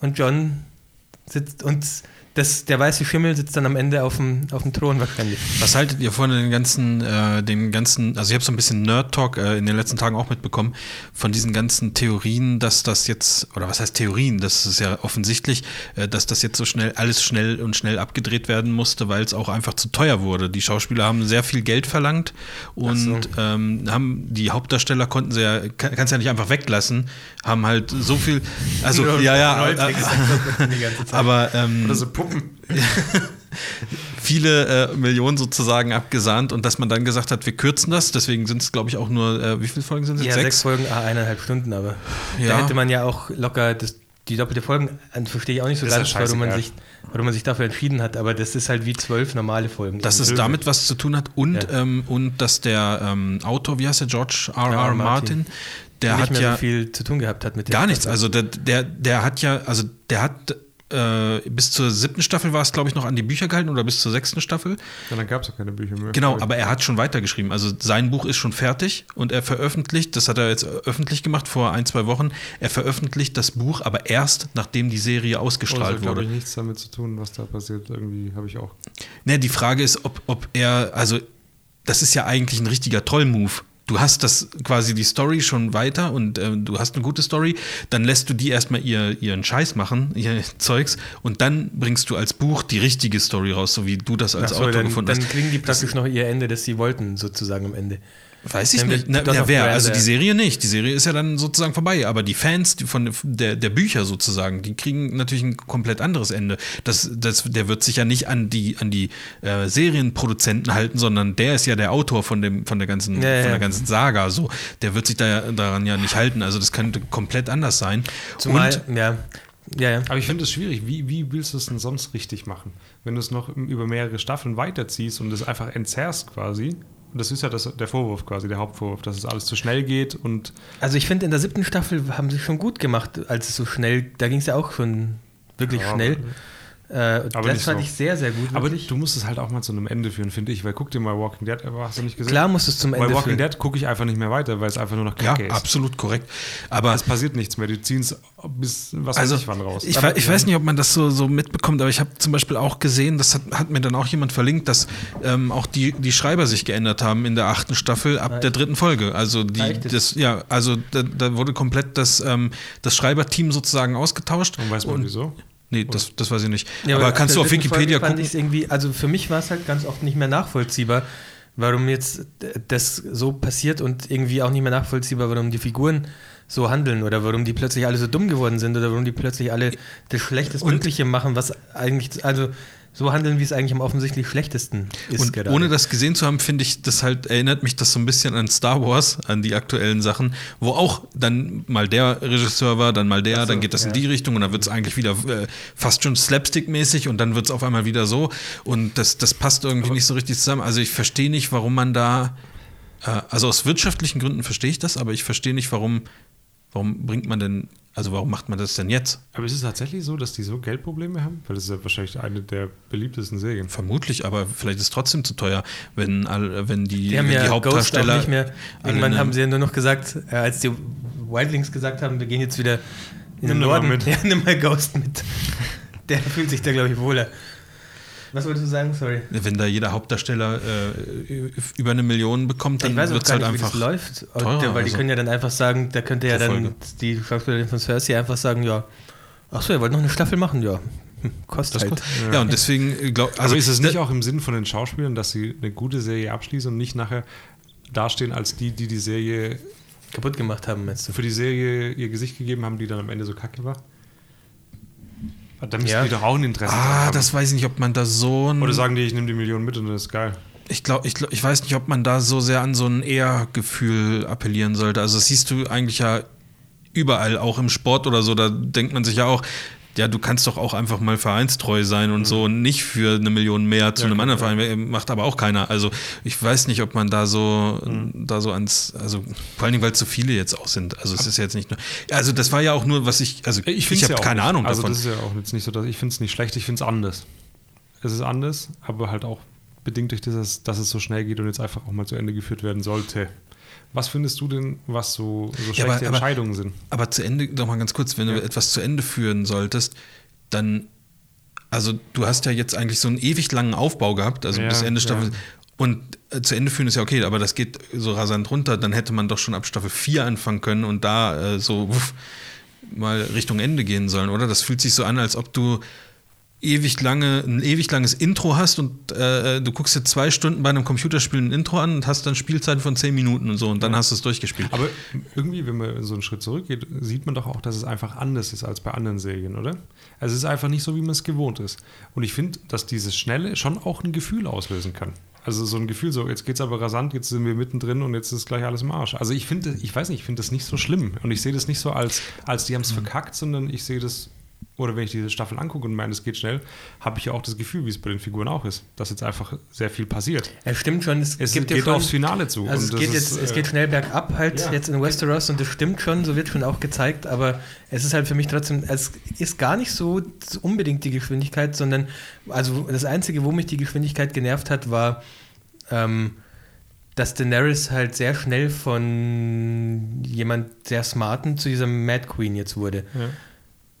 und John sitzt und das, der weiße Schimmel sitzt dann am Ende auf dem, auf dem Thron wahrscheinlich.
Was haltet ihr von den ganzen, äh, den ganzen, also ich habe so ein bisschen Nerd-Talk äh, in den letzten Tagen auch mitbekommen, von diesen ganzen Theorien, dass das jetzt, oder was heißt Theorien, das ist ja offensichtlich, äh, dass das jetzt so schnell, alles schnell und schnell abgedreht werden musste, weil es auch einfach zu teuer wurde. Die Schauspieler haben sehr viel Geld verlangt und so. ähm, haben, die Hauptdarsteller konnten sie ja, kann, kannst ja nicht einfach weglassen, haben halt so viel, also, ja, ja, äh, aber, ähm,
Oder so Puppen.
viele äh, Millionen sozusagen abgesahnt und dass man dann gesagt hat, wir kürzen das, deswegen sind es, glaube ich, auch nur, äh, wie viele Folgen sind es?
Ja, sechs, sechs Folgen, ah, eineinhalb Stunden, aber ja. da hätte man ja auch locker das, die doppelte Folgen, verstehe ich auch nicht so ganz, warum man, sich, warum man sich dafür entschieden hat, aber das ist halt wie zwölf normale Folgen.
Dass es damit was zu tun hat und, ja. ähm, und dass der ähm, Autor, wie heißt der, George R. R. Martin, Martin der
nicht
hat ja
so viel zu tun gehabt hat mit
dem. Gar nichts, also der, der, der hat ja, also der hat äh, bis zur siebten Staffel war es, glaube ich, noch an die Bücher gehalten oder bis zur sechsten Staffel.
Ja, dann gab es ja keine Bücher mehr.
Genau, aber er hat schon weitergeschrieben. Also sein Buch ist schon fertig und er veröffentlicht, das hat er jetzt öffentlich gemacht vor ein, zwei Wochen, er veröffentlicht das Buch, aber erst nachdem die Serie ausgestrahlt oh, das hat, wurde.
Das hat nichts damit zu tun, was da passiert. Irgendwie habe ich auch.
Ne, die Frage ist, ob, ob er, also das ist ja eigentlich ein richtiger Troll-Move du hast das quasi die Story schon weiter und äh, du hast eine gute Story, dann lässt du die erstmal ihr, ihren Scheiß machen, ihr Zeugs, und dann bringst du als Buch die richtige Story raus, so wie du das als so, Autor
dann,
gefunden
dann hast. Dann kriegen die praktisch das, noch ihr Ende, das sie wollten, sozusagen am Ende.
Weiß ich nicht. Na, ja, wer? Also die Serie nicht. Die Serie ist ja dann sozusagen vorbei. Aber die Fans von der, der Bücher sozusagen, die kriegen natürlich ein komplett anderes Ende. Das, das, der wird sich ja nicht an die, an die äh, Serienproduzenten halten, sondern der ist ja der Autor von, dem, von, der, ganzen, ja, ja. von der ganzen Saga. So. Der wird sich da, daran ja nicht halten. Also das könnte komplett anders sein.
Zumal, Und, ja.
Ja, ja. Aber ich finde es schwierig. Wie, wie willst du es denn sonst richtig machen? Wenn du es noch über mehrere Staffeln weiterziehst und es einfach entzerrst quasi, das ist ja das, der Vorwurf quasi, der Hauptvorwurf, dass es alles zu schnell geht und.
Also ich finde, in der siebten Staffel haben sie schon gut gemacht, als es so schnell, da ging es ja auch schon wirklich ja, schnell. Äh, aber das fand so. ich sehr, sehr gut.
Aber wirklich. du musst es halt auch mal zu einem Ende führen, finde ich, weil guck dir mal Walking Dead, hast du nicht gesehen?
Klar musst du es zum Ende
führen. Bei Walking Dead gucke ich einfach nicht mehr weiter, weil es einfach nur noch
Kacke ja, ist. absolut korrekt. Aber
es passiert nichts mehr, die ziehen es bis was
also, weiß ich wann raus. Ich, aber, ich weiß nicht, ob man das so, so mitbekommt, aber ich habe zum Beispiel auch gesehen, das hat, hat mir dann auch jemand verlinkt, dass ähm, auch die, die Schreiber sich geändert haben in der achten Staffel ab Nein. der dritten Folge. Also die, das, ja, also da, da wurde komplett das, ähm, das Schreiberteam sozusagen ausgetauscht.
Und weiß man
und,
wieso?
Nee, das, das weiß ich nicht. Ja, aber, aber kannst du auf Wikipedia
gucken? Ich irgendwie, also für mich war es halt ganz oft nicht mehr nachvollziehbar, warum jetzt das so passiert und irgendwie auch nicht mehr nachvollziehbar, warum die Figuren so handeln oder warum die plötzlich alle so dumm geworden sind oder warum die plötzlich alle das Schlechtestmögliche machen, was eigentlich, also so handeln, wie es eigentlich am offensichtlich schlechtesten ist.
Und gerade. ohne das gesehen zu haben, finde ich, das halt, erinnert mich das so ein bisschen an Star Wars, an die aktuellen Sachen, wo auch dann mal der Regisseur war, dann mal der, so, dann geht das ja. in die Richtung und dann wird es eigentlich wieder äh, fast schon slapstick-mäßig und dann wird es auf einmal wieder so. Und das, das passt irgendwie Aber nicht so richtig zusammen. Also ich verstehe nicht, warum man da, äh, also aus wirtschaftlichen Gründen verstehe ich das, aber ich verstehe nicht, warum, warum bringt man denn also warum macht man das denn jetzt?
Aber ist es tatsächlich so, dass die so Geldprobleme haben? Weil das ist ja wahrscheinlich eine der beliebtesten Serien.
Vermutlich, aber vielleicht ist es trotzdem zu teuer, wenn, wenn die,
die,
wenn
ja
die Hauptdarsteller.
nicht mehr. Irgendwann haben sie ja nur noch gesagt, äh, als die Wildlings gesagt haben, wir gehen jetzt wieder in den Norden. Mit. Ja, nimm mal Ghost mit. Der fühlt sich da, glaube ich, wohler. Was wolltest du sagen? Sorry.
Wenn da jeder Hauptdarsteller äh, über eine Million bekommt, dann wird es halt nicht, einfach.
Wie das läuft. Teurer, weil die also können ja dann einfach sagen, da könnte ja dann Folge. die Schauspielerin von Cersei einfach sagen, ja, achso, ihr wollt noch eine Staffel machen, ja. Hm, kostet halt.
Ja. ja. und deswegen äh, glaub,
also Aber ist es nicht auch im Sinn von den Schauspielern, dass sie eine gute Serie abschließen und nicht nachher dastehen als die, die die Serie
kaputt gemacht haben, meinst du?
Für die Serie ihr Gesicht gegeben haben, die dann am Ende so kacke war? Da müssen ja. die doch auch ein Interesse
ah, haben. das weiß ich nicht, ob man da so
ein. Oder sagen die, ich nehme die Million mit und das ist geil.
Ich glaube, ich, glaub, ich weiß nicht, ob man da so sehr an so ein Ehrgefühl appellieren sollte. Also, das siehst du eigentlich ja überall, auch im Sport oder so. Da denkt man sich ja auch, ja, du kannst doch auch einfach mal vereinstreu sein und mhm. so und nicht für eine Million mehr zu ja, einem anderen Verein. Äh, macht aber auch keiner. Also ich weiß nicht, ob man da so, mhm. da so ans, also vor allen Dingen, weil es so viele jetzt auch sind. Also es ist jetzt nicht nur. Also das war ja auch nur, was ich, also ich, ich habe ja keine nicht. Ahnung
also davon. Also das ist ja auch jetzt nicht so, dass ich finde es nicht schlecht, ich finde es anders. Es ist anders, aber halt auch bedingt durch das, dass es so schnell geht und jetzt einfach auch mal zu Ende geführt werden sollte. Was findest du denn, was so, so schlechte ja, aber, Entscheidungen sind?
Aber zu Ende, doch mal ganz kurz, wenn ja. du etwas zu Ende führen solltest, dann also du hast ja jetzt eigentlich so einen ewig langen Aufbau gehabt, also ja, bis Ende Staffel. Und äh, zu Ende führen ist ja okay, aber das geht so rasant runter, dann hätte man doch schon ab Staffel 4 anfangen können und da äh, so wuff, mal Richtung Ende gehen sollen, oder? Das fühlt sich so an, als ob du ewig lange, ein ewig langes Intro hast und äh, du guckst dir zwei Stunden bei einem Computerspiel ein Intro an und hast dann Spielzeiten von zehn Minuten und so und dann ja. hast du es durchgespielt.
Aber irgendwie, wenn man so einen Schritt zurückgeht, sieht man doch auch, dass es einfach anders ist als bei anderen Serien, oder? Also es ist einfach nicht so, wie man es gewohnt ist. Und ich finde, dass dieses Schnelle schon auch ein Gefühl auslösen kann. Also so ein Gefühl, so jetzt geht es aber rasant, jetzt sind wir mittendrin und jetzt ist gleich alles im Arsch. Also ich finde, ich weiß nicht, ich finde das nicht so schlimm. Und ich sehe das nicht so als, als die haben es mhm. verkackt, sondern ich sehe das oder wenn ich diese Staffel angucke und meine, es geht schnell, habe ich ja auch das Gefühl, wie es bei den Figuren auch ist, dass jetzt einfach sehr viel passiert.
Ja, stimmt schon. Es,
es
geht
schon, aufs Finale zu.
Also es geht, jetzt, ist, es geht schnell bergab halt ja. jetzt in Westeros und das stimmt schon, so wird schon auch gezeigt, aber es ist halt für mich trotzdem, es ist gar nicht so unbedingt die Geschwindigkeit, sondern also das Einzige, wo mich die Geschwindigkeit genervt hat, war, ähm, dass Daenerys halt sehr schnell von jemand sehr smarten zu dieser Mad Queen jetzt wurde. Ja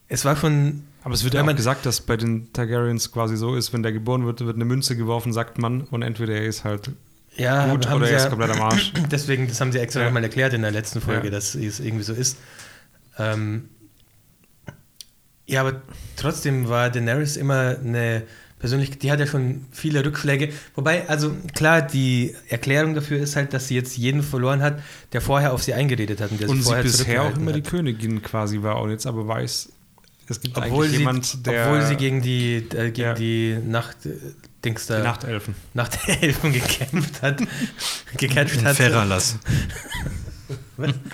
es war schon.
Aber es wird ja auch gesagt, dass bei den Targaryens quasi so ist, wenn der geboren wird, wird eine Münze geworfen, sagt man, und entweder er ist halt
ja,
gut oder er ist komplett am Arsch.
Deswegen, das haben sie extra ja. nochmal erklärt in der letzten Folge, ja. dass es irgendwie so ist. Ähm, ja, aber trotzdem war Daenerys immer eine persönlich, die hat ja schon viele Rückschläge. Wobei, also klar, die Erklärung dafür ist halt, dass sie jetzt jeden verloren hat, der vorher auf sie eingeredet hat.
Und,
der
und sie bisher auch immer hat. die Königin quasi war und jetzt aber weiß,
es gibt obwohl sie, jemand, der. Obwohl sie gegen die, äh, gegen ja. die Nacht. Äh, Dings da,
die Nachtelfen.
Nachtelfen gekämpft hat. gecatcht
In hat. Feralas.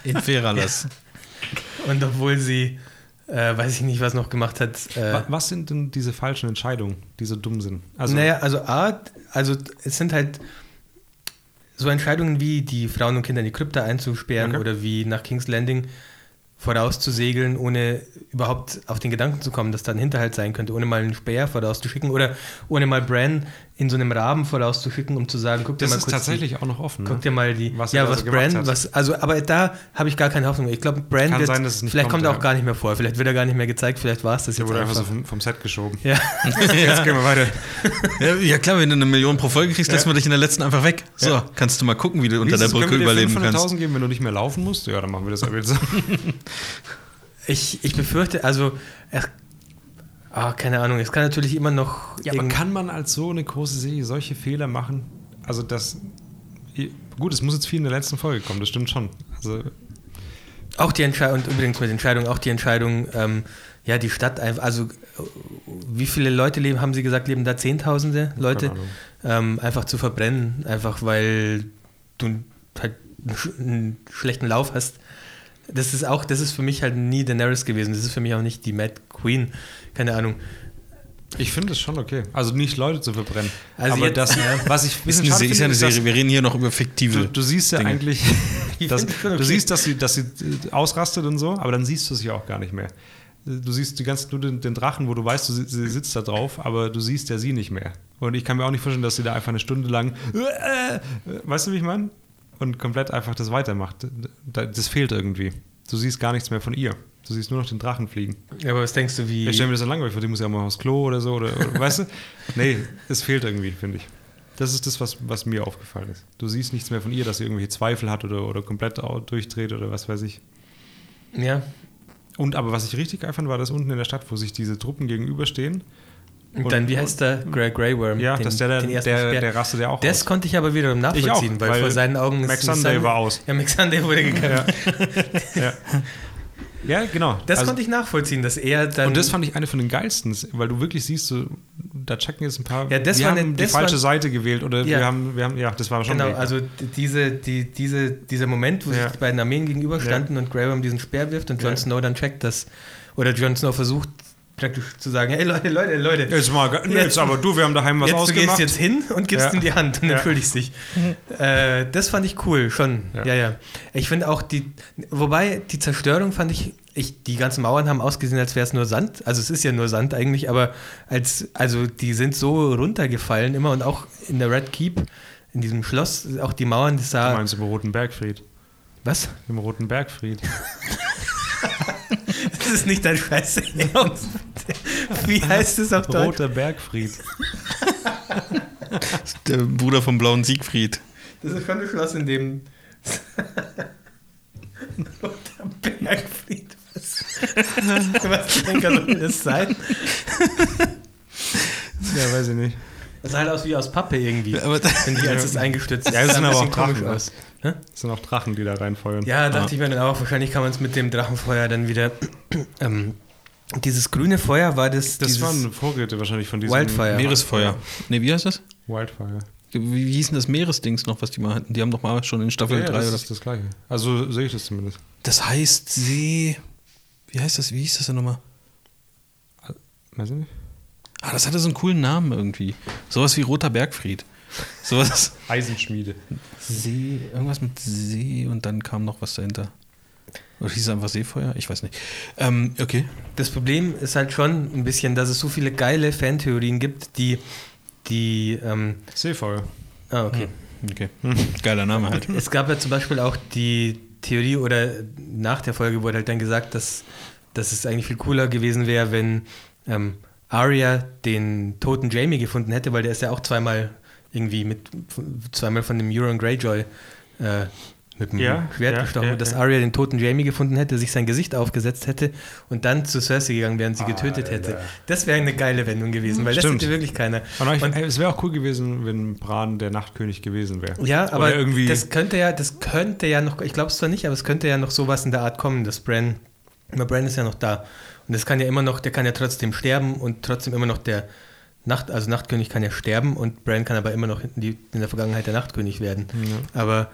In Feralas.
Ja. Und obwohl sie, äh, weiß ich nicht, was noch gemacht hat.
Äh, was sind denn diese falschen Entscheidungen, die so dumm sind?
Also, naja, also A, also es sind halt so Entscheidungen wie die Frauen und Kinder in die Krypta einzusperren okay. oder wie nach King's Landing vorauszusegeln, ohne überhaupt auf den Gedanken zu kommen, dass da ein Hinterhalt sein könnte, ohne mal einen Speer vorauszuschicken oder ohne mal Bran in so einem Rahmen vorauszuschicken, um zu sagen, guck
das
dir
mal kurz. Das ist tatsächlich die, auch noch offen.
Guck ne? dir mal die. Was ja, was also Bran, was, also, aber da habe ich gar keine Hoffnung. Ich glaube, Bran Kann wird. Sein, dass es nicht vielleicht kommt, kommt er auch gar nicht mehr vor. Vielleicht wird er gar nicht mehr gezeigt. Vielleicht war es das
Der jetzt. Der wurde einfach so vom, vom, Set geschoben.
Ja.
jetzt gehen wir weiter.
Ja, ja, klar, wenn du eine Million pro Folge kriegst, ja. lassen wir dich in der letzten einfach weg. So, ja. kannst du mal gucken, wie du unter der Brücke überleben kannst.
Geben, wenn du nicht mehr laufen musst, ja, dann machen wir das aber jetzt.
Ich, ich befürchte, also, oh, keine Ahnung, es kann natürlich immer noch.
Ja, aber kann man als so eine große Serie solche Fehler machen? Also, das. Gut, es muss jetzt viel in der letzten Folge kommen, das stimmt schon. Also,
auch die Entscheidung, und übrigens mit Entscheidung, auch die Entscheidung, ähm, ja, die Stadt, also wie viele Leute leben, haben Sie gesagt, leben da Zehntausende Leute, ähm, einfach zu verbrennen, einfach weil du halt einen schlechten Lauf hast das ist auch, das ist für mich halt nie Daenerys gewesen. Das ist für mich auch nicht die Mad Queen. Keine Ahnung.
Ich finde es schon okay. Also nicht Leute zu verbrennen.
Also aber das,
was ich ist, eine, ist ja eine Serie. Wir reden hier noch über fiktive.
Du, du siehst ja Dinge. eigentlich, dass, okay. du siehst, dass sie, dass sie ausrastet und so, aber dann siehst du sie auch gar nicht mehr. Du siehst die ganze, nur den, den Drachen, wo du weißt, du, sie sitzt da drauf, aber du siehst ja sie nicht mehr. Und ich kann mir auch nicht vorstellen, dass sie da einfach eine Stunde lang, äh, weißt du, wie ich meine? Und komplett einfach das weitermacht. Das fehlt irgendwie. Du siehst gar nichts mehr von ihr. Du siehst nur noch den Drachen fliegen.
Ja, aber was denkst du, wie.
Ich stelle mir das so langweilig vor, die muss ja mal aufs Klo oder so. Oder, oder weißt du? Nee, es fehlt irgendwie, finde ich. Das ist das, was, was mir aufgefallen ist. Du siehst nichts mehr von ihr, dass sie irgendwelche Zweifel hat oder, oder komplett durchdreht oder was weiß ich.
Ja.
Und aber was ich richtig geil fand, war das unten in der Stadt, wo sich diese Truppen gegenüberstehen
und, dann, wie heißt der? Grey, Grey Worm.
Ja, den, das ist der, der, der, der rastet ja auch
Das aus. konnte ich aber wiederum nachvollziehen, auch, weil, weil, vor seinen Augen
Max Sunday war aus.
Ja, Max Sunday wurde gekämpft.
ja. ja. Ja, genau.
Das also, konnte ich nachvollziehen, dass er dann.
Und das fand ich eine von den geilsten, weil du wirklich siehst, so, da checken jetzt ein paar.
Ja, das
wir
haben
eine, die falsche war, Seite gewählt oder ja. wir, haben, wir haben, ja, das war schon.
Genau, also diese, die, diese, dieser Moment, wo ja. sich die beiden Armeen gegenüberstanden ja. und Grey Worm diesen Speer wirft und Jon Snow dann checkt, dass. Oder Jon Snow versucht, praktisch zu sagen, hey Leute, Leute, Leute.
Jetzt mal, jetzt, aber du, wir haben daheim was
jetzt,
ausgemacht.
Du gehst jetzt hin und gibst ja. ihm die Hand und ja. entschuldigst dich. äh, das fand ich cool, schon. Ja, ja. ja. Ich finde auch die, wobei die Zerstörung fand ich, ich, die ganzen Mauern haben ausgesehen, als wäre es nur Sand. Also es ist ja nur Sand eigentlich, aber als, also die sind so runtergefallen immer und auch in der Red Keep, in diesem Schloss, auch die Mauern, das sah.
Du meinst im Roten Bergfried?
Was?
Im Roten Bergfried.
Das ist nicht dein Scheiß. Wie heißt es auf
Deutsch? Roter Bergfried.
Der Bruder vom blauen Siegfried.
Das ist schon ein Schloss, in dem. Roter Bergfried. Was, was soll das sein?
Ja, weiß ich nicht.
Das sah halt aus wie aus Pappe irgendwie.
Aber
wenn die als es eingestützt
ist. Ja, das sind aber auch Drachen. Aus. Das sind auch Drachen, die da reinfeuern.
Ja, dachte ah. ich mir dann auch. Wahrscheinlich kann man es mit dem Drachenfeuer dann wieder. Ähm, dieses grüne Feuer war das.
Das waren Vorräte wahrscheinlich von diesem.
Wildfire. Meeresfeuer. Ne, wie heißt das?
Wildfire.
Wie, wie hieß denn das Meeresdings noch, was die mal hatten? Die haben doch mal schon in Staffel ja, 3
ja, das ist das gleiche. Also sehe ich das zumindest.
Das heißt See. Wie heißt das? Wie hieß das denn nochmal?
Weiß ich nicht.
Ah, das hatte so einen coolen Namen irgendwie. Sowas wie Roter Bergfried. Sowas.
Eisenschmiede.
See, irgendwas mit See und dann kam noch was dahinter. Oder hieß es einfach Seefeuer? Ich weiß nicht. Ähm, okay.
Das Problem ist halt schon ein bisschen, dass es so viele geile Fantheorien gibt, die. die ähm
Seefeuer.
Ah, okay.
Hm. Okay. Geiler Name halt.
Es gab ja zum Beispiel auch die Theorie, oder nach der Folge wurde halt dann gesagt, dass, dass es eigentlich viel cooler gewesen wäre, wenn. Ähm, Arya den toten Jamie gefunden hätte, weil der ist ja auch zweimal irgendwie mit zweimal von dem Euron Greyjoy äh, mit dem ja, Schwert ja, gestochen, ja, dass Arya den toten Jamie gefunden hätte, sich sein Gesicht aufgesetzt hätte und dann zu Cersei gegangen wäre und sie getötet Alter. hätte. Das wäre eine geile Wendung gewesen, weil Stimmt. das hätte wirklich keiner.
Ich, und, es wäre auch cool gewesen, wenn Bran der Nachtkönig gewesen wäre.
Ja, aber irgendwie das könnte ja, das könnte ja noch, ich glaube es zwar nicht, aber es könnte ja noch sowas in der Art kommen, dass Bran, Bran ist ja noch da und das kann ja immer noch, der kann ja trotzdem sterben und trotzdem immer noch der Nacht, also Nachtkönig kann ja sterben und Bran kann aber immer noch in, die, in der Vergangenheit der Nachtkönig werden. Ja. Aber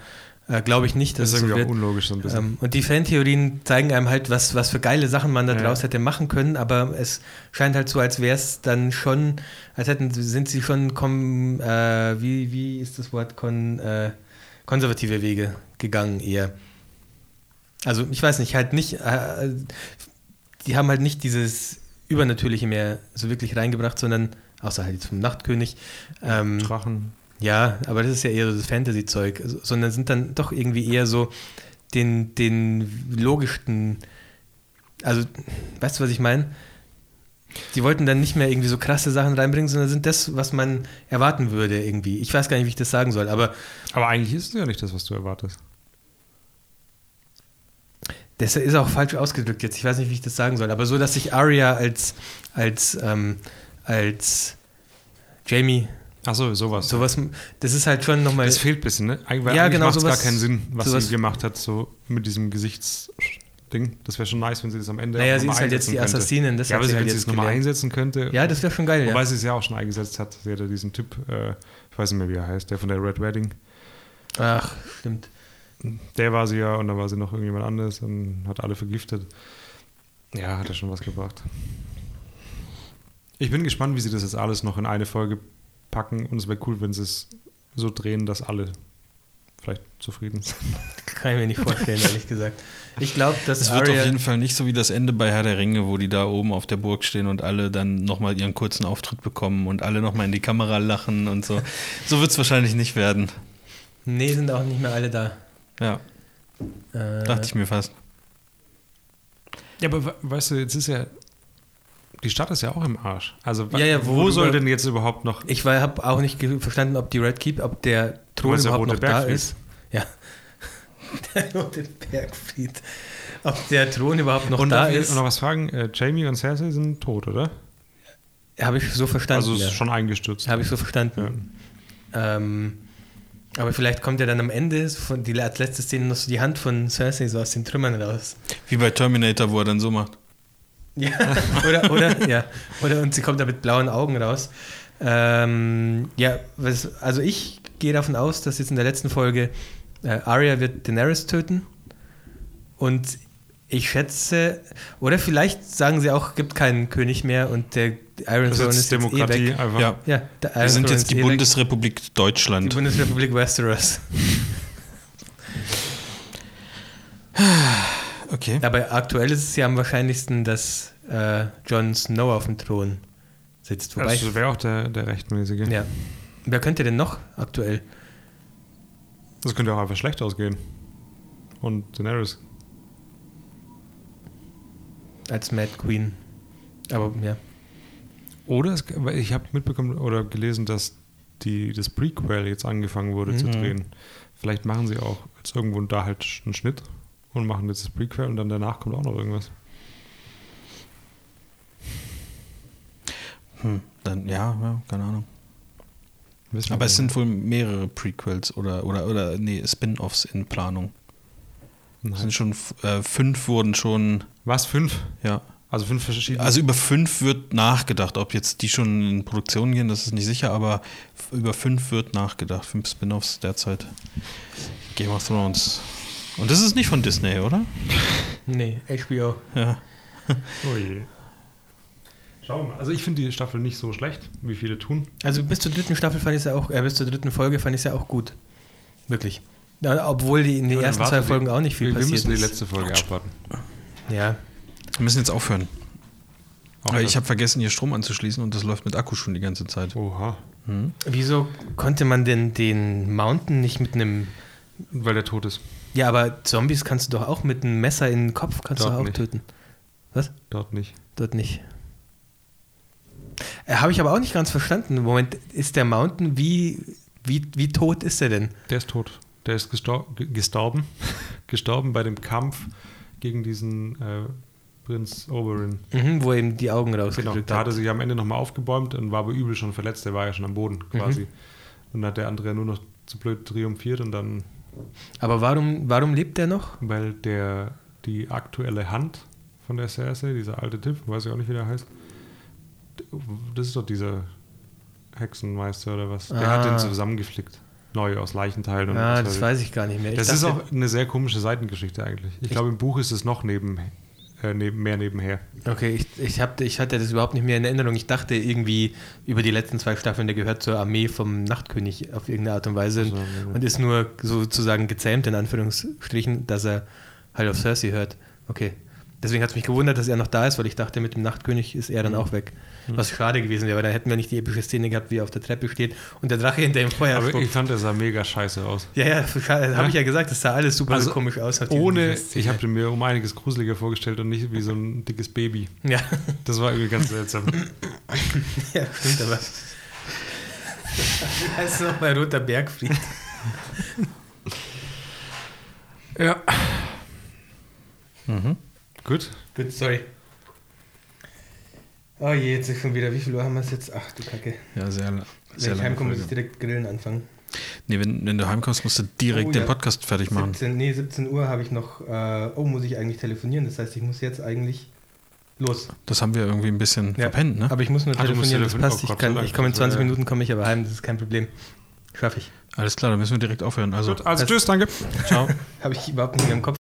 äh, glaube ich nicht, dass
das ist irgendwie so auch unlogisch so ein bisschen. Ähm,
und die Fantheorien zeigen einem halt, was, was für geile Sachen man da ja. draus hätte machen können, aber es scheint halt so, als wäre es dann schon, als hätten sind sie schon kom, äh, wie, wie ist das Wort, kon, äh, konservative Wege gegangen eher. Also ich weiß nicht, halt nicht, äh, die haben halt nicht dieses Übernatürliche mehr so wirklich reingebracht, sondern, außer halt jetzt vom Nachtkönig.
Ähm, Drachen.
Ja, aber das ist ja eher so das Fantasy-Zeug, sondern sind dann doch irgendwie eher so den, den logischsten, also, weißt du, was ich meine? Die wollten dann nicht mehr irgendwie so krasse Sachen reinbringen, sondern sind das, was man erwarten würde irgendwie. Ich weiß gar nicht, wie ich das sagen soll, aber.
Aber eigentlich ist es ja nicht das, was du erwartest.
Das ist auch falsch ausgedrückt jetzt. Ich weiß nicht, wie ich das sagen soll. Aber so, dass sich Arya als, als, ähm, als Jamie.
Ach so, sowas.
Sowas, das ist halt schon nochmal.
Das fehlt ein bisschen, ne?
Eigentlich, ja, genau, macht es
gar keinen Sinn, was sowas, sie gemacht hat, so mit diesem Gesichtsding. Das wäre schon nice, wenn sie das am Ende.
Naja, sie ist halt jetzt die Assassinin.
Das ja, aber sie, halt wenn sie es nochmal einsetzen könnte.
Ja, das wäre schon geil.
Wobei ja. sie es ja auch schon eingesetzt hat. Sie hatte diesen Typ, äh, ich weiß nicht mehr, wie er heißt, der von der Red Wedding.
Ach, stimmt
der war sie ja und dann war sie noch irgendjemand anderes und hat alle vergiftet. Ja, hat er schon was gebracht. Ich bin gespannt, wie sie das jetzt alles noch in eine Folge packen und es wäre cool, wenn sie es so drehen, dass alle vielleicht zufrieden sind.
Kann ich mir nicht vorstellen, ehrlich gesagt. Ich glaube, dass
es wird auf jeden Fall nicht so wie das Ende bei Herr der Ringe, wo die da oben auf der Burg stehen und alle dann nochmal ihren kurzen Auftritt bekommen und alle nochmal in die Kamera lachen und so. So wird es wahrscheinlich nicht werden.
Nee, sind auch nicht mehr alle da.
Ja. Äh, Dachte ich mir fast.
Ja, aber weißt du, jetzt ist ja. Die Stadt ist ja auch im Arsch. Also,
ja, ja,
wo, wo soll denn jetzt überhaupt noch.
Ich habe auch nicht verstanden, ob die Red Keep, ob der Thron überhaupt noch da ist. Ja. der rote Bergfried. Ob der Thron überhaupt noch
und
da ist.
Und noch was fragen: äh, Jamie und Cersei sind tot, oder?
Habe ich so verstanden.
Also, ist ja. schon eingestürzt.
Habe ich so verstanden. Ja. Ähm. Aber vielleicht kommt ja dann am Ende von die als letzte Szene noch so die Hand von Cersei so aus den Trümmern raus.
Wie bei Terminator, wo er dann so macht.
Ja, oder, oder, ja. Oder und sie kommt da mit blauen Augen raus. Ähm, ja, was, also ich gehe davon aus, dass jetzt in der letzten Folge äh, Arya wird Daenerys töten. Und ich schätze, oder vielleicht sagen sie auch, gibt keinen König mehr und der Iron Throne ist
Demokratie
jetzt
eh einfach. Ja.
ja Wir sind jetzt die eh Bundesrepublik weg. Deutschland.
Die Bundesrepublik Westeros.
okay.
Aber aktuell ist es ja am wahrscheinlichsten, dass äh, Jon Snow auf dem Thron sitzt.
Wobei das wäre auch der, der rechtmäßige.
Ja. Wer könnte denn noch aktuell?
Das könnte auch einfach schlecht ausgehen. Und Daenerys
als Mad Queen. Aber ja.
Oder es, ich habe mitbekommen oder gelesen, dass die, das Prequel jetzt angefangen wurde mhm. zu drehen. Vielleicht machen sie auch jetzt irgendwo da halt einen Schnitt und machen jetzt das Prequel und dann danach kommt auch noch irgendwas.
Hm, dann ja, ja keine Ahnung. Aber es sind wohl mehrere Prequels oder, oder, oder nee, Spin-offs in Planung. Es sind schon äh, fünf wurden schon.
Was, fünf?
Ja.
Also fünf verschiedene.
Also über fünf wird nachgedacht. Ob jetzt die schon in Produktion gehen, das ist nicht sicher, aber über fünf wird nachgedacht. Fünf Spin-offs derzeit. Game of Thrones. Und das ist nicht von Disney, oder?
Nee, HBO.
Ja.
oh je. Schauen wir mal. Also ich finde die Staffel nicht so schlecht, wie viele tun.
Also bis zur dritten Staffel fand ich es ja auch, äh, bis zur dritten Folge fand ich es ja auch gut. Wirklich. Ja, obwohl die in den ersten zwei Folgen die, auch nicht viel wir, passiert ist.
Wir müssen die letzte Folge abwarten.
Ja.
Wir müssen jetzt aufhören. Auch ich habe vergessen, hier Strom anzuschließen und das läuft mit Akku schon die ganze Zeit.
Oha.
Hm? Wieso konnte man denn den Mountain nicht mit einem.
Weil der tot ist.
Ja, aber Zombies kannst du doch auch mit einem Messer in den Kopf kannst Dort du auch nicht. töten. Was?
Dort nicht.
Dort nicht. Äh, Habe ich aber auch nicht ganz verstanden. Moment, ist der Mountain, wie, wie, wie tot ist er denn?
Der ist tot. Der ist gestor gestorben. gestorben bei dem Kampf gegen diesen äh, Prinz Oberyn.
Mhm, wo ihm die Augen rausgedrückt
genau, Da hat er sich am Ende nochmal aufgebäumt und war aber übel schon verletzt. Der war ja schon am Boden quasi. Mhm. Und dann hat der andere nur noch zu blöd triumphiert und dann.
Aber warum, warum lebt der noch?
Weil der die aktuelle Hand von der Cersei, dieser alte Typ, weiß ich auch nicht, wie der heißt, das ist doch dieser Hexenmeister oder was. Der ah. hat den zusammengeflickt. Neu aus Leichenteilen.
Und ah, das weiß ich gar nicht mehr.
Ich das ist auch eine sehr komische Seitengeschichte eigentlich. Ich, ich glaube, im Buch ist es noch neben, äh, neben, mehr nebenher.
Okay, ich, ich, hab, ich hatte das überhaupt nicht mehr in Erinnerung. Ich dachte irgendwie über die letzten zwei Staffeln, der gehört zur Armee vom Nachtkönig auf irgendeine Art und Weise also, und ist nur sozusagen gezähmt, in Anführungsstrichen, dass er halt auf Cersei hört. Okay. Deswegen hat es mich gewundert, dass er noch da ist, weil ich dachte, mit dem Nachtkönig ist er dann mhm. auch weg. Was schade gewesen wäre, weil dann hätten wir nicht die epische Szene gehabt, wie er auf der Treppe steht und der Drache hinter dem Feuer
Aber spuckt. ich fand, der sah mega scheiße aus.
Ja, ja, ja? habe ich ja gesagt, das sah alles super also komisch aus.
Ohne, ich habe mir um einiges gruseliger vorgestellt und nicht wie so ein dickes Baby.
Ja.
Das war irgendwie ganz seltsam.
ja, stimmt aber. Ist noch bei Roter Bergfried.
ja. Mhm. Gut.
Gut, sorry. Oh je, jetzt ist schon wieder. Wie viel Uhr haben wir es jetzt? Ach du Kacke.
Ja, sehr,
sehr Wenn ich heimkomme, muss ich direkt grillen anfangen.
Nee, wenn, wenn du heimkommst, musst du direkt oh, den Podcast fertig machen.
17, nee, 17 Uhr habe ich noch. Äh, oh, muss ich eigentlich telefonieren? Das heißt, ich muss jetzt eigentlich los.
Das haben wir irgendwie ein bisschen
ja,
verpennt, ne?
Aber ich muss nur telefonieren, das passt. Oh, ich, kann, ich komme in 20 Minuten, komme ich aber heim, das ist kein Problem. Schaffe ich.
Alles klar, dann müssen wir direkt aufhören. Also,
Gut, also tschüss, danke.
Ciao.
habe ich überhaupt nicht mehr im Kopf.